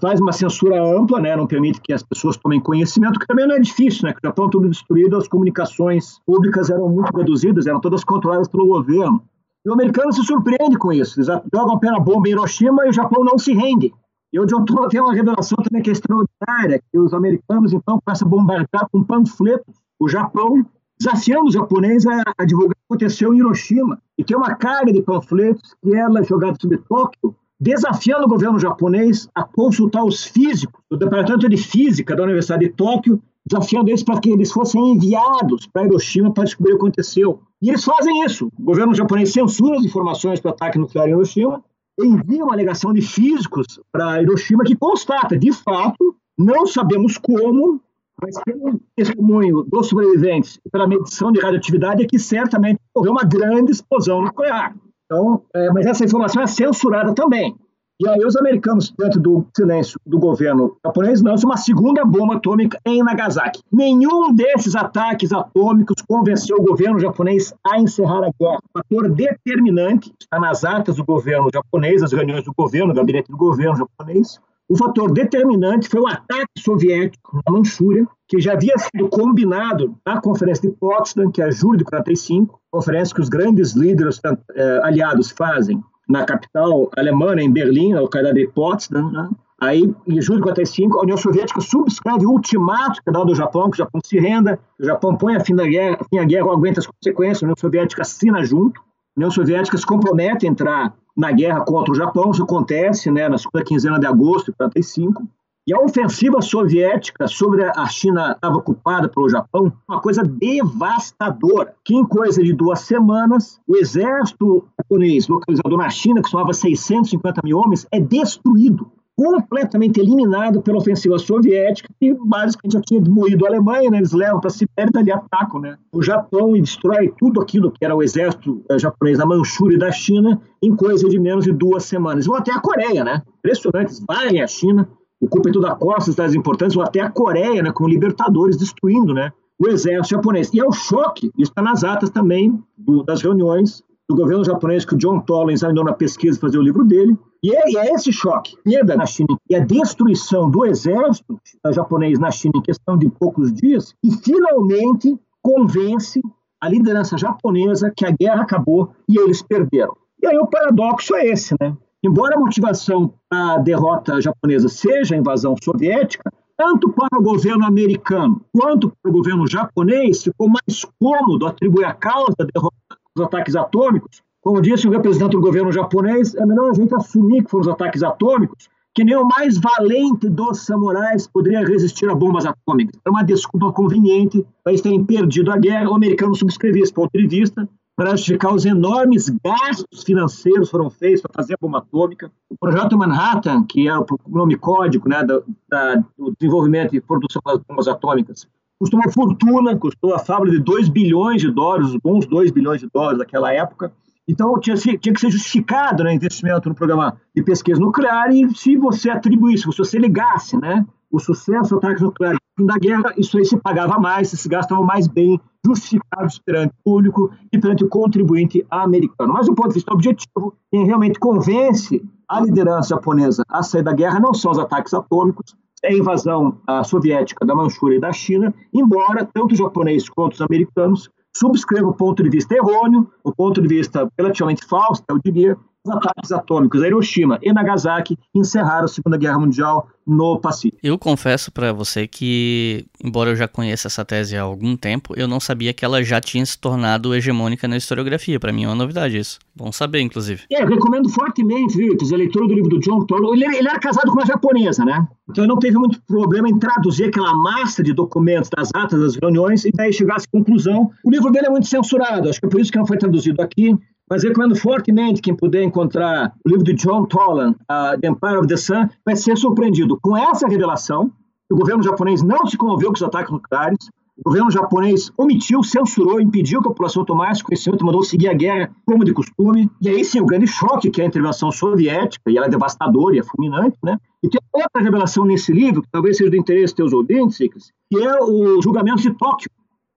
S5: Faz uma censura ampla, né, não permite que as pessoas tomem conhecimento, que também não é difícil, né, que já estão tudo destruído, as comunicações públicas eram muito reduzidas, eram todas controladas pelo governo. E o americano se surpreende com isso, eles jogam pé na bomba em Hiroshima e o Japão não se rende. E o John tem uma revelação também que é extraordinária, que os americanos, então, começam a bombardear com panfletos o Japão, desafiando os japoneses a, a divulgar o que aconteceu em Hiroshima. E tem uma carga de panfletos que ela é jogada sobre Tóquio, desafiando o governo japonês a consultar os físicos do Departamento de Física da Universidade de Tóquio, desafiando eles para que eles fossem enviados para Hiroshima para descobrir o que aconteceu. E eles fazem isso. O governo japonês censura as informações para o ataque nuclear em Hiroshima, envia uma alegação de físicos para Hiroshima que constata, de fato, não sabemos como, mas pelo testemunho dos sobreviventes e pela medição de radioatividade, é que certamente ocorreu uma grande explosão nuclear. Então, é, mas essa informação é censurada também. E aí os americanos, dentro do silêncio do governo japonês, lançam uma segunda bomba atômica em Nagasaki. Nenhum desses ataques atômicos convenceu o governo japonês a encerrar a guerra. O fator determinante está nas atas do governo japonês, as reuniões do governo, gabinete do governo japonês, o fator determinante foi o ataque soviético na Manchúria, que já havia sido combinado na Conferência de Potsdam, que é julho de 45, conferência que os grandes líderes eh, aliados fazem na capital alemã, em Berlim, na localidade de Potsdam. Né? Aí, em julho de 45, a União Soviética subscreve o ultimato que é dado ao Japão, que o Japão se renda, o Japão põe a fim da guerra, fim a guerra, aguenta as consequências, a União Soviética assina junto, a União Soviética se compromete a entrar na guerra contra o Japão, isso acontece né, na segunda quinzena de agosto de 45. E a ofensiva soviética sobre a China estava ocupada pelo Japão, uma coisa devastadora. Que em coisa de duas semanas, o exército japonês localizado na China, que somava 650 mil homens, é destruído completamente eliminado pela ofensiva soviética, que basicamente já tinha demolido a Alemanha, né? eles levam para a Sibéria e dali atacam né? o Japão e destrói tudo aquilo que era o exército eh, japonês da Manchúria e da China em coisa de menos de duas semanas. Vão até a Coreia, né? Impressionante, vai à China, ocupam toda a costa, cidades importantes, vão até a Coreia, né? com libertadores destruindo né? o exército japonês. E é o choque, isso está nas atas também do, das reuniões do governo japonês que o John Tollins examinou na pesquisa fazer o livro dele. E é, e é esse choque, perda na China e a destruição do exército japonês na China em questão de poucos dias, e finalmente convence a liderança japonesa que a guerra acabou e eles perderam. E aí o paradoxo é esse, né? Embora a motivação para a derrota japonesa seja a invasão soviética, tanto para o governo americano quanto para o governo japonês, ficou mais cômodo atribuir a causa da derrota dos ataques atômicos. Como disse o representante do governo japonês, é melhor a gente assumir que foram os ataques atômicos, que nem o mais valente dos samurais poderia resistir a bombas atômicas. É uma desculpa conveniente para eles terem perdido a guerra. O americano subscrevia esse ponto de vista para justificar os enormes gastos financeiros que foram feitos para fazer a bomba atômica. O projeto Manhattan, que é o nome código né, do, da, do desenvolvimento e produção das bombas atômicas, custou uma fortuna, custou a fábrica de 2 bilhões de dólares, bons 2 bilhões de dólares naquela época. Então, tinha, tinha que ser justificado né, investimento no programa de pesquisa nuclear e se você atribuísse, se você ligasse né, o sucesso, ataques nucleares no fim da guerra, isso aí se pagava mais, se gastava mais bem justificados perante o público e perante o contribuinte americano. Mas do ponto de vista objetivo, quem realmente convence a liderança japonesa a sair da guerra não são os ataques atômicos, a invasão soviética da Manchúria e da China, embora tanto os japoneses quanto os americanos subscrevam o ponto de vista errôneo, o ponto de vista relativamente falso, eu diria, os ataques atômicos a Hiroshima e Nagasaki encerraram a Segunda Guerra Mundial no Pacífico.
S4: Eu confesso para você que, embora eu já conheça essa tese há algum tempo, eu não sabia que ela já tinha se tornado hegemônica na historiografia. Para mim é uma novidade isso. Bom saber, inclusive.
S5: É, eu recomendo fortemente, viu, a leitura do livro do John Torlow. Ele, ele, era casado com uma japonesa, né? Então ele não teve muito problema em traduzir aquela massa de documentos das atas das reuniões e daí chegar a essa conclusão. O livro dele é muito censurado, acho que é por isso que não foi traduzido aqui. Mas recomendo fortemente quem puder encontrar o livro de John Tolan, uh, The Empire of the Sun, vai ser surpreendido com essa revelação. O governo japonês não se comoveu com os ataques nucleares. O governo japonês omitiu, censurou, impediu que a população tomasse conhecimento, mandou seguir a guerra como de costume. E aí sim, o grande choque que é a intervenção soviética, e ela é devastadora e é fulminante, né? E tem outra revelação nesse livro, que talvez seja do interesse dos teus ouvintes, que é o julgamento de Tóquio.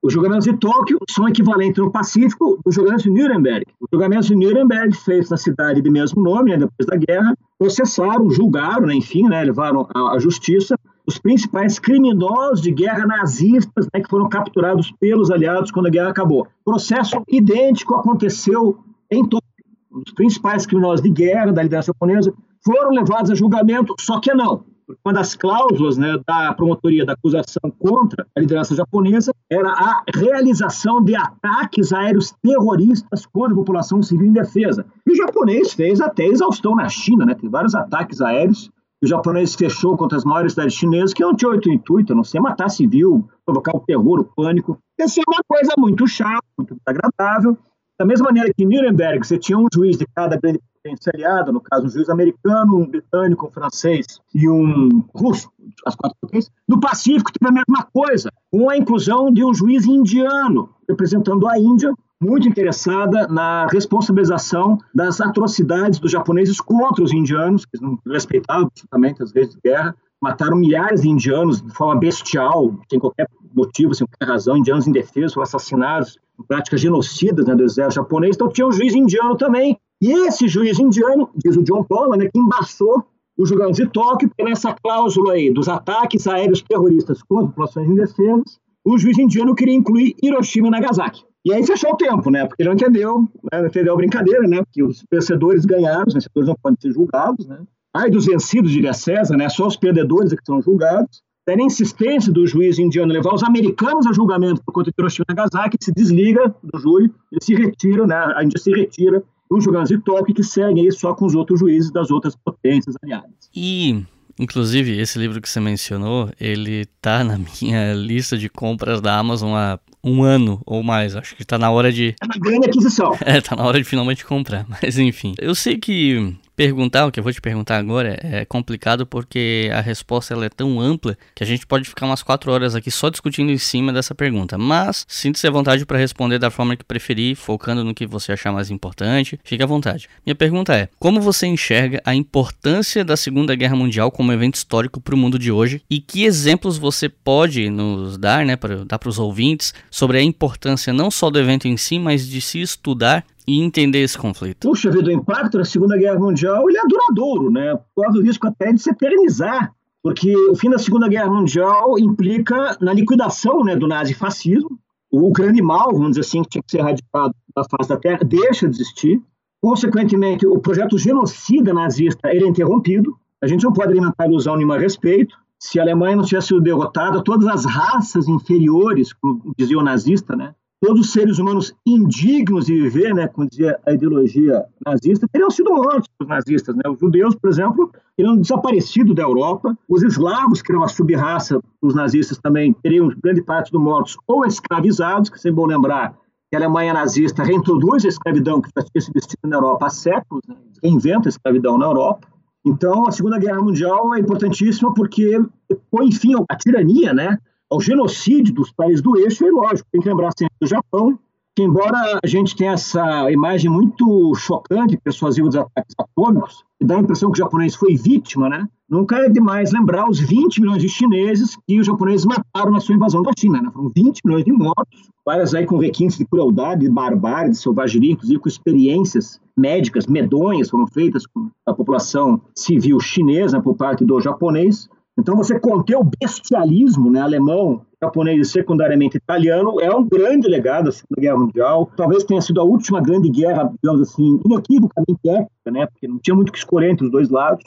S5: Os julgamentos de Tóquio são equivalentes no Pacífico dos julgamentos de Nuremberg. Os julgamentos de Nuremberg, feitos na cidade de mesmo nome, né, depois da guerra, processaram, julgaram, né, enfim, né, levaram à, justiça os principais criminosos de guerra nazistas né, que foram capturados pelos aliados quando a guerra acabou. Processo idêntico aconteceu em Tóquio. Os principais criminosos de guerra da liderança japonesa foram levados a julgamento, só que não uma das cláusulas né, da promotoria da acusação contra a liderança japonesa era a realização de ataques aéreos terroristas contra a população civil indefesa. E o japonês fez até exaustão na China, né? Tem vários ataques aéreos o japonês fechou contra as maiores cidades chinesas, que não tinha outro intuito, a não ser matar civil, provocar o terror, o pânico. Essa é uma coisa muito chata, muito desagradável. Da mesma maneira que em Nuremberg você tinha um juiz de cada grande potência aliada, no caso um juiz americano, um britânico, um francês e um russo, as quatro potências. No Pacífico teve a mesma coisa, com a inclusão de um juiz indiano, representando a Índia, muito interessada na responsabilização das atrocidades dos japoneses contra os indianos, que não respeitavam absolutamente as vezes de guerra, mataram milhares de indianos de forma bestial, sem qualquer motivo, sem qualquer razão, indianos indefesos foram assassinados práticas genocidas né, do exército japonês, então tinha um juiz indiano também, e esse juiz indiano, diz o John Paul, né, que embaçou o julgamento de Tóquio, porque nessa cláusula aí dos ataques aéreos terroristas contra populações indefesas, o juiz indiano queria incluir Hiroshima e Nagasaki. E aí fechou o tempo, né? Porque ele não entendeu, né? entendeu a brincadeira, né? Porque os vencedores ganharam, os vencedores não podem ser julgados, né? Ai dos vencidos, diria César, né? Só os perdedores é que são julgados. Daí insistência do juiz indiano levar os americanos a julgamento por conta de Hiroshima e Nagasaki, se desliga do júri, ele se retira, né? A Índia se retira os julgamentos de Tóquio que seguem aí só com os outros juízes das outras potências aliadas.
S4: E Inclusive, esse livro que você mencionou, ele tá na minha lista de compras da Amazon há um ano ou mais. Acho que tá na hora de.
S5: É uma grande aquisição.
S4: É, tá na hora de finalmente comprar. Mas enfim. Eu sei que perguntar, o que eu vou te perguntar agora é complicado porque a resposta ela é tão ampla que a gente pode ficar umas 4 horas aqui só discutindo em cima dessa pergunta. Mas sinta-se à vontade para responder da forma que preferir, focando no que você achar mais importante. Fique à vontade. Minha pergunta é: como você enxerga a importância da Segunda Guerra Mundial como evento histórico para o mundo de hoje e que exemplos você pode nos dar, né, para dar para os ouvintes sobre a importância não só do evento em si, mas de se estudar e entender esse conflito?
S5: Puxa vida, o impacto da Segunda Guerra Mundial ele é duradouro, né? Corre o risco até de se eternizar, porque o fim da Segunda Guerra Mundial implica na liquidação né, do nazifascismo. O grande mal, vamos dizer assim, que tinha que ser erradicado da face da Terra, deixa de existir. Consequentemente, o projeto genocida nazista ele é interrompido. A gente não pode alimentar ilusão nenhuma a respeito. Se a Alemanha não tivesse sido derrotada, todas as raças inferiores, como dizia o nazista, né, todos os seres humanos indignos de viver, né, como dizia a ideologia nazista, teriam sido mortos pelos nazistas. Né? Os judeus, por exemplo, teriam desaparecido da Europa. Os eslavos, que eram uma sub-raça dos nazistas também, teriam grande parte dos mortos ou escravizados, que é sempre bom lembrar que a Alemanha nazista reintroduz a escravidão que já tinha sido extinta na Europa há séculos, né? reinventa a escravidão na Europa. Então, a Segunda Guerra Mundial é importantíssima porque põe fim à tirania, né? Ao genocídio dos países do eixo, e lógico, tem que lembrar sempre do Japão, que embora a gente tenha essa imagem muito chocante persuasiva dos ataques atômicos, e dá a impressão que o japonês foi vítima, né? Nunca é demais lembrar os 20 milhões de chineses que os japoneses mataram na sua invasão da China, né? Foram 20 milhões de mortos, várias aí com requintes de crueldade, de barbárie, de selvageria, inclusive com experiências médicas medonhas foram feitas com a população civil chinesa por parte do japonês. Então, você conter o bestialismo né, alemão, japonês e secundariamente italiano é um grande legado da Segunda Guerra Mundial. Talvez tenha sido a última grande guerra, digamos assim, inequivocamente ética, né, porque não tinha muito que escolher entre os dois lados.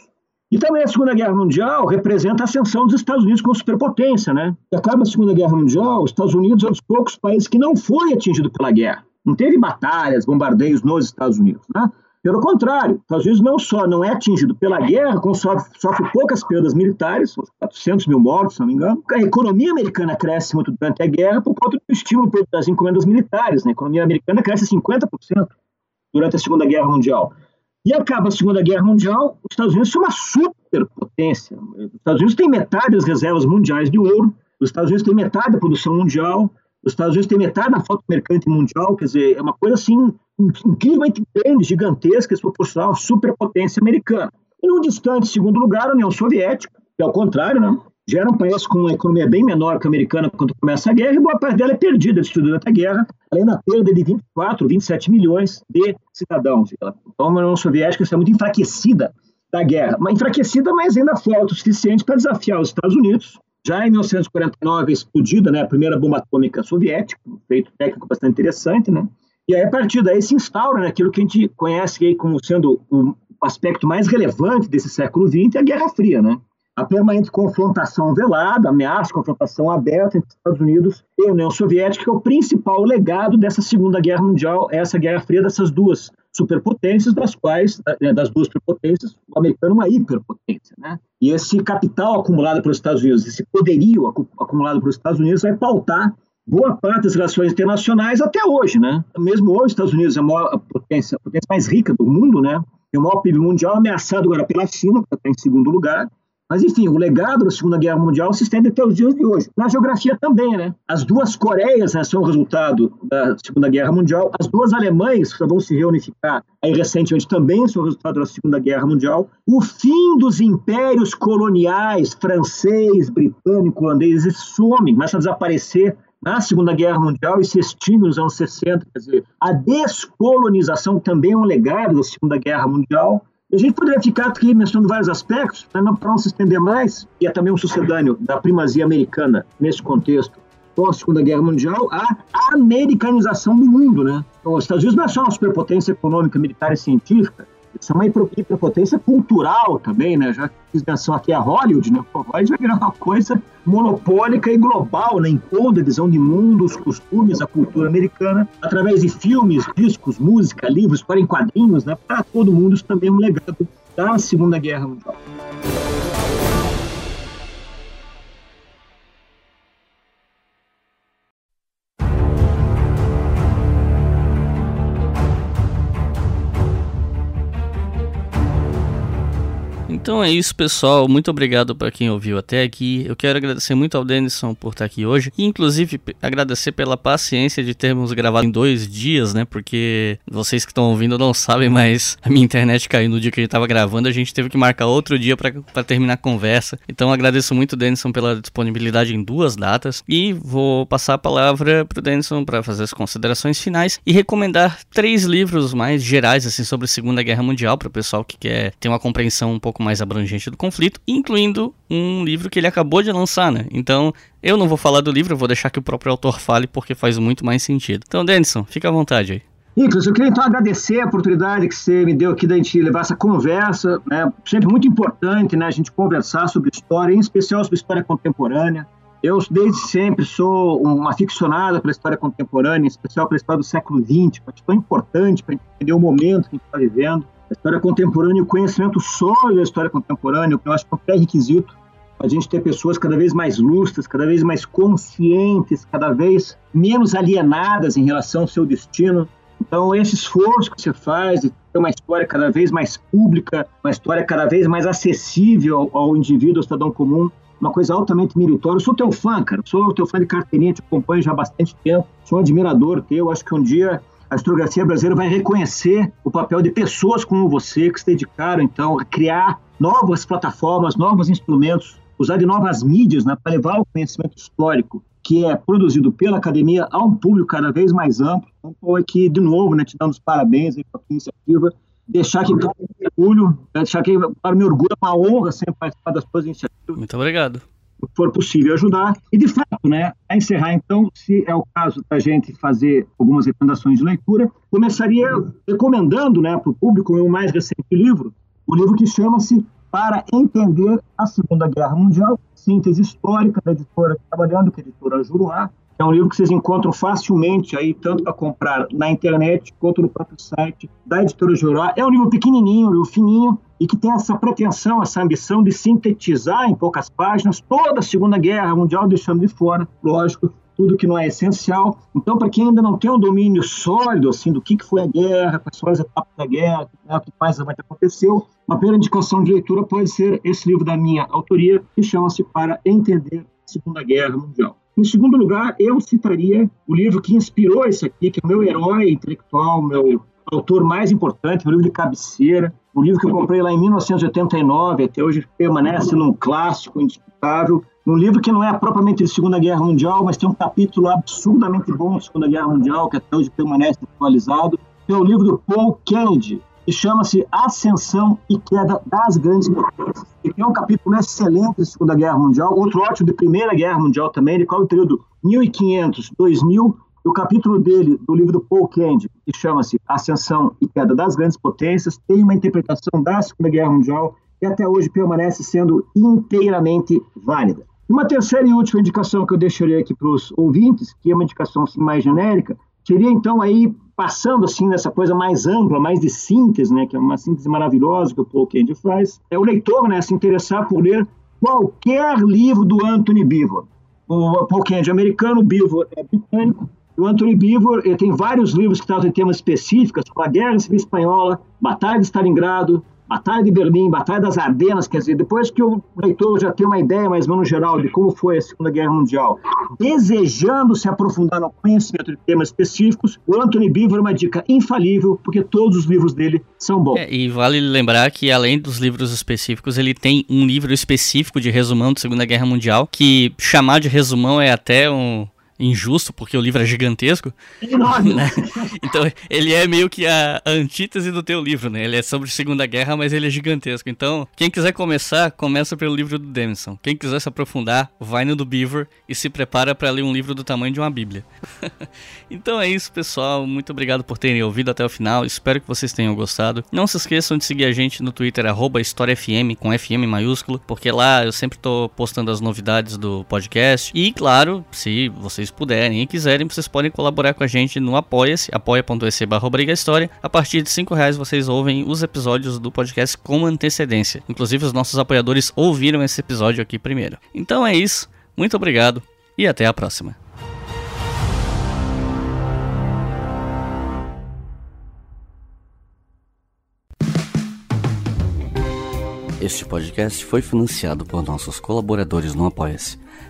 S5: E também a Segunda Guerra Mundial representa a ascensão dos Estados Unidos como superpotência. Né? Acaba a Segunda Guerra Mundial, os Estados Unidos é um dos poucos países que não foi atingido pela guerra. Não teve batalhas, bombardeios nos Estados Unidos. Né? Pelo contrário, os Estados Unidos não só não é atingido pela guerra, como sofre, sofre poucas perdas militares, 400 mil mortos, se não me engano. A economia americana cresce muito durante a guerra por conta do estímulo das encomendas militares. Né? A economia americana cresce 50% durante a Segunda Guerra Mundial. E acaba a Segunda Guerra Mundial, os Estados Unidos são uma superpotência. Os Estados Unidos têm metade das reservas mundiais de ouro, os Estados Unidos têm metade da produção mundial, os Estados Unidos têm metade da frota mercante mundial, quer dizer, é uma coisa assim incrivelmente grande, gigantesca, proporcional à superpotência americana. E no distante segundo lugar, a União Soviética, que é o contrário, né? já era um país com uma economia bem menor que a americana quando começa a guerra, e boa parte dela é perdida, destruída durante a guerra, além da perda de 24, 27 milhões de cidadãos. Então, a União Soviética está muito enfraquecida da guerra, mas enfraquecida, mas ainda forte o suficiente para desafiar os Estados Unidos. Já em 1949 explodida né, a primeira bomba atômica soviética, um feito técnico bastante interessante, né? E aí, a partir daí, se instaura né, que a gente conhece aí como sendo o aspecto mais relevante desse século XX, a Guerra Fria, né? A permanente confrontação velada, ameaça, confrontação aberta entre Estados Unidos e União Soviética, que é o principal legado dessa Segunda Guerra Mundial, essa Guerra Fria dessas duas superpotências, das quais, né, das duas superpotências, o americano é uma hiperpotência, né? E esse capital acumulado pelos Estados Unidos, esse poderio acumulado pelos Estados Unidos vai pautar boa parte das relações internacionais até hoje, né? Mesmo hoje, os Estados Unidos é a maior potência, a potência mais rica do mundo, né? Tem o maior PIB mundial ameaçado agora pela China, que está em segundo lugar. Mas, enfim, o legado da Segunda Guerra Mundial se estende até os dias de hoje. Na geografia também, né? As duas Coreias né, são resultado da Segunda Guerra Mundial. As duas Alemanhas, que vão se reunificar aí recentemente, também são resultado da Segunda Guerra Mundial. O fim dos impérios coloniais francês, britânico, holandês, some, começa a desaparecer na Segunda Guerra Mundial e se extingue nos anos 60. Quer dizer, a descolonização também é um legado da Segunda Guerra Mundial. A gente poderia ficar aqui mencionando vários aspectos, para não se estender mais, e é também um sucedâneo da primazia americana nesse contexto pós Segunda Guerra Mundial, a americanização do mundo, né? Então, os Estados Unidos não é só uma superpotência econômica, militar e científica, isso é uma hiperpotência cultural também, né? Já fiz menção aqui a Hollywood, né? Pô, Hollywood vai virar uma coisa monopólica e global, né? Impondo a visão de mundo, os costumes, a cultura americana, através de filmes, discos, música, livros, história em quadrinhos, né? Para todo mundo, isso também é um legado da Segunda Guerra Mundial.
S4: Então é isso, pessoal. Muito obrigado para quem ouviu até aqui. Eu quero agradecer muito ao Denison por estar aqui hoje. E, inclusive, agradecer pela paciência de termos gravado em dois dias, né? Porque vocês que estão ouvindo não sabem, mas a minha internet caiu no dia que a gente estava gravando. A gente teve que marcar outro dia para terminar a conversa. Então, agradeço muito, Denison, pela disponibilidade em duas datas. E vou passar a palavra para o Denison para fazer as considerações finais e recomendar três livros mais gerais, assim, sobre a Segunda Guerra Mundial, para o pessoal que quer ter uma compreensão um pouco mais mais abrangente do conflito, incluindo um livro que ele acabou de lançar, né? Então, eu não vou falar do livro, eu vou deixar que o próprio autor fale porque faz muito mais sentido. Então, Denison, fica à vontade aí.
S5: Nicolas, eu queria então agradecer a oportunidade que você me deu aqui da gente levar essa conversa, né? Sempre muito importante, né? A gente conversar sobre história, em especial sobre história contemporânea. Eu, desde sempre, sou um aficionado pela história contemporânea, em especial pela história do século XX, que é tão importante para entender o momento que a gente está vivendo. A história contemporânea o conhecimento sólido da história contemporânea, eu acho que é um pré-requisito a gente ter pessoas cada vez mais lustras, cada vez mais conscientes, cada vez menos alienadas em relação ao seu destino. Então, esse esforço que você faz de ter uma história cada vez mais pública, uma história cada vez mais acessível ao, ao indivíduo, ao cidadão comum, uma coisa altamente meritória. Eu sou teu fã, cara, sou teu fã de carteirinha, te acompanho já há bastante tempo, sou um admirador teu, acho que um dia a historiografia brasileira vai reconhecer o papel de pessoas como você que se dedicaram, então, a criar novas plataformas, novos instrumentos, usar de novas mídias né, para levar o conhecimento histórico que é produzido pela academia a um público cada vez mais amplo. Então, aqui, de novo, né, te dando os parabéns pela tua iniciativa, deixar aqui para orgulho, deixar aqui para meu orgulho, é uma honra sempre participar das suas iniciativas.
S4: Muito obrigado.
S5: For possível ajudar. E, de fato, né, a encerrar, então, se é o caso da gente fazer algumas recomendações de leitura, começaria recomendando né, para o público o meu mais recente livro, o livro que chama-se Para Entender a Segunda Guerra Mundial, síntese histórica da editora trabalhando, que é a editora Juruá. É um livro que vocês encontram facilmente aí, tanto para comprar na internet quanto no próprio site da editora Juruá. É um livro pequenininho, um livro fininho, e que tem essa pretensão, essa ambição de sintetizar em poucas páginas toda a Segunda Guerra Mundial, deixando de fora, lógico, tudo que não é essencial. Então, para quem ainda não tem um domínio sólido assim do que, que foi a guerra, quais foram as etapas da guerra, né, o que mais aconteceu, uma primeira indicação de leitura pode ser esse livro da minha autoria, que chama-se Para Entender a Segunda Guerra Mundial. Em segundo lugar, eu citaria o livro que inspirou esse aqui, que é o meu herói intelectual, meu autor mais importante, o livro de cabeceira, um livro que eu comprei lá em 1989, até hoje permanece num clássico indiscutível, um livro que não é propriamente de Segunda Guerra Mundial, mas tem um capítulo absurdamente bom de Segunda Guerra Mundial, que até hoje permanece atualizado, que é o livro do Paul Kennedy, que chama-se Ascensão e Queda das Grandes Potências. E tem um capítulo excelente de Segunda Guerra Mundial, outro ótimo de Primeira Guerra Mundial também, de qual o período 1500, 2000, o capítulo dele, do livro do Paul Kennedy, que chama-se Ascensão e Queda das Grandes Potências, tem uma interpretação da Segunda Guerra Mundial que até hoje permanece sendo inteiramente válida. E uma terceira e última indicação que eu deixaria aqui para os ouvintes, que é uma indicação assim, mais genérica, seria então aí passando assim nessa coisa mais ampla, mais de síntese, né, que é uma síntese maravilhosa que o Paul Kennedy faz, é o leitor, né, se interessar por ler qualquer livro do Anthony Beevor. O Paul Kennedy é americano, o é britânico. O Anthony Beevor tem vários livros que tratam de temas específicos, como a Guerra Civil Espanhola, Batalha de Stalingrado, Batalha de Berlim, Batalha das Ardenas, quer dizer, depois que o leitor já tem uma ideia mais ou menos geral de como foi a Segunda Guerra Mundial, desejando se aprofundar no conhecimento de temas específicos, o Anthony Beaver é uma dica infalível, porque todos os livros dele são bons. É,
S4: e vale lembrar que além dos livros específicos, ele tem um livro específico de resumão da Segunda Guerra Mundial, que chamar de resumão é até um injusto, porque o livro é gigantesco. Né? Então, ele é meio que a, antítese do teu livro, né? Ele é sobre Segunda Guerra, mas ele é gigantesco. Então, quem quiser começar, começa pelo livro do Demison. Quem quiser se aprofundar, vai no do Beaver e se prepara para ler um livro do tamanho de uma Bíblia. então é isso, pessoal. Muito obrigado por terem ouvido até o final. Espero que vocês tenham gostado. Não se esqueçam de seguir a gente no Twitter, HistóriaFM, com FM maiúsculo, porque lá eu sempre tô postando as novidades do podcast. E, claro, se vocês vocês puderem e quiserem, vocês podem colaborar com a gente no Apoia-se, apoia.se barra História. A partir de 5 reais vocês ouvem os episódios do podcast com antecedência. Inclusive os nossos apoiadores ouviram esse episódio aqui primeiro. Então é isso, muito obrigado e até a próxima. Este podcast foi financiado por nossos colaboradores no Apoia-se.